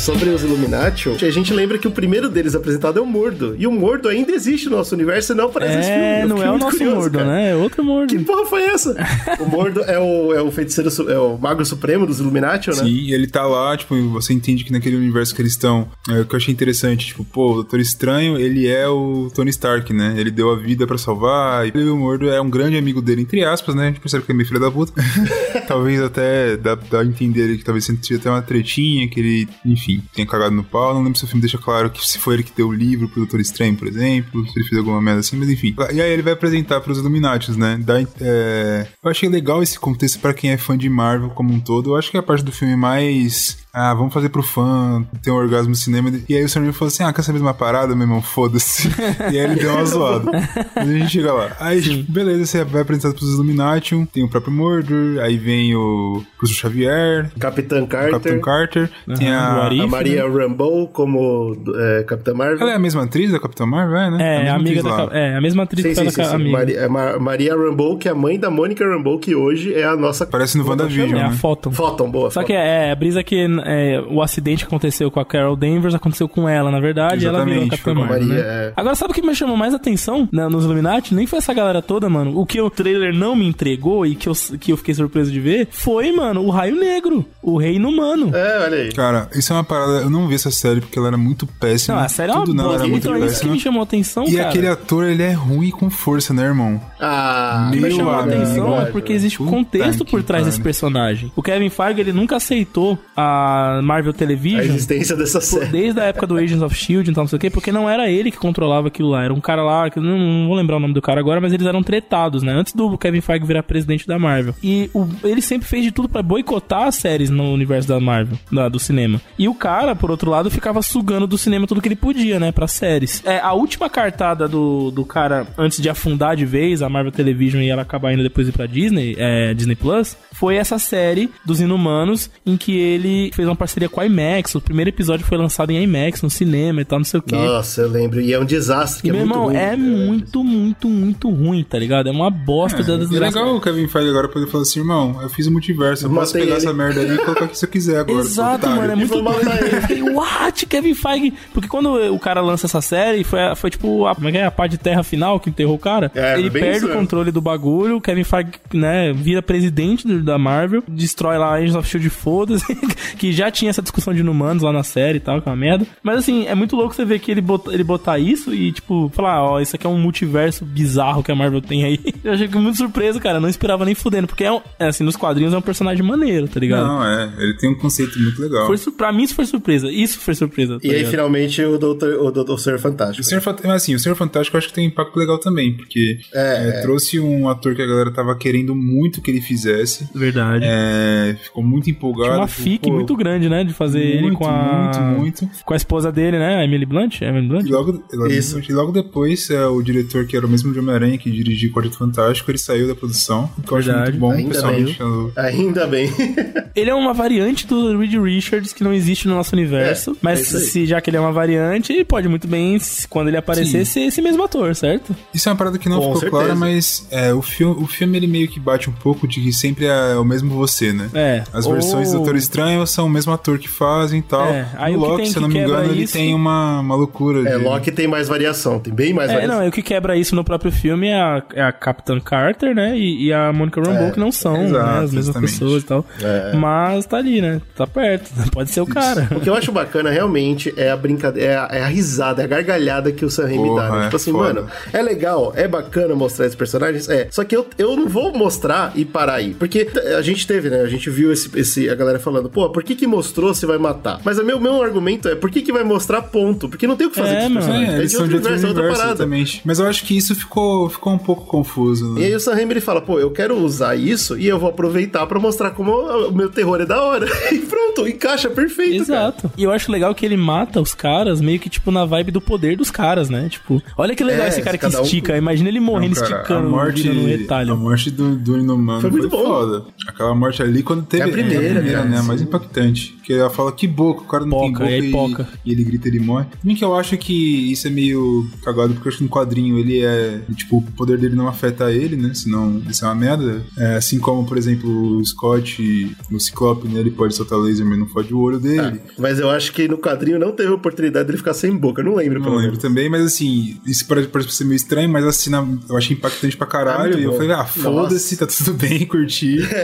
Sobre os Illuminati, a gente lembra que o primeiro deles apresentado é o Mordo. E o Mordo ainda existe no nosso universo e não aparece nesse filme. É, Eu não fiquei é o nosso curioso, Mordo, cara. né? É outro Mordo. Que porra foi essa? o Mordo é o, é o feiticeiro, é o mago supremo dos Illuminati, né? Sim, ele tá lá, tipo, e você entende que naquele universo que eles estão, é, o que eu achei interessante, tipo, pô, o Doutor Estranho, ele é o Tony Stark, né? Ele deu a vida pra salvar, e o Mordo é um grande amigo dele, entre aspas, né? A gente percebe que é meio filho da puta. talvez até dá, dá a entender que talvez tenha até uma tretinha, que ele, enfim, tenha cagado no pau. Não lembro se o filme deixa claro que se foi ele que deu o livro pro Doutor Estranho, por exemplo, se ele fez alguma merda assim, mas enfim. E aí ele vai apresentar pros Illuminati, né? Dá, é, Eu achei legal esse contexto pra quem é fã de Marvel como um todo. Eu acho que é a parte do filme mais. Ah, vamos fazer pro fã ter um orgasmo no cinema. E aí o Sam Raimi falou assim: Ah, quer saber de uma parada, meu irmão? Foda-se. e aí ele deu uma zoada. Mas a gente chega lá. Aí, tipo, beleza, você vai apresentar pros Illuminati. Tem o próprio Mordor. Aí vem o Professor Xavier. Capitã Carter. Capitão Carter. Tem o a. Arif. A Maria Rambeau como é, Capitã Marvel. Ela é a mesma atriz da Capitã Marvel, é, né? É, a mesma amiga atriz da... lá. É, a mesma atriz Sim, que sim, faz sim, a sim. amiga. Mari- é Ma- Maria Rambeau, que é a mãe da Mônica Rambeau, que hoje é a nossa... Aparece no WandaVision, É a né? Photon. Photon, boa. Só Photon. que é, a brisa que é, o acidente que aconteceu com a Carol Danvers aconteceu com ela, na verdade, e ela virou Exatamente, Capitã Marvel, Maria, né? é. Agora, sabe o que me chamou mais atenção né, nos Illuminati? Nem foi essa galera toda, mano. O que o trailer não me entregou e que eu, que eu fiquei surpreso de ver foi, mano, o Raio Negro, o Rei Inumano. É, olha aí. Cara, isso é uma parada. Eu não vi essa série porque ela era muito péssima. Não, a série é uma Tudo bosta. era muito Então é isso que me chamou a atenção, E cara. aquele ator, ele é ruim com força, né, irmão? Ah, Meu me chamou a amigo, atenção é porque existe um contexto por trás desse personagem. O Kevin Feige, ele nunca aceitou a Marvel A Television existência dessa série. desde a época do Agents of S.H.I.E.L.D. então não sei o quê, porque não era ele que controlava aquilo lá. Era um cara lá, que não, não vou lembrar o nome do cara agora, mas eles eram tretados, né? Antes do Kevin Feige virar presidente da Marvel. E o- ele sempre fez de tudo pra boicotar as séries no universo da Marvel, da- do cinema. E o cara, por outro lado, ficava sugando do cinema tudo que ele podia, né? Pra séries. É, a última cartada do, do cara, antes de afundar de vez a Marvel Television e ela acabar indo depois ir pra Disney, é, Disney Plus, foi essa série dos Inumanos, em que ele fez uma parceria com a IMAX. O primeiro episódio foi lançado em IMAX, no cinema e tal, não sei o quê. Nossa, eu lembro. E é um desastre, que E, é meu muito irmão, ruim. é muito, muito, muito ruim, tá ligado? É uma bosta da É desgraça. legal o Kevin Feige agora poder falar assim, irmão, eu fiz o multiverso, eu Eu posso pegar ele. essa merda aí e colocar o que você quiser agora. Exato, mano, é muito doido. what? Kevin Feige? Porque quando o cara lança essa série, foi, foi tipo, a, como é que é? A pá de terra final que enterrou o cara. É, ele bem perde isso o controle do bagulho, o Kevin Feige, né, vira presidente da Marvel, destrói lá a Agents of S.H.I.E.L.D. foda-se, que já tinha essa discussão de inumanos lá na série e tal, que é uma merda. Mas assim, é muito louco você ver que ele, bota, ele botar isso e, tipo, falar, ó, isso aqui é um multiverso bizarro que a Marvel tem aí. Eu achei que muito surpreso, cara, não esperava nem fudendo, porque é, um- é, assim, nos quadrinhos é um personagem maneiro, tá ligado? Não, é, ele tem um conceito muito legal. Foi, pra mim isso foi surpresa. Isso foi surpresa. tá E aí, ligado? finalmente, o Doutor, o Doutor Senhor O Fantástico. Senhor, Fant- mas, assim, o Senhor Fantástico eu acho que tem um impacto legal também, porque é, trouxe um ator que a galera tava querendo muito que ele fizesse. Verdade. É, ficou muito empolgado. Tinha uma fique pô, muito grande, né? De fazer ele muito, com a. muito, muito. Com a esposa dele, né? A Emily Blunt? Emily Blunt? E logo, logo, Isso. e logo depois, é, o diretor que era o mesmo de Homem-Aranha, que dirigiu Quarteto Fantástico, ele saiu da produção. Que eu acho Verdade. muito bom, Ainda pessoalmente. Eu- Ainda bem. Ele é uma variante do Reed Richards que não existe no nosso universo. É, mas é se, já que ele é uma variante, ele pode muito bem, quando ele aparecer, Sim. ser esse mesmo ator, certo? Isso é uma parada que não Com ficou certeza. clara, mas é, o, filme, o filme ele meio que bate um pouco de que sempre é o mesmo você, né? É. As versões do Ou- Doutor Estranho são o mesmo ator que fazem e tal. É, aí o que Loki, tem se eu que não me engano, ele isso- tem uma, uma loucura É, de... Loki tem mais variação, tem bem mais É, variação. não, o que quebra isso no próprio filme é a, é a Capitã Carter, né? E, e a Monica Rambeau, que não são exato, né, as mesmas exatamente. pessoas e tal. Mas tá ali, né? Tá perto. Pode ser o cara. O que eu acho bacana realmente é a brincadeira, é a, é a risada, é a gargalhada que o Sam Raimi dá. Né? é Tipo assim, foda. mano, é legal, é bacana mostrar esses personagens, é. Só que eu, eu não vou mostrar e parar aí. Porque a gente teve, né? A gente viu esse, esse a galera falando, pô, por que que mostrou se vai matar? Mas o meu, meu argumento é, por que que vai mostrar ponto? Porque não tem o que fazer É, com os mano. personagens. É, eles de são de outro universo, é outra parada. exatamente. Mas eu acho que isso ficou, ficou um pouco confuso. E Né? aí o Sam Raimi ele fala, pô, eu quero usar isso e eu vou aproveitar pra mostrar como o meu terror é da hora. E pronto, encaixa perfeito, cara. Exato. E eu acho legal que ele mata os caras meio que, tipo, na vibe do poder dos caras, né? Tipo, olha que legal É, esse cara que cada um estica. Imagina ele morrendo, Não, cara, esticando, a morte, virando um a retalho. morte do, do Inumano Foi foi, muito bom. foda. Aquela morte ali, quando teve. É a primeira, cara, né? A mais sim. Impactante. Que ela fala que boca, o cara não tem Poca, boca é e, poca. e ele grita ele morre. Também que eu acho que isso é meio cagado, porque eu acho que no quadrinho ele é. Tipo, o poder dele não afeta ele, né? Senão isso é uma merda. É, assim como, por exemplo, o Scott, o Ciclope, né? Ele pode soltar laser, mas não fode o olho dele. Mas eu acho que no quadrinho não teve oportunidade dele ficar sem boca, eu não lembro, Não pelo lembro menos. também, mas assim, isso pode, pode ser meio estranho, mas assim, na- eu achei impactante pra Ah, caralho. muito e eu falei, ah, foda-se, tá tudo bem, curti.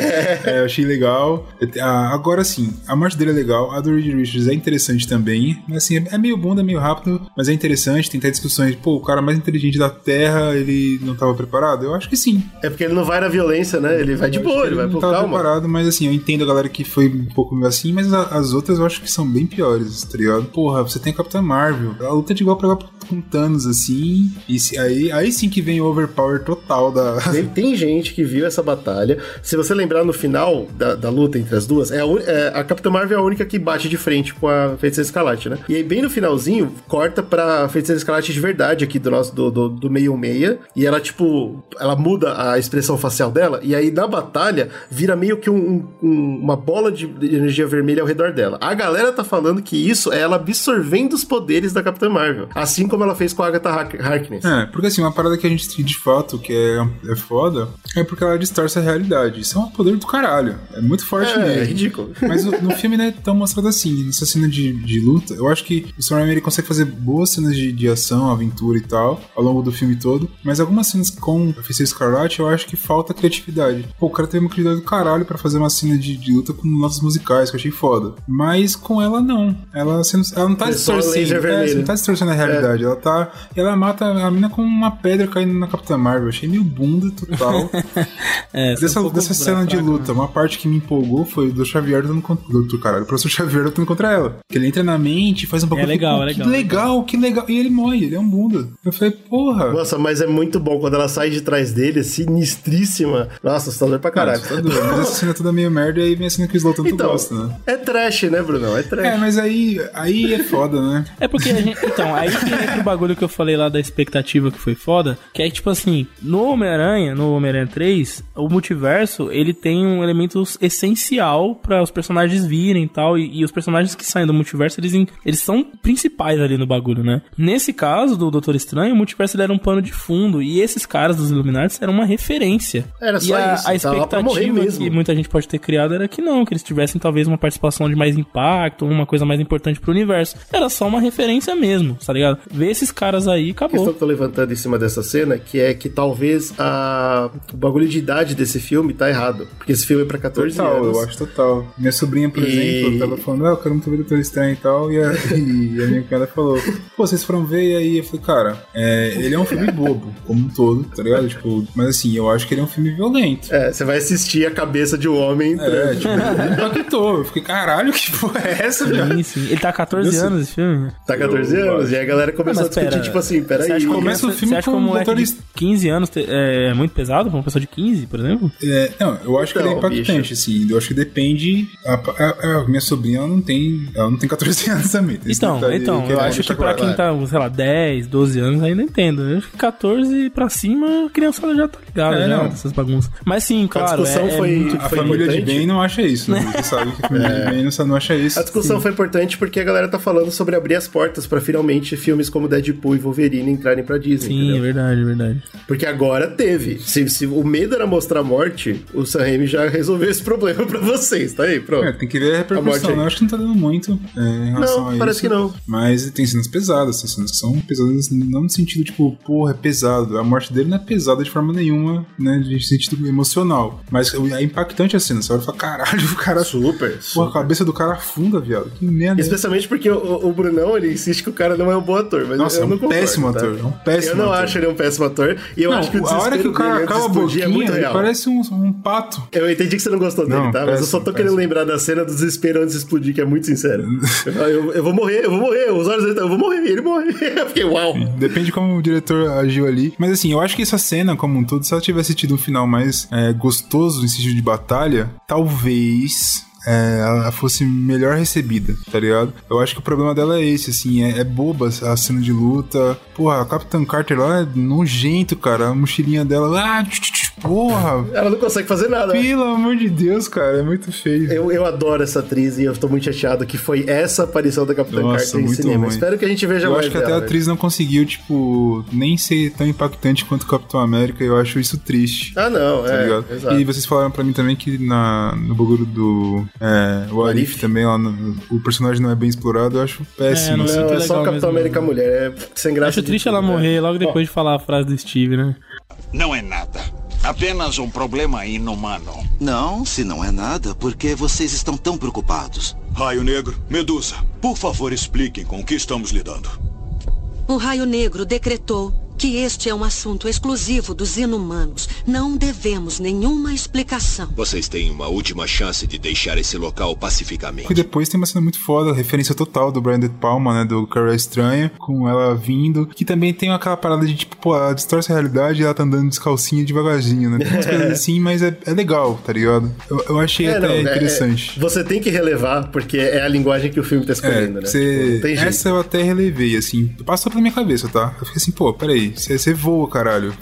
É, eu achei legal. Ah, agora sim, a morte dele é legal, a do Reed Richards é interessante também. Mas assim, é meio bunda, é meio rápido, mas é interessante. Tem até discussões, pô, o cara mais inteligente da Terra, ele não tava preparado? Eu acho que sim. É porque ele não vai na violência, né? Ele vai de Eu boa, ele vai não por tava calma. preparado, mas assim, eu entendo a galera que foi um pouco meio assim, mas a- as outras eu acho que são bem piores, tá ligado? Porra, você tem a Capitã Marvel, ela luta de igual pra igual com Thanos, assim, e aí, aí sim que vem o overpower total da... Tem, tem gente que viu essa batalha. Se você lembrar no final da, da luta entre as duas, é a, é, a Capitã Marvel é a única que bate de frente com a Feiticeira Escarlate, né? E aí, bem no finalzinho, corta pra Feiticeira Escarlate de verdade aqui do nosso do, do, do meio meia. E ela, tipo, ela muda a expressão facial dela. E aí, na batalha, vira meio que um- um- uma bola de de energia vermelha ao redor dela. A galera tá falando que isso é ela absorvendo os poderes da Capitã Marvel. Assim como ela fez com a Agatha Hark- Harkness. É, porque assim, uma parada que a gente de fato que é, é foda é porque ela distorce a realidade. Isso é um poder do caralho. É muito forte É, mesmo. é ridículo. Mas no, no filme não é tão mostrado assim. Nessa cena de, de luta, eu acho que o Sam Raimi ele consegue fazer boas cenas de, de ação, aventura e tal, ao longo do filme todo. Mas algumas cenas com a Feiticeira Escarlate, eu acho que falta criatividade. Pô, o cara teve uma criatividade do caralho pra fazer uma cena de, de luta com notas musicais, que eu achei foda. Mas com ela, não. Ela, sendo- ela não tá É distorcendo. É, não tá distorcendo a realidade. Ela tá. Ela mata a mina com uma pedra caindo na Capitã Marvel. Achei meio bunda total. É, Dessa, um dessa cena de né? luta, uma parte que me empolgou foi do Xavier lutando contra. Do, caralho, o professor Xavier lutando contra ela. Que ele entra na mente, faz um pouco É legal, que é legal, legal, que legal. E ele morre, ele é um bunda. Eu falei, porra. Nossa, mas é muito bom quando ela sai de trás dele, é sinistríssima. Nossa, assustador pra Cara, caralho. tá doido. Mas essa cena é toda meio merda e aí vem a cena que o Slow tanto Então, gosta, né? é trash, né, Brunão? É trash. É, mas aí, aí é foda, né? É porque a gente. Então, aí que entra o bagulho que eu falei lá da expectativa que foi foda. Que é tipo assim, no Homem-Aranha, no Homem-Aranha 3, o multiverso, ele tem um elemento essencial para os personagens virem e tal. E, e os personagens que saem do multiverso, eles, eles são principais ali no bagulho, né? Nesse caso do Doutor Estranho, o multiverso ele era um pano de fundo. E esses caras dos Illuminati eram uma referência. Era e só a, isso, a expectativa mesmo. que muita gente pode ter criado era que não, que eles tivessem talvez uma participação de mais impacto, uma coisa mais importante pro universo. Era só uma referência mesmo, tá ligado? Ver esses caras aí, A questão acabou. que eu tô levantando em cima dessa cena, que é que talvez a... o bagulho de idade desse filme tá errado. Porque esse filme é pra 14 Total, anos. eu acho total. Minha sobrinha, por E- exemplo, tava falando, ah, eu quero muito ver Doutor Estranho e tal, e a, e a minha cunhada falou, pô, vocês foram ver, e aí eu falei, cara, é, ele é um filme bobo, como um todo, tá ligado? Tipo, mas assim, eu acho que ele é um filme violento. É, você vai assistir a cabeça de um homem entrando. É, tipo, me impactou. Eu fiquei, caralho, que porra é essa, velho? Sim, sim. Ele tá há 14 Eu sei. anos esse filme. Tá 14 Eu anos, acho. e aí a galera começou Ah, a mas discutir, pera, tipo assim, peraí. que Começa o filme você acha que com um moleque de Doutor 15 anos te- é muito pesado pra uma pessoa de 15, por exemplo? É, não, eu acho que ele é Então, impactante, assim. Eu acho que depende. A, a- a minha sobrinha, não tem. Ela não tem 14 anos também. Esse Então, detalhe então, que eu é acho que pra quem tá, sei lá, 10, 12 anos ainda entendo. Eu acho que 14 pra cima, a criançada já tá ligada, É, já, não. dessas bagunças. Mas sim, claro, discussão é, é foi- muito A foi família de bem não acha isso. Né? Você sabe que a família de bem não, não acha isso. A discussão foi importante porque a galera tá falando sobre abrir as portas pra finalmente filmes como Deadpool e Wolverine entrarem pra Disney. Sim, é entendeu? verdade, é verdade. Porque agora teve. Se, se o medo era mostrar a morte, o Sam Raimi já resolveu esse problema pra vocês, tá aí, pronto. É, tem que ver a A morte repercussão. né? Eu acho que não tá dando muito é, em relação Não, a isso. parece que não. Mas tem cenas pesadas. Tem cenas que são pesadas, não no sentido, tipo, porra, é pesado. A morte dele não é pesada de forma nenhuma, né? De sentido emocional. Mas é impactante a cena. Você olha e fala, caralho, o cara. Super, Porra, a cabeça do cara afunda, viado. Que merda. é Especialmente porque o, o Brunão, ele insiste que o cara não é um bom ator. Mas Nossa, é um concordo, péssimo tá? ator, é um péssimo Eu não ator. acho ele um péssimo ator. E eu Não, acho que o a hora que o cara acaba a explodir boquinha, é muito ele real. parece um, um pato. Eu entendi que você não gostou dele, Não, tá? Mas eu só tô péssimo, querendo péssimo. lembrar da cena do desespero antes de explodir, que é muito sincero. eu, eu, eu vou morrer, eu vou morrer. Os olhos dele, eu vou morrer, ele morre. eu fiquei, uau. Depende como o diretor agiu ali. Mas assim, eu acho que essa cena, como um todo, se ela tivesse tido um final mais é, gostoso em sentido de batalha, talvez. É, ela fosse melhor recebida, tá ligado? Eu acho que o problema dela é esse, assim, é, é boba a cena de luta. Porra, a Capitã Carter lá é nojento, cara. A mochilinha dela, ah, tch, tch, porra. Ela não consegue fazer nada. Pelo amor de Deus, cara, é muito feio. Eu, eu adoro essa atriz e eu tô muito chateado que foi essa aparição da Capitã Nossa, Carter em cinema. ruim. Espero que a gente veja Eu mais acho que até a dela, né? atriz não conseguiu, tipo, nem ser tão impactante quanto o Capitão América. Eu acho isso triste. Ah, não, Tá é. ligado? Exato. E vocês falaram pra mim também que na, no bagulho do é, What What If If? também, lá no- o personagem não é bem explorado, eu acho péssimo. É, não assim. Não, é Muito só o Capitão mesmo. América mulher. É sem graça. Acho triste tudo, ela né? morrer logo depois de falar a frase do Steve, né? Não é nada. Apenas um problema inumano. Não, se não é nada, por que vocês estão tão preocupados? Raio Negro, Medusa, por favor expliquem com o que estamos lidando. O Raio Negro decretou que este é um assunto exclusivo dos inumanos. Não devemos nenhuma explicação. Vocês têm uma última chance de deixar esse local E pacificamente. depois tem uma cena muito foda, referência total do Brian De Palma, né? Do Cara Estranha, com ela vindo. Que também tem aquela parada de tipo, pô, ela distorce a realidade e ela tá andando descalcinha devagarzinho, né? Tem umas coisas assim, mas é, é legal, tá ligado? Eu, eu achei É, até não, é- interessante. é- você tem que relevar, porque é a linguagem que o filme tá É, escolhendo, né? você- Tipo, não tem jeito. essa eu até relevei, assim. Passou pela minha cabeça, tá? Eu fiquei assim, pô, peraí. Você voa, caralho.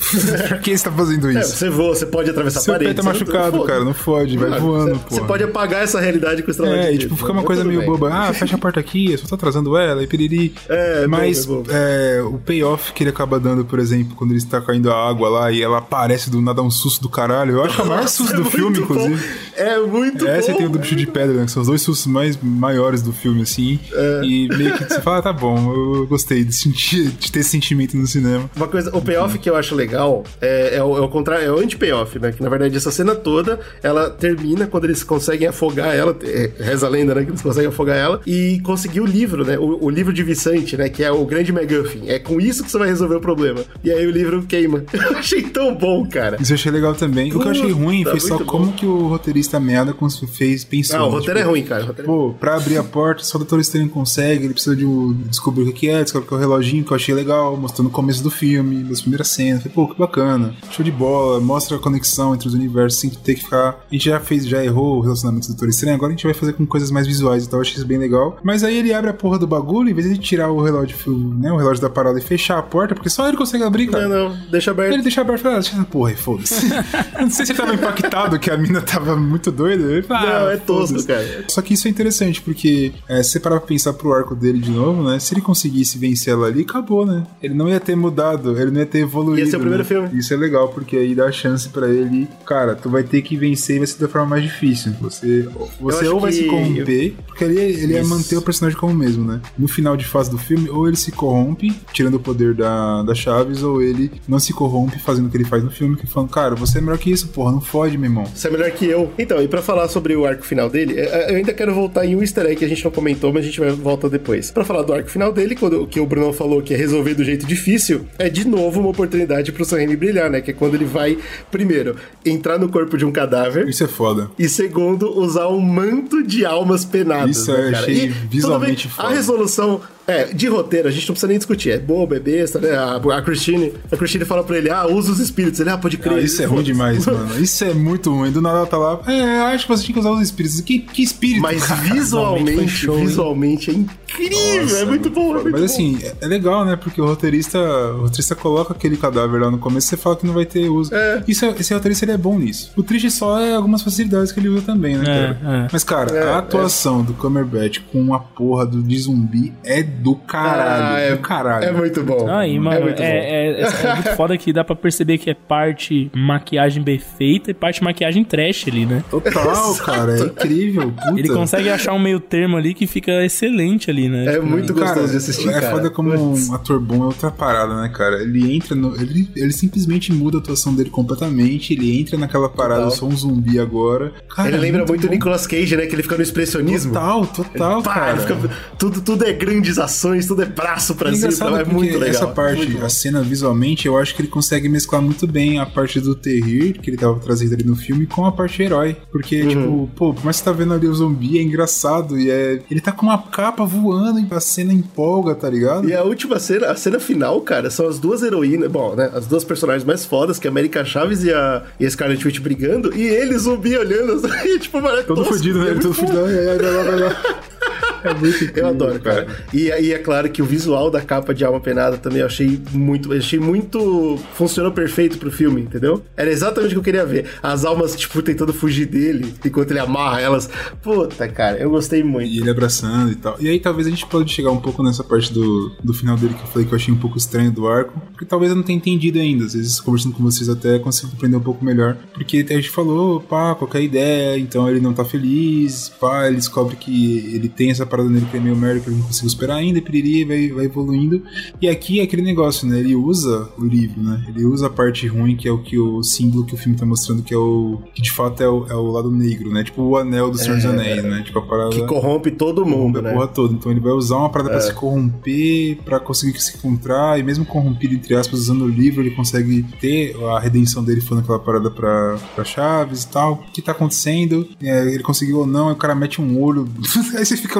Por que você tá fazendo É, isso? você voa, você pode atravessar a Seu parede. pé tá não- machucado, foda. cara, não fode, vai voando, você, pô. Você pode apagar essa realidade com o estralar de É, e, tipo, fica uma tá coisa meio bem. boba. Ah, fecha a porta aqui, eu só tô atrasando ela, e piriri. É, é Mas bobo, é é, o payoff que ele acaba dando, por exemplo, quando ele está caindo a água lá e ela aparece do nada um susto do caralho. Eu acho que é o maior susto É do filme, bom. inclusive. É muito Essa bom. e tem o do bicho de pedra, né? Que são os dois sustos mais maiores do filme, assim. É. E meio que você fala, ah, tá bom, eu gostei de sentir, de ter esse sentimento no cinema. Uma coisa, o payoff que eu acho legal é, é o, é o contrário, é o anti-payoff, né? Que na verdade essa cena toda ela termina quando eles conseguem afogar ela, é, reza a lenda, né? Que eles conseguem afogar ela e conseguir o livro, né? O, o livro de Vicente, né? Que é o grande MacGuffin. É com isso que você vai resolver o problema. E aí o livro queima. Eu achei tão bom, cara. Isso eu achei legal também. O que eu achei ruim Puta, foi só bom. como que o roteirista merda fez, pensou. Ah, o roteiro Tipo, é ruim, cara. O roteiro é Pô, pra abrir a porta, só o Doutor Estranho consegue, ele precisa de um- descobrir o que é, descobre que é o reloginho, que eu achei legal, mostrando o começo do filme, das primeiras cenas. Falei, pô, que bacana. Show de bola, mostra a conexão entre os universos, sem ter que ficar. A gente já fez, já errou o relacionamento do Doutor Estranho, agora a gente vai fazer com coisas mais visuais e tal, eu achei isso bem legal. Mas aí ele abre a porra do bagulho, em vez de ele tirar o relógio, né, o relógio da parada e fechar a porta, porque só ele consegue abrir, cara. Não, não, deixa aberto. Ele deixa aberto e fala, ah, deixa essa porra aí, foda-se. não sei se ele tava impactado que a mina tava muito doida. Ele fala, Não, ah, é tosco, cara. Só que isso é interessante, porque é, se você parar pra pensar pro arco dele de novo, né? Se ele conseguisse vencer ela ali, acabou, né? Ele não ia ter mudado, ele não ia ter evoluído. Ia ser o primeiro né? filme. Isso é legal, porque aí dá chance pra ele, cara, tu vai ter que vencer e vai ser da forma mais difícil. Você, você ou vai se que- corromper, porque ali ele ia manter o personagem como mesmo, né? No final de fase do filme, ou ele se corrompe, tirando o poder da, da Chaves, ou ele não se corrompe fazendo o que ele faz no filme, que falando, cara, você é melhor que isso, porra, não fode, meu irmão. Você é melhor que eu. Então, e pra falar sobre o arco final dele, é, eu ainda quero voltar em um easter egg que a gente não comentou, mas a gente vai voltar depois. Pra falar do arco final dele, quando o que o Bruno falou que é resolver do jeito difícil, é de novo uma oportunidade pro Sam Raimi brilhar, né? Que é quando ele vai, primeiro, entrar no corpo de um cadáver. Isso é foda. E segundo, usar um manto de almas penadas. Isso né, eu achei E, visualmente bem, foda. A resolução. É, de roteiro, a gente não precisa nem discutir. É boba, é besta, né? A, a Christine, a Christine fala pra ele: ah, usa os espíritos. Ele, ah, pode crer. Ah, isso é ruim demais, mano. Isso é muito ruim. Do nada ela tá lá. É, acho que você tinha que usar os espíritos. Que, que espírito? Mas cara? visualmente, show, hein? visualmente é incrível. Nossa, é muito bom, é muito Mas bom. assim, é- legal, né? Porque o roteirista, o roteirista coloca aquele cadáver lá no começo e você fala que não vai ter uso. É. Isso, é- esse roteirista ele é bom nisso. O triste só é algumas facilidades que ele usa também, né, É, cara? é. Mas, cara, É, a atuação do Cumberbatch com a porra do de zumbi é do caralho. Ah, é, do caralho. é muito bom. Aí, é mano, muito é, bom. é, é- é muito foda que dá pra perceber que é parte maquiagem bem feita e parte maquiagem trash ali, né? Total, cara. É incrível. Puta. Ele consegue achar um meio termo ali que fica excelente ali, né? É Tipo, muito Cara, gostoso de assistir, é cara. foda como Putz. um ator bom é outra parada, né, cara? Ele entra no. Ele, ele simplesmente muda a atuação dele completamente. Ele entra naquela parada, eu sou um zumbi agora. Cara, Ele é lembra muito o bom. Nicolas Cage, né? Que ele fica no expressionismo. Total, total, Pá, cara. ele fica- tudo, tudo é grandes tudo é braço pra cima. engraçado É muito legal. essa parte, a cena visualmente, eu acho que ele consegue mesclar muito bem a parte do terrir que ele tava trazendo ali no filme com a parte herói. Porque, Uhum. tipo, pô, por mais que você tá vendo ali o zumbi, é engraçado. E é. Ele tá com uma capa voando a cena empolga, tá ligado? E a última cena, a cena final, cara, são as duas heroínas, bom, né? As duas personagens mais fodas, que é a América Chaves e a, e a Scarlet Witch brigando, e ele zumbi olhando, e, tipo, mano, é Todo tosco, fudido, né? é Todo muito fudido. Ai, ai, vai lá, vai lá. É muito Eu incrível, adoro, cara. E aí é claro que o visual da capa de Alma Penada também eu achei muito. Eu achei muito. Funcionou perfeito pro filme, entendeu? Era exatamente o que eu queria ver. As almas, tipo, tentando fugir dele enquanto ele amarra elas. Puta, cara, eu gostei muito. E ele abraçando e tal. E aí talvez a gente pode chegar um pouco nessa parte do, do final dele que eu falei que eu achei um pouco estranho do arco. Porque talvez eu não tenha entendido ainda. Às vezes, conversando com vocês até consigo compreender um pouco melhor. Porque a gente falou, pá, qualquer ideia, então ele não tá feliz, pá, ele descobre que ele tem essa parada nele que é meio merda que ele não conseguiu esperar ainda, piriri, vai, vai evoluindo. E aqui é aquele negócio, né? Ele usa o livro, né? Ele usa a parte ruim, que é o que o símbolo que o filme tá mostrando, que é o. que de fato é o, é o lado negro, né? Tipo o anel do Senhor dos Anéis, né? Tipo a parada. Que corrompe todo mundo, a né? porra toda. Então ele vai usar uma parada pra se corromper, pra conseguir se encontrar, e mesmo corrompido, entre aspas, usando o livro, ele consegue ter a redenção dele falando aquela parada pra, pra Chaves e tal. O que tá acontecendo? É, ele conseguiu ou não, aí o cara mete um olho. aí você fica.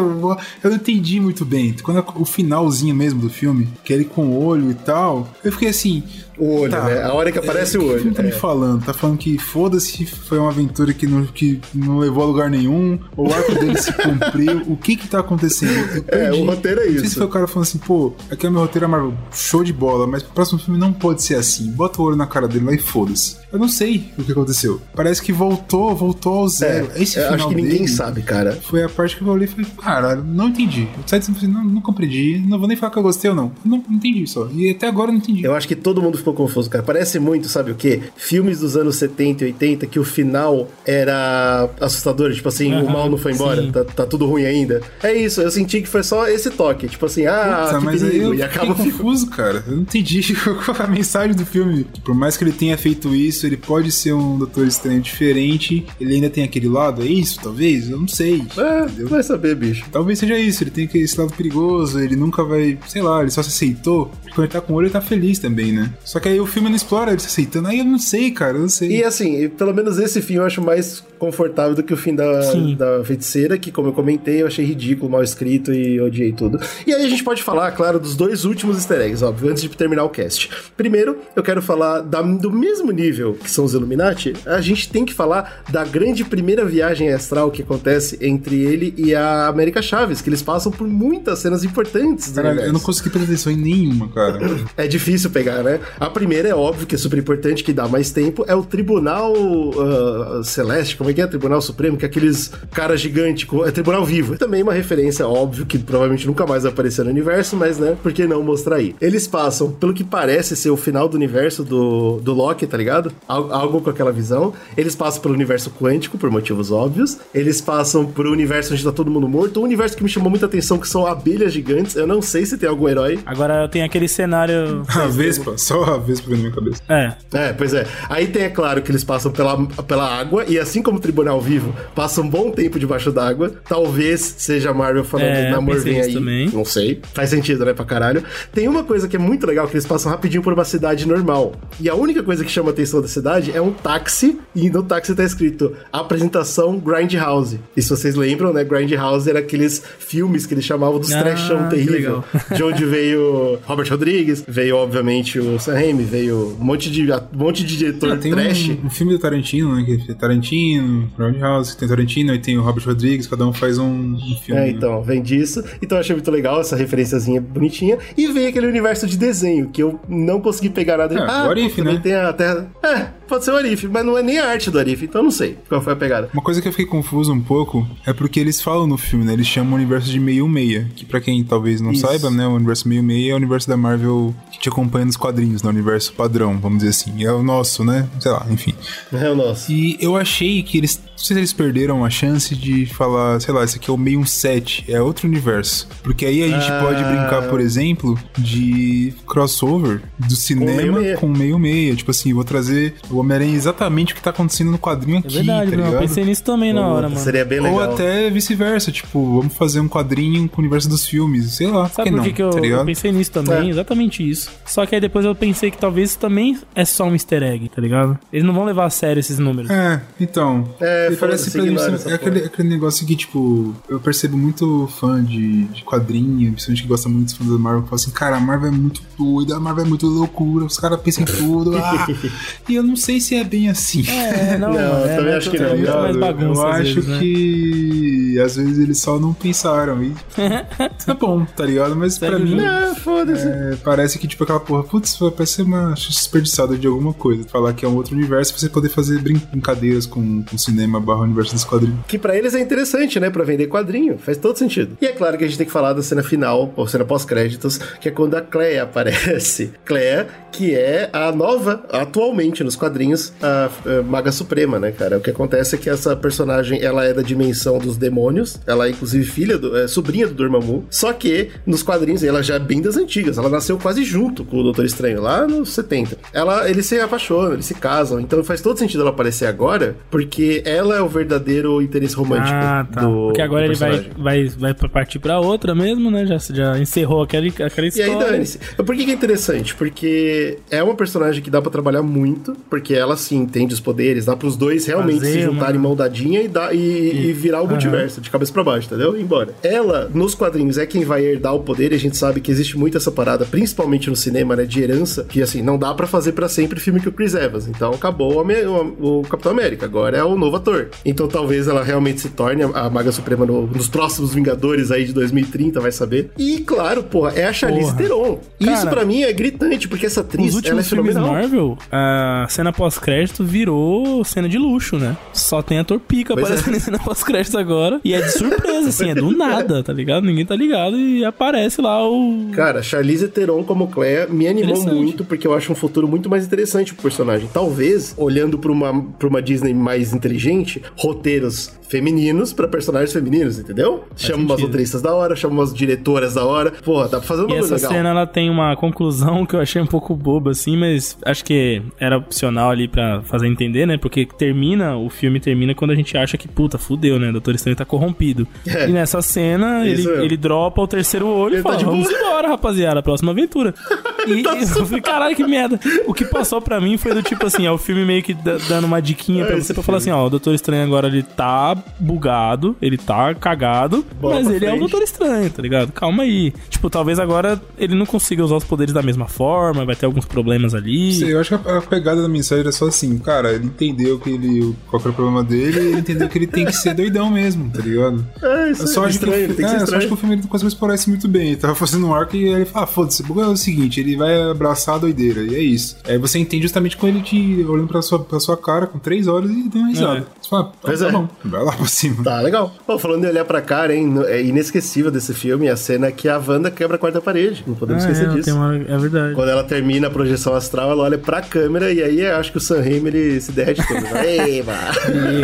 Eu não entendi muito bem. Quando o finalzinho mesmo do filme, que é ele com o olho e tal, eu fiquei assim. O olho, Tá. né? A hora que aparece o O que olho. filme tá me É. falando? Tá falando que foda-se, foi uma aventura que não, que não levou a lugar nenhum, o arco dele se cumpriu, o que que tá acontecendo? É, o roteiro é Não sei se isso. foi o cara falando assim, pô, aqui é o meu roteiro é Marvel, show de bola, mas próximo filme não pode ser assim. Bota o olho na cara dele lá e foda-se. Eu não sei o que aconteceu. Parece que voltou, voltou ao zero. É, Esse final acho que ninguém sabe, cara. Foi a parte que eu olhei e falei, caralho, não entendi. O site assim, não, não compreendi. Não vou nem falar que eu gostei ou não. Não, não entendi só. E até agora eu não entendi. Eu acho que todo mundo ficou confuso, cara. Parece muito, sabe o quê? Filmes dos anos 70 e 80 que o final era assustador. Tipo assim, o Aham, mal não foi embora, tá, tá tudo ruim ainda. É isso, eu senti que foi só esse toque. Tipo assim, ah, Puta, que mas aí perigo. eu E acaba o confuso, cara. Eu não entendi qual a mensagem do filme. Por mais que ele tenha feito isso, ele pode ser um Doutor Estranho diferente. Ele ainda tem aquele lado, é isso, talvez? Eu não sei. É, entendeu? vai saber, bicho. Talvez seja isso, ele tem aquele- esse lado perigoso, ele nunca vai, sei lá, ele só se aceitou. Porque quando ele tá com o olho, ele tá feliz também, né? Só que aí o filme não explora ele se aceitando. Aí eu não sei, cara, eu não sei. E assim, pelo menos esse fim eu acho mais confortável do que o fim da, Sim. da feiticeira, que como eu comentei, eu achei ridículo, mal escrito e odiei tudo. E aí a gente pode falar, claro, dos dois últimos easter eggs, óbvio, antes de terminar o cast. Primeiro, eu quero falar da- do mesmo nível que são os Illuminati, a gente tem que falar da grande primeira viagem astral que acontece entre ele e a América Chaves, que eles passam por muitas cenas importantes Caralho, eu não consegui prestar atenção em nenhuma, cara. É difícil pegar, né? A primeira é óbvio que é super importante, que dá mais tempo, é o Tribunal ah, Celeste, como é que é? Tribunal Supremo, que é aqueles cara gigante, é Tribunal Vivo. Também uma referência, óbvio, que provavelmente nunca mais vai aparecer no universo, mas né, por que não mostrar aí? Eles passam, pelo que parece ser o final do universo do, do Loki, tá ligado? Al- Algo com aquela visão. Eles passam pelo universo quântico, por motivos óbvios. Eles passam pro universo onde tá todo mundo morto. Um universo que me chamou muita atenção, que são abelhas gigantes. Eu não sei se tem algum herói Agora tem aquele cenário. A Vespa, só a Vespa veio na minha cabeça. É. É, pois é. Aí tem, é claro, que eles passam pela, pela água, e assim como o Tribunal Vivo, passa um bom tempo debaixo d'água. Talvez seja a Marvel falando, É, namor pensei vem isso aí. também. Não sei. Faz sentido, né, pra caralho. Tem uma coisa que é muito legal, que eles passam rapidinho por uma cidade normal. E a única coisa que chama a atenção da cidade é um táxi, e no táxi tá escrito apresentação Grindhouse. E se vocês lembram, né, Grindhouse era aqueles filmes que eles chamavam dos Ah, trashão que terrível. De onde veio Robert Rodrigues, veio, obviamente, o Sam Raimi, veio um monte de, um monte de diretor Ah, tem trash. um, um filme do Tarantino, né? Que é Tarantino, Roundhouse, tem Tarantino, aí tem o Robert Rodrigues, cada um faz um, um filme. É, né? então, vem disso. Então eu achei muito legal essa referenciazinha bonitinha. E veio aquele universo de desenho, que eu não consegui pegar nada. É, o Arif, também né? tem a Terra... É, pode ser o Arif, mas não é nem a arte do Arif, então eu não sei qual foi a pegada. Uma coisa que eu fiquei confuso um pouco é porque eles falam no filme, né? Eles chamam o universo de meio-meia. Que pra quem talvez não Isso. saiba, né? O universo meio-meia é o universo da Marvel que te acompanha nos quadrinhos, né? O universo padrão, vamos dizer assim. É o nosso, né? Sei lá, enfim. É o nosso. E eu achei que eles. Não sei se eles perderam a chance de falar, sei lá, esse aqui é o meio um 7, é outro universo. Porque aí a gente Ah. pode brincar, por exemplo, de crossover do cinema com meio-meia. Tipo assim, vou trazer o Homem-Aranha exatamente o que tá acontecendo no quadrinho É aqui, verdade, tá não. Eu pensei nisso também na hora, mano. Seria bem legal. Ou até vice-versa, tipo, vamos fazer um quadrinho com o universo dos filmes, sei lá, Sabe por por que que, eu, tá eu pensei nisso também? É. Exatamente isso. Só que aí depois eu pensei que talvez isso também é só um easter egg, tá ligado? Eles não vão levar a sério esses números. É, então. É, parece foda-se, pra mim, é essa aquele, aquele negócio que, tipo, eu percebo muito fã de, de quadrinho, principalmente que gosta muito dos fãs da Marvel, que fala assim, cara, a Marvel é muito doida, a Marvel é muito loucura, os caras pensam em tudo. ah. e eu não sei se é bem assim. É, não, Não, é, também é acho que não, muito mais bagunça. eu acho vezes, né? que às vezes eles só não pensaram. E é bom, tá ligado? Mas pra Segue o mim. É, foda-se. é, parece que, tipo, aquela porra, putz, vai parecer uma desperdiçada de alguma coisa. Falar que é um outro universo pra você poder fazer brin- brincadeiras com o cinema barra universo dos quadrinhos. Que pra eles é interessante, né? Pra vender quadrinho. Faz todo sentido. E é claro que a gente tem que falar da cena final, ou cena pós-créditos, que é quando a Clea aparece. Clea, que é a nova, atualmente nos quadrinhos, a, a Maga Suprema, né, cara? O que acontece é que essa personagem, ela é da dimensão dos demônios. Ela é, inclusive, filha, do, é, sobrinha do Dormammu. Só que, nos quadrinhos, ela já é bem das antigas. Ela nasceu quase junto com o Doutor Estranho, lá nos 70. Ela, eles se apaixonam, eles se casam. Então faz todo sentido ela aparecer agora, porque ela é o verdadeiro interesse romântico Ah, tá. do Porque agora do ele vai, vai, vai partir pra outra mesmo, né? Já, já encerrou aquela E história. aí, dane-se. Por que, que é interessante? Porque porque é uma personagem que dá pra trabalhar muito, porque ela sim entende os poderes, dá pros dois realmente Fazer se juntarem uma- mão dadinha e, dar, e, e virar o multiverso de cabeça pra baixo, entendeu? E embora. Ela, nos quadrinhos, é quem vai herdar o poder, e a gente sabe que existe muito essa parada, principalmente no cinema, né, de herança, que assim, não dá pra fazer pra sempre filme que o Chris Evans. Então acabou o, o- Capitão América, agora é o novo ator. Então talvez ela realmente se torne a, Maga Suprema no- nos próximos Vingadores aí de 2030, vai saber. E claro, porra, é a Charlize Porra. Theron. Isso Cara, pra mim é gritante, porque essa atriz, Os ela é últimos filmes. Marvel, a cena pós-crédito virou cena de luxo, né? Só tem ator pica Pois aparecendo em cena pós-crédito agora. E é de surpresa, assim, é do nada, tá ligado? Ninguém tá ligado e aparece lá o. Cara, Charlize Theron como Claire me animou muito, porque eu acho um futuro muito mais interessante pro personagem. Talvez, olhando pra uma, pra uma Disney mais inteligente, roteiros femininos pra personagens femininos, entendeu? Chama umas sentido. roteiristas da hora, chama umas diretoras da hora. Pô, dá pra fazer um bagulho essa legal. cena ela tem uma conclusão que eu achei um pouco boba, assim, mas acho que era opcional ali pra fazer entender, né? Porque termina, o filme termina quando a gente acha que, puta, fudeu, né? O Doutor Estranho tá corrompido. É. E nessa cena, ele, ele dropa o terceiro olho Ele e fala: tá de vamos boa." embora, rapaziada, próxima aventura. E, Tá e eu falei, caralho, que merda. O que passou pra mim foi do tipo assim, é o filme meio que da- dando uma diquinha pra É, você pra falar assim, ó, o Doutor Estranho agora ele tá bugado, ele tá cagado, Bola mas ele é o frente. Doutor Estranho, tá ligado? Calma aí. Tipo, talvez agora ele não consiga usar os poderes da mesma forma, vai ter alguns problemas ali. Sei, eu acho que a, a pegada da mensagem era só assim, cara, ele entendeu que ele, qual que era o problema dele ele entendeu que ele tem que ser doidão mesmo, tá ligado? É, isso Eu só é acho que, estranho, o, tem que é, ser eu só acho que o filme ele não conseguiu explorar isso muito bem. Ele tava fazendo um arco e aí ele fala, ah, foda-se, o é o seguinte, ele vai abraçar a doideira, e é isso. Aí você entende justamente com ele te olhando pra sua, pra sua cara com três olhos e dando uma risada. Ah, Pois tá é. bom, vai lá pra cima. Tá, legal. Pô, falando de olhar pra cara, hein, é inesquecível desse filme a cena que a Wanda quebra a quarta parede. Não podemos Ah, esquecer é, disso. uma- é verdade. Quando ela termina a projeção astral, ela olha pra câmera e aí eu acho que o Sam Raimi ele se derrete todo. Eba!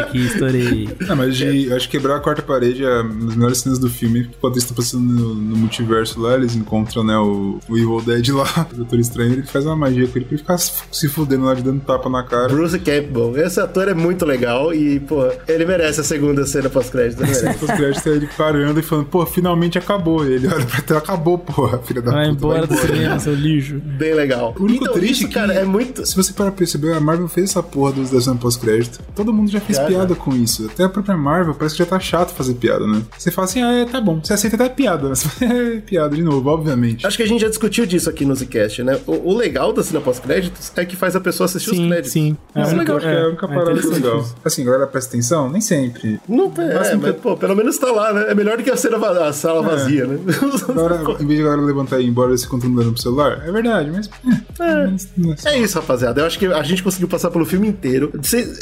Aqui, estourei. Não, mas de, eu acho que quebrar a quarta parede é uma das melhores cenas do filme. Quando eles estão passando no, no multiverso lá, eles encontram, né, o, o Evil Dead lá, o Doutor Estranho, ele faz uma magia com ele pra ele ficar se se fudendo lá, de dando tapa na cara. Bruce Campbell. Esse ator é muito legal e, pô, ele merece a segunda cena pós-crédito. Os créditos ele parando e falando, pô, finalmente acabou. Ele olha pra tela, acabou, porra, filha da Vai puta. embora do cinema, seu lixo. Bem legal. O único então, triste isso, é que, cara, é muito... Se você parar pra perceber, a Marvel fez essa porra dos da cena pós-crédito. Todo mundo já fez Já, piada com isso. Até a própria Marvel parece que já tá chato fazer piada, né? Você fala assim, ah, é, tá bom. Você aceita até piada. Mas é piada de novo, obviamente. Acho que a gente já discutiu disso aqui no Zcast, né? O, o legal da cena pós-créditos é que faz a pessoa assistir os Sim, créditos. sim. É, É, única, é, que é única é parada interessante legal. isso. Assim, galera, presta atenção? Nem sempre. Não Mas é, mas, tem- pô, pelo menos tá lá, né? É melhor do que a, cena, a sala vazia, né? Agora, em vez de a galera levantar e ir embora se controlando pro celular, é verdade, mas. É, é só- É isso, rapaziada. Eu acho que a gente conseguiu passar pelo filme inteiro.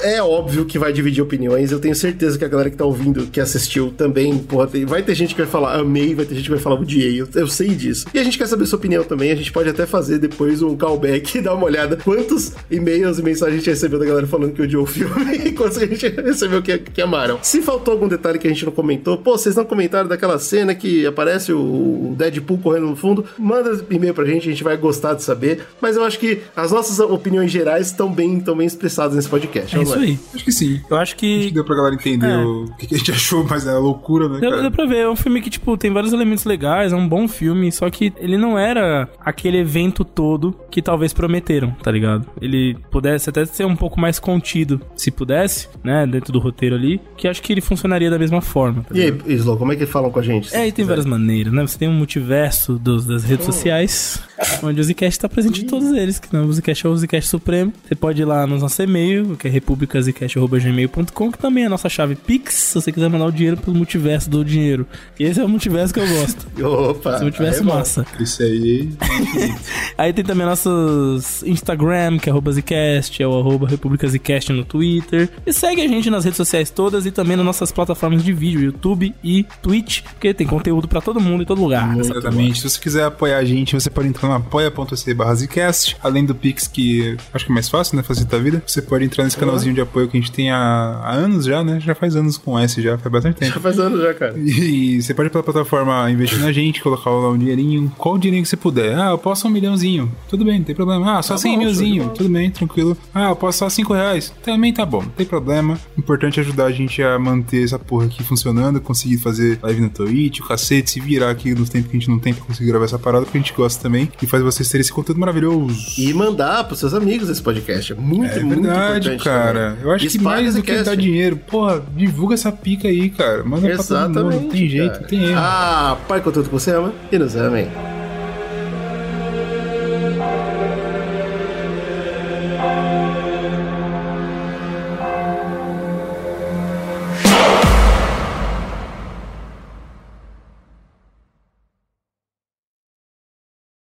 É óbvio que vai dividir opiniões. Eu tenho certeza que a galera que tá ouvindo, que assistiu também, porra, tem- vai ter gente que vai falar amei, vai ter gente que vai falar odiei. Eu, eu sei disso. E a gente quer saber sua opinião também. A gente pode até fazer depois um callback e dar uma olhada quantos e-mails e mensagens a gente recebeu da galera falando que odiou o filme e quantos a gente recebeu que, que amaram. Se faltou algum detalhe que a gente não comentou, pô, vocês não comentaram daquela cena que aparece o, Deadpool correndo no fundo, manda e-mail pra gente, a gente vai gostar de saber. Mas eu acho que as nossas opiniões gerais estão bem, estão bem expressadas nesse podcast. É isso aí. Acho que sim. Eu acho Acho que que. deu pra galera entender É. o que, que a gente achou, mas é loucura, né, Deu, cara? deu pra ver, é um filme que, tipo, tem vários elementos legais, é um bom filme, só que ele não era aquele evento todo que talvez prometeram, tá ligado? Ele pudesse até ser um pouco mais contido, se pudesse, né, dentro do roteiro ali, que acho que ele funcionaria da mesma forma. tá E aí? Slow, como é que falam com a gente? É, e tem várias maneiras, né? Você tem um multiverso dos, das Oh. redes sociais, onde o Zcast tá presente em todos eles, que não, o Zcast é o Zcast Supremo. Você pode ir lá no nosso e-mail, que é republicazcast.gmail.com, que também é a nossa chave Pix, se você quiser mandar o dinheiro pelo multiverso do dinheiro. Esse é o multiverso que eu gosto. Opa! Esse multiverso aí é massa. Isso aí. Aí tem também nossos Instagram, que é arroba Zcast, é o arroba República Zcast no Twitter. E segue a gente nas redes sociais todas e também nas nossas plataformas de vídeo, YouTube e Twitch, porque tem conteúdo pra todo mundo em todo lugar. nessa Exatamente. Se você quiser apoiar a gente, você pode entrar no apoia.se barra Zcast. Além do Pix, que acho que é mais fácil, né? Facilita a vida. Você pode entrar nesse canalzinho de apoio que a gente tem há, há anos já, né? Já faz anos com S, já faz bastante tempo. Já faz anos já, cara. E você pode ir pela plataforma investir na gente, colocar lá um dinheirinho, qual o dinheirinho que você puder. Ah, eu posso um milhãozinho. Tudo bem, não tem problema. Ah, só Tá 100 bom, show de milzinho. Tudo bem, tranquilo. Ah, eu posso só 5 reais. Também tá bom, não tem problema. Programa. Importante ajudar a gente a manter essa porra aqui funcionando, conseguir fazer live no Twitch, o cacete, se virar aqui nos tempos que a gente não tem pra conseguir gravar essa parada, porque a gente gosta também e faz vocês terem esse conteúdo maravilhoso. E mandar pros seus amigos esse podcast. É muito, É muito verdade, importante. cara. também. Eu acho que mais do que cast. dar dinheiro, porra, divulga essa pica aí, cara. Manda pra todo mundo. Exatamente. Não tem jeito, cara. tem erro. Ah, pai com tudo que você ama e nos amem.